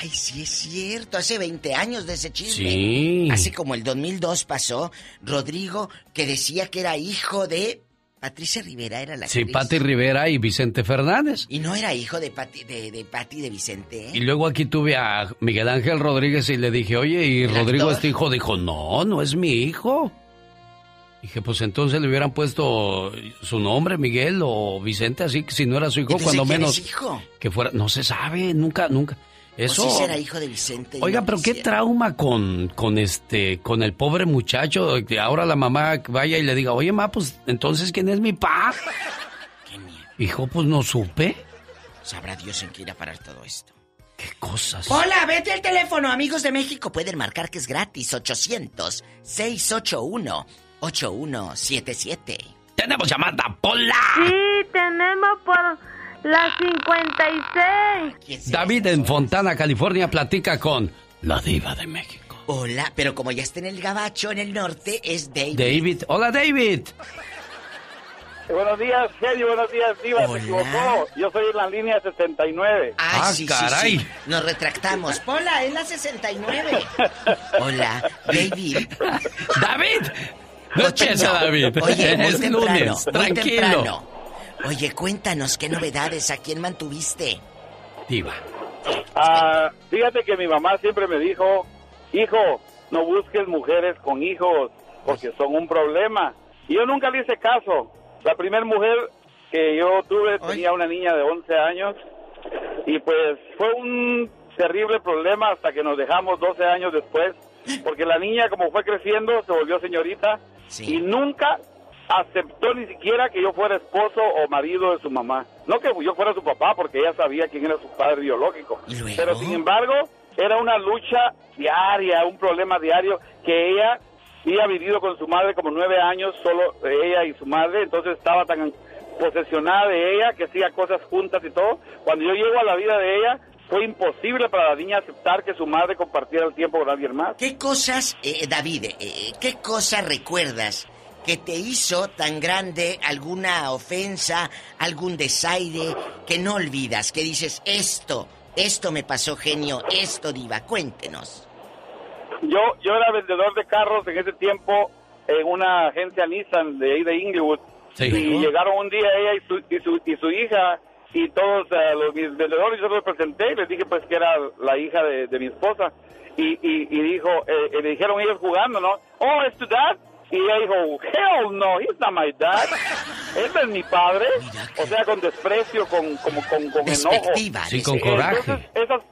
Ay, sí es cierto. Hace 20 años de ese chisme. Sí. Hace como el 2002 pasó. Rodrigo, que decía que era hijo de... Patricia Rivera era la Sí, actriz. Pati Rivera y Vicente Fernández. Y no era hijo de Pati de, de, Pati de Vicente. ¿eh? Y luego aquí tuve a Miguel Ángel Rodríguez y le dije, oye, ¿y ¿El Rodrigo actor? es tu hijo? Dijo, no, no es mi hijo. Dije, pues entonces le hubieran puesto su nombre, Miguel o Vicente, así que si no era su hijo, Entonces, cuando ¿quién menos es hijo? que fuera, no se sabe, nunca, nunca. Eso. ¿O sí será hijo de Vicente? y Oiga, no pero qué trauma con, con este, con el pobre muchacho, que ahora la mamá vaya y le diga, oye, ma, pues entonces quién es mi pa. Hijo, pues no supe. Sabrá Dios en qué irá a parar todo esto. Qué cosas. Hola, vete al teléfono, amigos de México. Pueden marcar que es gratis. 800-681-8177. Tenemos llamada, Pola. Sí, tenemos por la 56. David en Fontana, California, platica con la diva de México. Hola, pero como ya está en el gabacho, en el norte, es David. David. Hola, David. Buenos días, genio. Buenos días, Diva. Se equivocó. Yo soy en la línea 69. Ay, Ah, sí, caray. sí, sí. Nos retractamos. Hola, es la 69. (laughs) Hola, David. (laughs) David. No eches a David. Oye, muy es temprano, lunes. muy Tranquilo. temprano. Oye, cuéntanos, ¿qué novedades? ¿A quién mantuviste? Diva. Ah, fíjate que mi mamá siempre me dijo, hijo, no busques mujeres con hijos porque son un problema. Y yo nunca le hice caso. La primera mujer que yo tuve tenía una niña de 11 años y pues fue un terrible problema hasta que nos dejamos 12 años después porque la niña como fue creciendo se volvió señorita y nunca aceptó ni siquiera que yo fuera esposo o marido de su mamá. No que yo fuera su papá porque ella sabía quién era su padre biológico. Pero sin embargo era una lucha diaria, un problema diario que ella había vivido con su madre como nueve años, solo ella y su madre, entonces estaba tan posesionada de ella que hacía cosas juntas y todo. Cuando yo llego a la vida de ella, fue imposible para la niña aceptar que su madre compartiera el tiempo con alguien más. ¿Qué cosas, eh, David, eh, qué cosas recuerdas que te hizo tan grande alguna ofensa, algún desaire que no olvidas, que dices, esto, esto me pasó genio, esto diva, cuéntenos. Yo, yo era vendedor de carros en ese tiempo en una agencia Nissan de ahí de Inglewood. Sí. Y llegaron un día ella y su, y su, y su hija y todos eh, los mis vendedores, yo los presenté y les dije pues que era la hija de, de mi esposa. Y, y, y dijo, eh, eh, le dijeron ellos jugando, ¿no? Oh, ¿es tu dad? Y ella dijo, hell no, he's not my dad. Este es mi padre. O sea, con desprecio, con, como, con, con enojo. Sí, con coraje. Entonces, esas,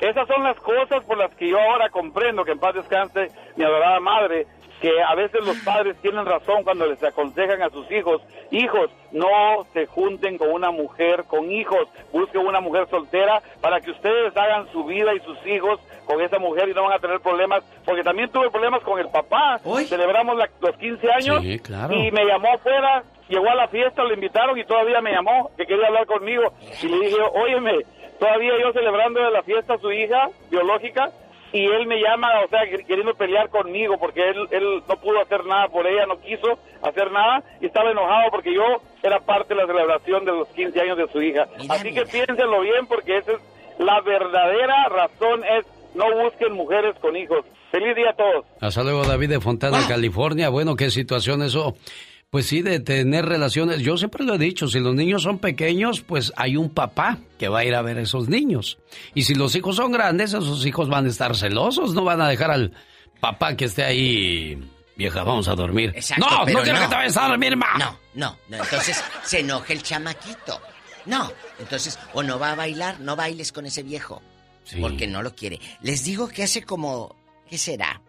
esas son las cosas por las que yo ahora comprendo que en paz descanse mi adorada madre, que a veces los padres tienen razón cuando les aconsejan a sus hijos, hijos, no se junten con una mujer con hijos, busquen una mujer soltera para que ustedes hagan su vida y sus hijos con esa mujer y no van a tener problemas, porque también tuve problemas con el papá, celebramos la- los 15 años Sí, claro. y me llamó afuera, llegó a la fiesta, lo invitaron y todavía me llamó, que quería hablar conmigo. Y le dije, óyeme, todavía yo celebrando de la fiesta a su hija biológica y él me llama, o sea, quer- queriendo pelear conmigo porque él, él no pudo hacer nada por ella, no quiso hacer nada y estaba enojado porque yo era parte de la celebración de los 15 años de su hija. Así que piénsenlo bien porque esa es la verdadera razón es no busquen mujeres con hijos. Feliz día a todos. Hasta luego, David de Fontana, California. Bueno, qué situación eso. Pues sí, de tener relaciones. Yo siempre lo he dicho, si los niños son pequeños, pues hay un papá que va a ir a ver a esos niños. Y si los hijos son grandes, esos hijos van a estar celosos, no van a dejar al papá que esté ahí. Vieja, vamos a dormir. Exacto, no, no quiero que te vayas a dormir, ma. No, no, no. Entonces se enoja el chamaquito. No, entonces o no va a bailar, no bailes con ese viejo. Porque no lo quiere. Les digo que hace como, ¿qué será?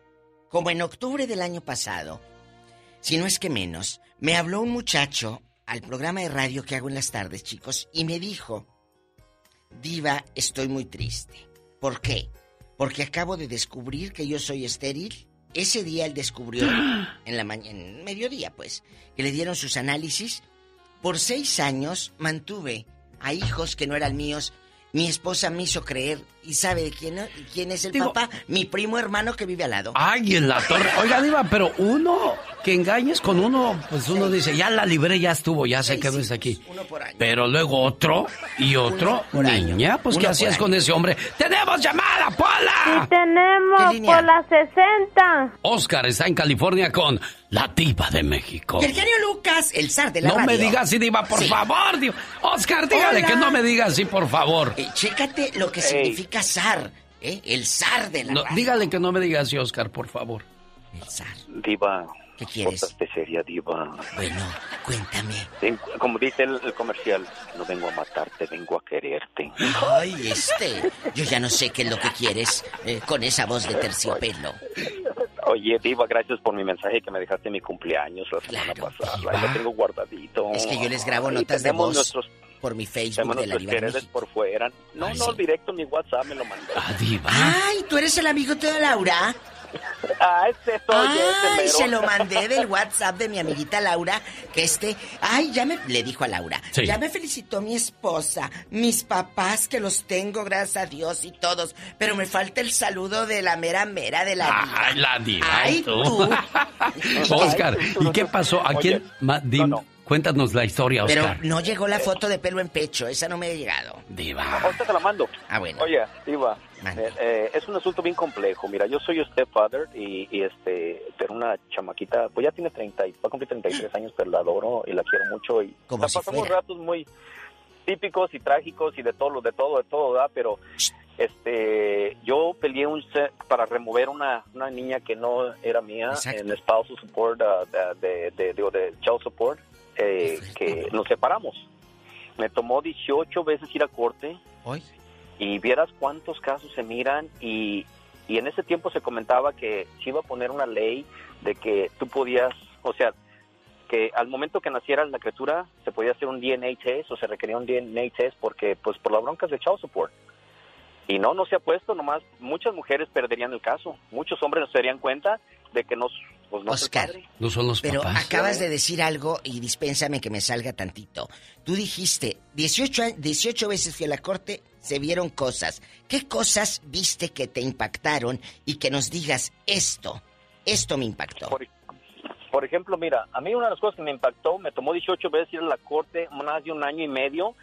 Como en octubre del año pasado, si no es que menos, me habló un muchacho al programa de radio que hago en las tardes, chicos, y me dijo, Diva, estoy muy triste. ¿Por qué? Porque acabo de descubrir que yo soy estéril. Ese día él descubrió, (gasps) en la mañana, mediodía pues, que le dieron sus análisis. Por seis años mantuve a hijos que no eran míos. Mi esposa me hizo creer, ¿y sabe de quién, quién es el papá? Mi primo hermano que vive al lado. Ay, en la torre. Oiga, Diva, pero uno que engañes con uno, pues uno dice, ya la libré, ya estuvo, ya sé que no está aquí. Uno por año. Pero luego otro y otro. año. Niña, pues Uno ¿qué hacías año. con ese hombre? ¡Tenemos llamada, Pola! Y tenemos por las 60. Oscar está en California con la diva de México. El genio Lucas, el zar de la No me digas así, diva, por Sí. favor. diva. Oscar, dígale Hola. que no me diga así, por favor. Eh, chécate lo que significa zar, ¿eh? El zar de la No, radio. dígale que no me diga así, Oscar, por favor. El zar. Diva. ¿Qué quieres? Pórtate seria, diva. Bueno, cuéntame. Ven- Como dice el, el comercial, no vengo a matarte, vengo a quererte. Ay, este. Yo ya no sé qué es lo que quieres eh, con esa voz de terciopelo. Oye, Diva, gracias por mi mensaje que me dejaste en mi cumpleaños la semana pasada. Ahí lo tengo guardadito. Es que yo les grabo notas de voz Nuestros, por mi Facebook de la Diva de quereres México. por fuera. No, Ay, no, sí. directo en mi WhatsApp me lo mandó. Ah, diva. Ay, ¿tú eres el amigo de Laura? (laughs) Ah, soy ese Ay, se lo mandé del (laughs) WhatsApp de mi amiguita Laura, que este, ay, ya me, le dijo a Laura, Sí. ya me felicitó mi esposa, mis papás que los tengo, gracias a Dios y todos, pero me falta el saludo de la mera mera de la diva. Ay, la diva. Ay, tú. tú. (laughs) Oscar, ¿y qué pasó? ¿A quién? ma- dim- Cuéntanos la historia, Pero Oscar. no llegó la foto de pelo en pecho, esa no me ha llegado. Diva. Ahorita te la mando. Ah, bueno. Oye, Diva, eh, eh, es un asunto bien complejo. Mira, yo soy stepfather y, y este, pero una chamaquita, pues ya tiene 30, y- va a cumplir 33 años, pero la adoro y la quiero mucho y Como la si pasamos fuera. ratos muy típicos y trágicos y de todo, de todo, de todo, ¿verdad? Pero este, yo peleé un para remover una, una niña que no era mía en spousal support, uh, de, de, de, de child support, eh, que nos separamos. Me tomó 18 veces ir a corte. Y vieras cuántos casos se miran y, y en ese tiempo se comentaba que se iba a poner una ley de que tú podías, o sea, que al momento que naciera la criatura se podía hacer un DNA test o se requería un DNA test porque pues por las broncas de child support. Y no, no se ha puesto, nomás muchas mujeres perderían el caso, muchos hombres no se darían cuenta de que no, pues no Oscar, padre. No son los Pero papás. acabas de decir algo y dispénsame que me salga tantito. Tú dijiste, 18, a- 18 veces fui a la corte, se vieron cosas. ¿Qué cosas viste que te impactaron y que nos digas esto? Esto me impactó. Por, por ejemplo, mira, a mí una de las cosas que me impactó, me tomó 18 veces ir a la corte, más de un año y medio,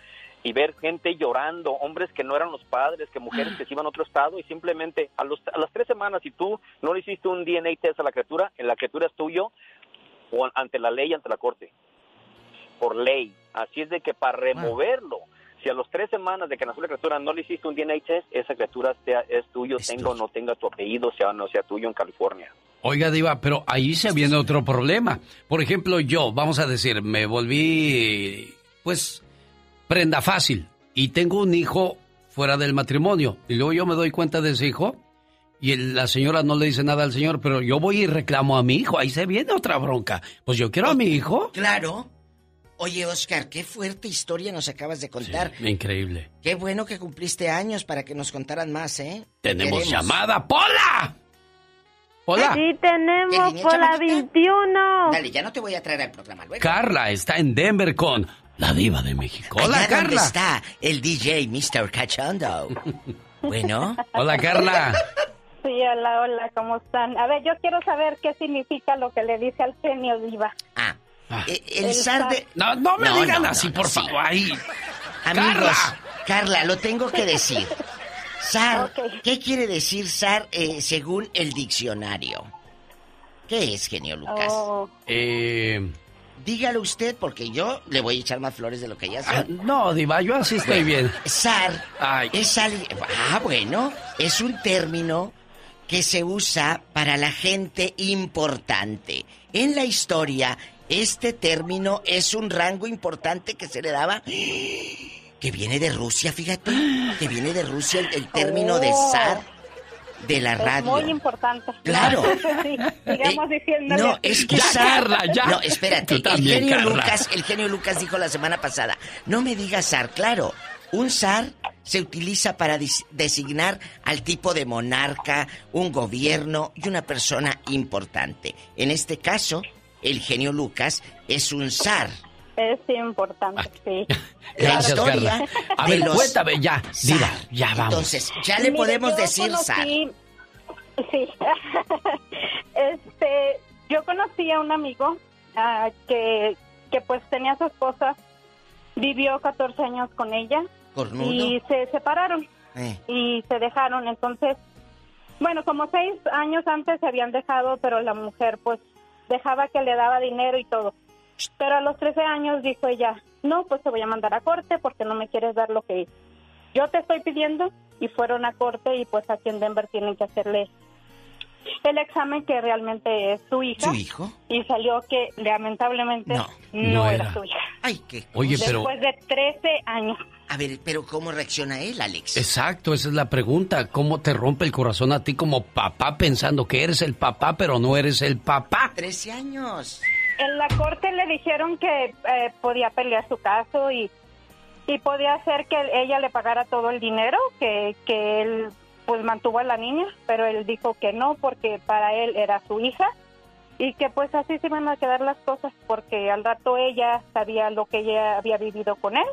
y ver gente llorando, hombres que no eran los padres, que mujeres que se iban a otro estado, y simplemente a, los, a las tres semanas, si tú no le hiciste un DNA test a la criatura, la criatura es tuyo, o ante la ley, ante la corte, por ley. Así es de que para removerlo, si a las tres semanas de que nació la criatura no le hiciste un DNA test, esa criatura sea, es tuyo, tenga o no tenga tu apellido, sea o no sea tuyo en California. Oiga, Diva, pero ahí se viene otro problema. Por ejemplo, yo, vamos a decir, me volví, pues, prenda fácil y tengo un hijo fuera del matrimonio. Y luego yo me doy cuenta de ese hijo y la señora no le dice nada al señor, pero yo voy y reclamo a mi hijo. Ahí se viene otra bronca. Pues yo quiero a mi hijo. Claro. Oye, Oscar, qué fuerte historia nos acabas de contar. Increíble. Qué bueno que cumpliste años para que nos contaran más, ¿eh? Tenemos llamada, Pola. Hola. Sí, tenemos por la 21. Dale, ya no te voy a traer al programa luego. Carla está en Denver con la diva de México. Hola, Allá Carla. está el DJ Mr. Cachondo. Bueno. Hola, Carla. Sí, hola, hola, ¿cómo están? A ver, yo quiero saber qué significa lo que le dice al genio diva. Ah, el zar de... No, no me digan así, por favor. Ahí. Amigos, Carla. lo tengo que decir. Zar, ¿qué quiere decir zar eh, según el diccionario? ¿Qué es, genio Lucas? Oh, Eh, Dígalo usted, porque yo le voy a echar más flores de lo que ya ah, son. no, diva, yo así estoy Bueno, bien. Zar es alguien... Ah, bueno, es un término que se usa para la gente importante. En la historia, este término es un rango importante que se le daba... Que viene de Rusia, fíjate. Que viene de Rusia el, el término de Oh. zar de la es radio. muy importante. Claro. (laughs) sí, diciéndole. No, es que Ya. Carla, ya. No, espérate. Tú el genio. Lucas, el genio Lucas dijo la semana pasada, no me digas zar, claro. Un zar se utiliza para designar al tipo de monarca, un gobierno y una persona importante. En este caso, el genio Lucas es un zar. Es importante, sí. (laughs) Gracias, Carla. A ver, los cuéntame ya, diva, ya vamos. Entonces, ya le Mire, podemos decir conocí-. Sí. (laughs) este, yo conocí a un amigo ah, que, que pues tenía su esposa, vivió 14 años con ella Cornudo. y se separaron Eh. y se dejaron. Entonces, bueno, como seis años antes se habían dejado, pero la mujer pues dejaba que le daba dinero y todo. Pero a los 13 años dijo ella, no, pues te voy a mandar a corte porque no me quieres dar lo que yo te estoy pidiendo. Y fueron a corte y pues aquí en Denver tienen que hacerle el examen que realmente es su hija. ¿Su hijo? Y salió que lamentablemente no, no era. era. su hija. Ay, qué Oye, pero... Después de 13 años. A ver, pero ¿cómo reacciona él, Alex? Exacto, esa es la pregunta. ¿Cómo te rompe el corazón a ti como papá pensando que eres el papá, pero no eres el papá? 13 años. En la corte le dijeron que eh, podía pelear su caso y, y podía hacer que ella le pagara todo el dinero que, que él pues mantuvo a la niña, pero él dijo que no porque para él era su hija y que pues así se iban a quedar las cosas porque al rato ella sabía lo que ella había vivido con él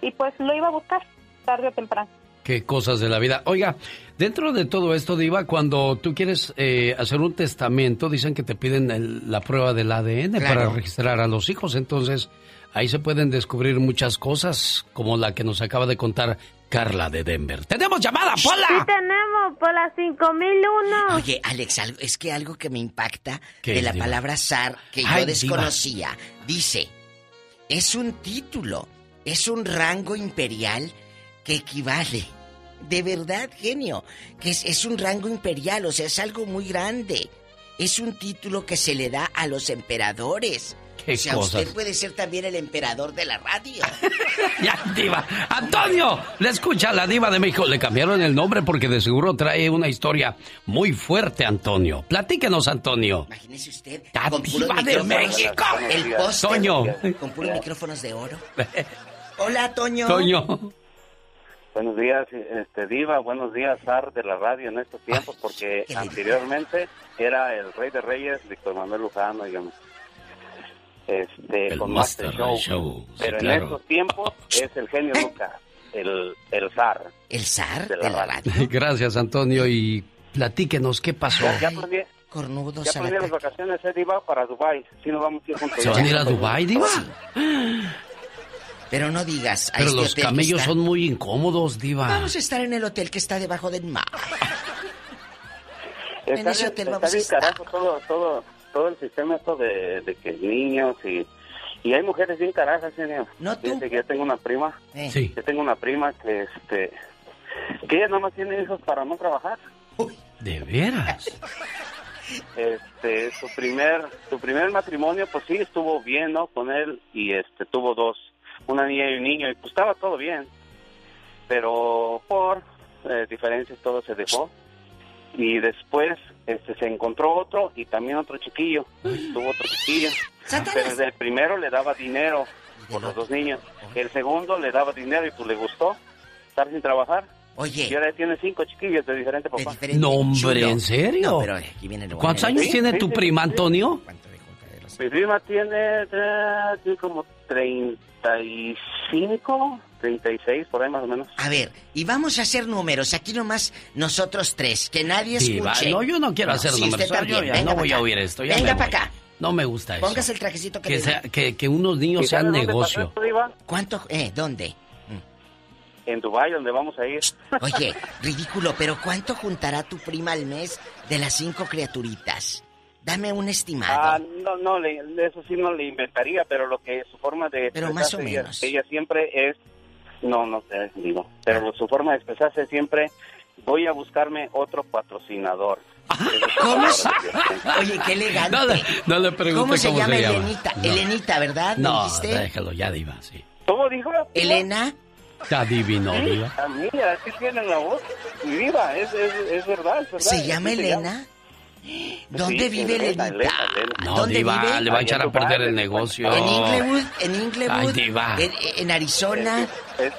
y pues lo iba a buscar tarde o temprano. Qué cosas de la vida. Oiga, dentro de todo esto, Diva, cuando tú quieres eh, hacer un testamento, dicen que te piden el- la prueba del ADN Claro. para registrar a los hijos. Entonces, ahí se pueden descubrir muchas cosas, como la que nos acaba de contar Carla de Denver. ¡Tenemos llamada, Sí Pola! tenemos por las 5001. Oye, Alex, algo- es que algo que me impacta ¿Qué, de la Diva? palabra zar que Ay, yo desconocía. Dice, es un título, es un rango imperial que equivale. De verdad, genio, que es, es un rango imperial, o sea, es algo muy grande. Es un título que se le da a los emperadores. Qué o sea, cosas. usted puede ser también el emperador de la radio. (laughs) Ya, Diva. Antonio, le escucha la Diva de México. Le cambiaron el nombre porque de seguro trae una historia muy fuerte, Antonio. Platíquenos, Antonio. Imagínese usted, La con Diva de México. El póster, Toño. con puros micrófonos de oro. (laughs) Hola, Toño. Toño. Buenos días, este Diva, buenos días, Zar de la radio en estos tiempos, porque anteriormente era el Rey de Reyes, Víctor Manuel Luján, dígame. Este, El con Master Master Show. Show, sí, Pero claro. en estos tiempos es el genio (laughs) Lucas, el, el Zar. ¿El Zar de la, radio. (laughs) Gracias, Antonio. Y platíquenos, ¿qué pasó? Ya, ya aprendí, Cornudos ya aprendí las vacaciones, eh, Diva, para Dubai. Si nos vamos a ir juntos. ¿Se van a ir a Dubái, Diva? Pero no digas. a Pero este los hotel camellos está- son muy incómodos, Diva. Vamos a estar en el hotel que está debajo del mar. Está En ese hotel está vamos a estar. carajo todo, todo, todo el sistema esto de, de que niños y... Y hay mujeres bien carajas, señor. No tú. Fíjate que yo tengo una prima. Sí. Yo tengo una prima que, este... Que ella nada más tiene hijos para no trabajar. ¿De veras? este, su primer, su primer matrimonio, pues sí, estuvo bien, ¿no? Con él y este, tuvo dos, una niña y un niño, y pues estaba todo bien. Pero por eh, diferencias todo se dejó. Y después este, se encontró otro y también otro chiquillo. Tuvo otro chiquillo. Pero desde el primero le daba dinero por los dos niños. El segundo le daba dinero y pues le gustó estar sin trabajar. Oye. Y ahora tiene cinco chiquillos de diferente papá. No, hombre, ¿en serio? No, pero aquí viene lo ¿Cuántos bueno. años Sí, tiene sí, tu sí, prima, sí. Antonio? Mi prima tiene, eh, tiene como 35, 36, por ahí más o menos. A ver, y vamos a hacer números. Aquí nomás nosotros tres. Que nadie Sí, va. escuche. No, yo no quiero hacer sí, números. usted Yo también. ya Venga no voy pa' a acá. oír esto. ya Venga para acá. No me gusta eso. Póngase el trajecito que, que, le sea- que, que unos niños ¿Y sean negocio. pasó esto, Diva? ¿Cuánto? Eh, ¿dónde? En Dubái, donde vamos a ir. Oye, ridículo, pero ¿cuánto juntará tu prima al mes de las cinco criaturitas? Dame un estimado. Ah, no, no, le- eso sí no le inventaría, pero lo que su forma de Pero más o expresarse ella- menos. Ella, siempre es, no, no sé, digo, pero su forma de expresarse siempre, voy a buscarme otro patrocinador. Su ¿Cómo se- (laughs) Oye, qué elegante. No le, no le pregunte ¿Cómo se llama llama. Elenita? No. Elenita, ¿verdad? ¿Me No, dijiste? déjalo, ya diva, sí. ¿Cómo dijo? ¿Elena? Está divino, diva. A mí, así tienen la voz. Diva, es, es, es verdad, es verdad. ¿Se llama Elena? (gasps) ¿Dónde Sí, vive Elenita? Elena, Elena. No, ¿Dónde diva, vive? le va a echar a en perder el negocio. ¿En Inglewood? ¿En Ay, Inglewood? diva. ¿En, en Arizona? Es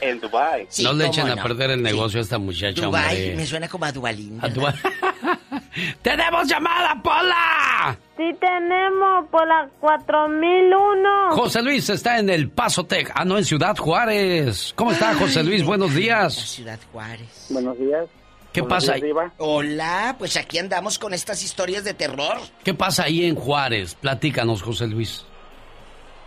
en Dubai. Sí, no le echen a perder el negocio a esta muchacha, Dubai, hombre. me suena como a Dubalín. A Dubái. (laughs) ¡Tenemos llamada, Pola! Sí tenemos por la 4001. José Luis está en El Paso Tec. Ah, no, en Ciudad Juárez. ¿Cómo está, José Luis? Buenos días. Ciudad Juárez. Buenos días. ¿Qué Buenos pasa días, ahí? Hola, pues aquí andamos con estas historias de terror. ¿Qué pasa ahí en Juárez? Platícanos, José Luis.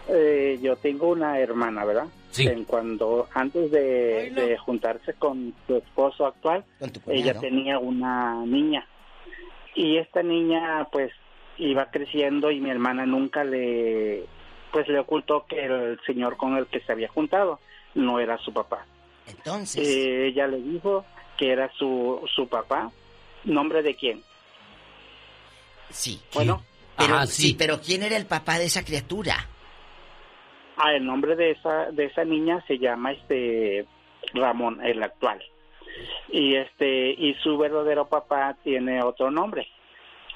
Eh, yo tengo una hermana, ¿verdad? Sí. En cuando antes de, de juntarse con su esposo actual, ella cuñado. tenía una niña y esta niña, pues, iba creciendo y mi hermana nunca le, pues, le ocultó que el señor con el que se había juntado no era su papá. Entonces, Eh, ella le dijo que era su su papá. ¿Nombre de quién? sí. Bueno, Pero, Ah, sí. sí. pero ¿quién era el papá de esa criatura? Ah, el nombre de esa de esa niña se llama este Ramón, el actual. Y este y su verdadero papá tiene otro nombre.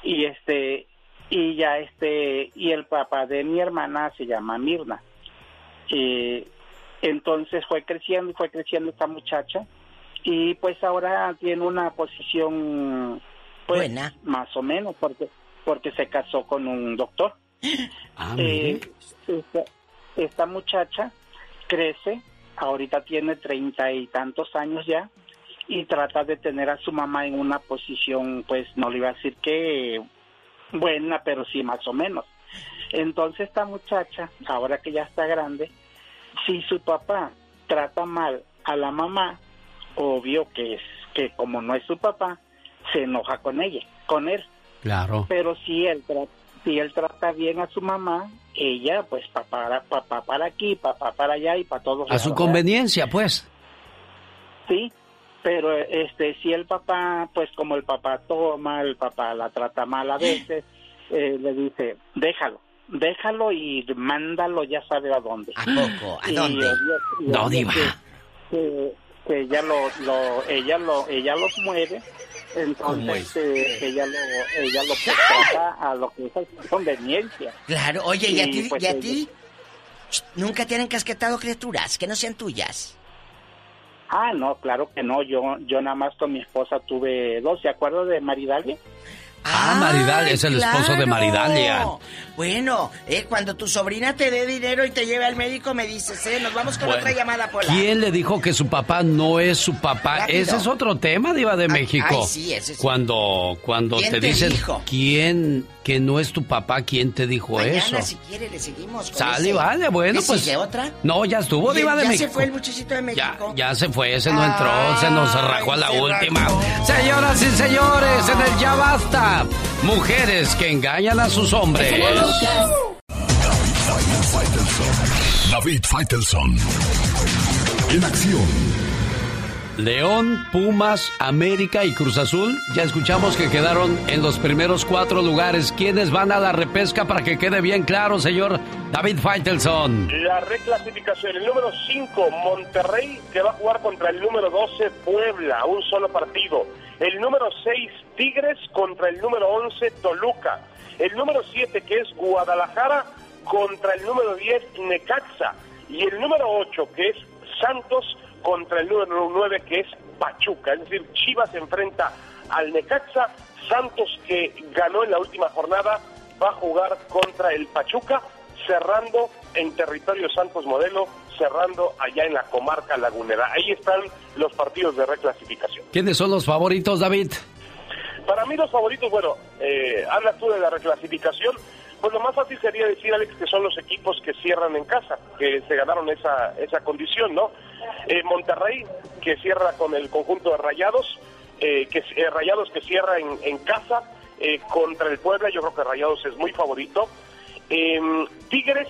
Y este y ya este y el papá de mi hermana se llama Mirna. Y entonces fue creciendo y fue creciendo esta muchacha y pues ahora tiene una posición pues Buena. más o menos porque porque se casó con un doctor. (gasps) Ah, Eh, esta, esta muchacha crece, ahorita tiene treinta y tantos años ya, y trata de tener a su mamá en una posición, pues no le iba a decir que buena, pero sí más o menos. Entonces esta muchacha, ahora que ya está grande, si su papá trata mal a la mamá, obvio que es que como no es su papá, se enoja con ella, con él Claro. pero si él si él trata bien a su mamá ella pues papá para papá para aquí papá para allá y para todos A su lados, conveniencia, pues. sí pero este si el papá pues como el papá toma el papá la trata mal a veces eh, le dice déjalo déjalo y mándalo ya sabe a dónde ¿A poco? ¿A dónde? y diva. que- que, que ella lo, lo ella lo ella los mueve ¿Cómo entonces es? eh, ella lo ella lo trata a lo que es conveniencia Claro, oye, ¿y a ti? pues, ¿Y a ti? ¿Nunca te han encasquetado criaturas que no sean tuyas? ah no claro que no yo yo nada más con mi esposa tuve dos ¿se acuerda de Maridalia? Ah, Maridalia, es el esposo de. Maridalia. Bueno, eh, cuando tu sobrina te dé dinero y te lleve al médico, me dices, eh, nos vamos con Bueno, otra llamada, Pola. ¿Quién le dijo que su papá no es su papá? Rápido. Ese es otro tema, Diva de México. ay, sí, ese. Cuando, cuando ¿Quién te te dicen dijo? quién que no es tu papá, ¿quién te dijo Mañana, eso? si quiere, le seguimos. con Sale, ese. vale, bueno, ¿Le pues. sigue otra? No, ya estuvo, ¿Ya- Diva de ya México. se fue el muchachito de México? Ya se fue, ese no entró, se nos rajó a la última. rajó. Señoras y señores, en el Ya Basta, mujeres que engañan a sus hombres. David Faitelson. En acción. León, Pumas, América y Cruz Azul. Ya escuchamos que quedaron en los primeros cuatro lugares. ¿Quiénes van a la repesca para que quede bien claro, señor David Faitelson? La reclasificación, el número 5, Monterrey, que va a jugar contra el número 12, Puebla, un solo partido. El número 6, Tigres, contra el número 11, Toluca. El número 7, que es Guadalajara, contra el número 10, Necaxa. Y el número 8, que es Santos, contra el número 9 que es Pachuca. Es decir, Chivas enfrenta al Necaxa, Santos que ganó en la última jornada va a jugar contra el Pachuca, cerrando en territorio Santos Modelo, cerrando allá en la comarca lagunera. Ahí están los partidos de reclasificación. ¿Quiénes son los favoritos, David? Para mí los favoritos, bueno, eh, hablas tú de la reclasificación, pues lo más fácil sería decir, Alex, que son los equipos que cierran en casa, que se ganaron esa, esa condición, ¿no? Eh, Monterrey, que cierra con el conjunto de Rayados, eh, que eh, Rayados que cierra en, en casa contra el Puebla, yo creo que Rayados es muy favorito. Em, Tigres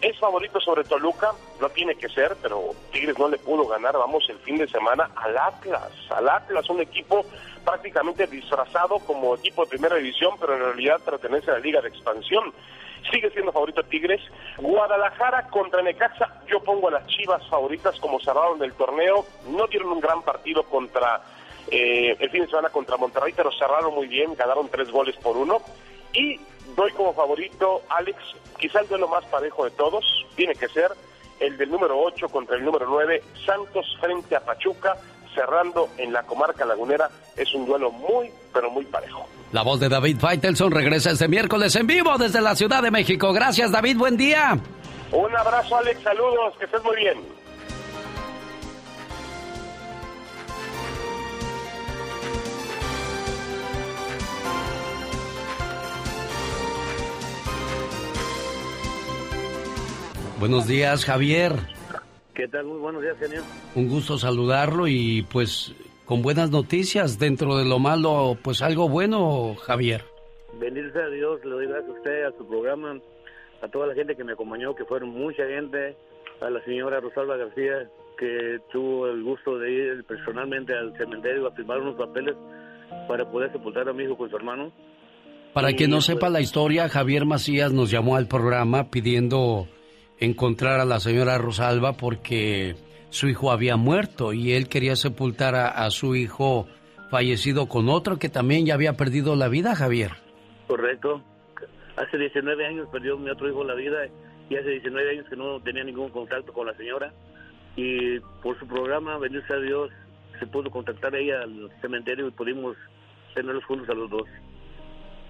es favorito sobre Toluca, no tiene que ser, pero Tigres no le pudo ganar, vamos, el fin de semana al Atlas, al Atlas, un equipo prácticamente disfrazado como equipo de primera división, pero en realidad pertenece a la Liga de Expansión. Sigue siendo favorito Tigres. Guadalajara contra Necaxa, yo pongo a las Chivas favoritas como cerraron del torneo. No dieron un gran partido contra eh, el fin de semana contra Monterrey, pero cerraron muy bien, ganaron tres goles por uno. Y doy como favorito, Alex, quizá el duelo más parejo de todos, tiene que ser el del número 8 contra el número 9, Santos frente a Pachuca cerrando en la comarca lagunera. Es un duelo muy, pero muy parejo. La voz de David Faitelson regresa este miércoles en vivo desde la Ciudad de México. Gracias, David. Buen día. Un abrazo, Alex. Saludos. Que estés muy bien. Buenos días, Javier. ¿Qué tal? Muy buenos días, señor. Un gusto saludarlo y pues con buenas noticias dentro de lo malo, pues algo bueno, Javier. Bendito a Dios, le doy gracias a usted, a su programa, a toda la gente que me acompañó, que fueron mucha gente, a la señora Rosalba García, que tuvo el gusto de ir personalmente al cementerio a firmar unos papeles para poder sepultar a mi hijo con su hermano. Para quien no sepa la historia, Javier Macías nos llamó al programa pidiendo encontrar a la señora Rosalba porque su hijo había muerto y él quería sepultar a, su hijo fallecido con otro que también ya había perdido la vida, Javier. Correcto. Hace 19 años perdió mi otro hijo la vida y hace 19 años que no tenía ningún contacto con la señora. Y por su programa, bendito a Dios, se pudo contactar ella al cementerio y pudimos tenerlos juntos a los dos.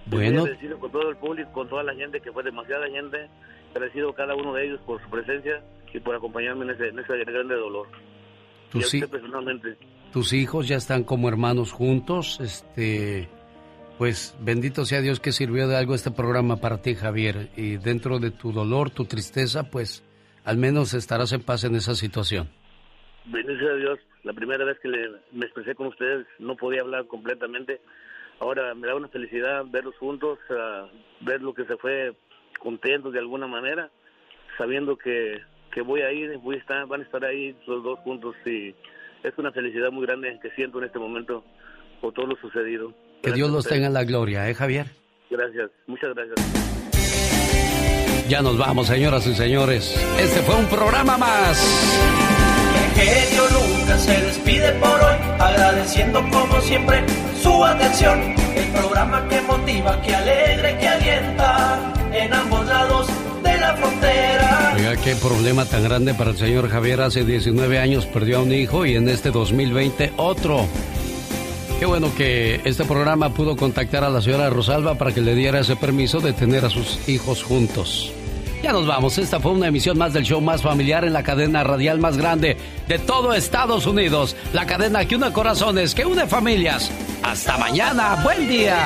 Bueno. con todo el público, con toda la gente, que fue demasiada gente, agradecido cada uno de ellos por su presencia y por acompañarme en ese, en ese grande dolor. Tus, personalmente. tus hijos ya están como hermanos juntos, este, pues bendito sea Dios que sirvió de algo este programa para ti, Javier, y dentro de tu dolor, tu tristeza, pues al menos estarás en paz en esa situación. Bendito sea Dios, la primera vez que me expresé con ustedes no podía hablar completamente, ahora me da una felicidad verlos juntos, ver lo que se fue contentos de alguna manera, sabiendo que, que voy a ir, voy a estar, van a estar ahí los dos juntos y es una felicidad muy grande que siento en este momento por todo lo sucedido. Que Dios los tenga en la gloria, ¿eh, Javier? Gracias, muchas gracias. Ya nos vamos, señoras y señores. Este fue un programa más. El genio nunca se despide por hoy, agradeciendo como siempre su atención. El programa que motiva, que alegre, que alienta en ambos lados de la frontera. Oiga, qué problema tan grande para el señor Javier. Hace 19 años perdió a un hijo y en este 2020 otro. Qué bueno que este programa pudo contactar a la señora Rosalba para que le diera ese permiso de tener a sus hijos juntos. Ya nos vamos, esta fue una emisión más del show más familiar en la cadena radial más grande de todo Estados Unidos, la cadena que une corazones, que une familias. Hasta mañana, buen día.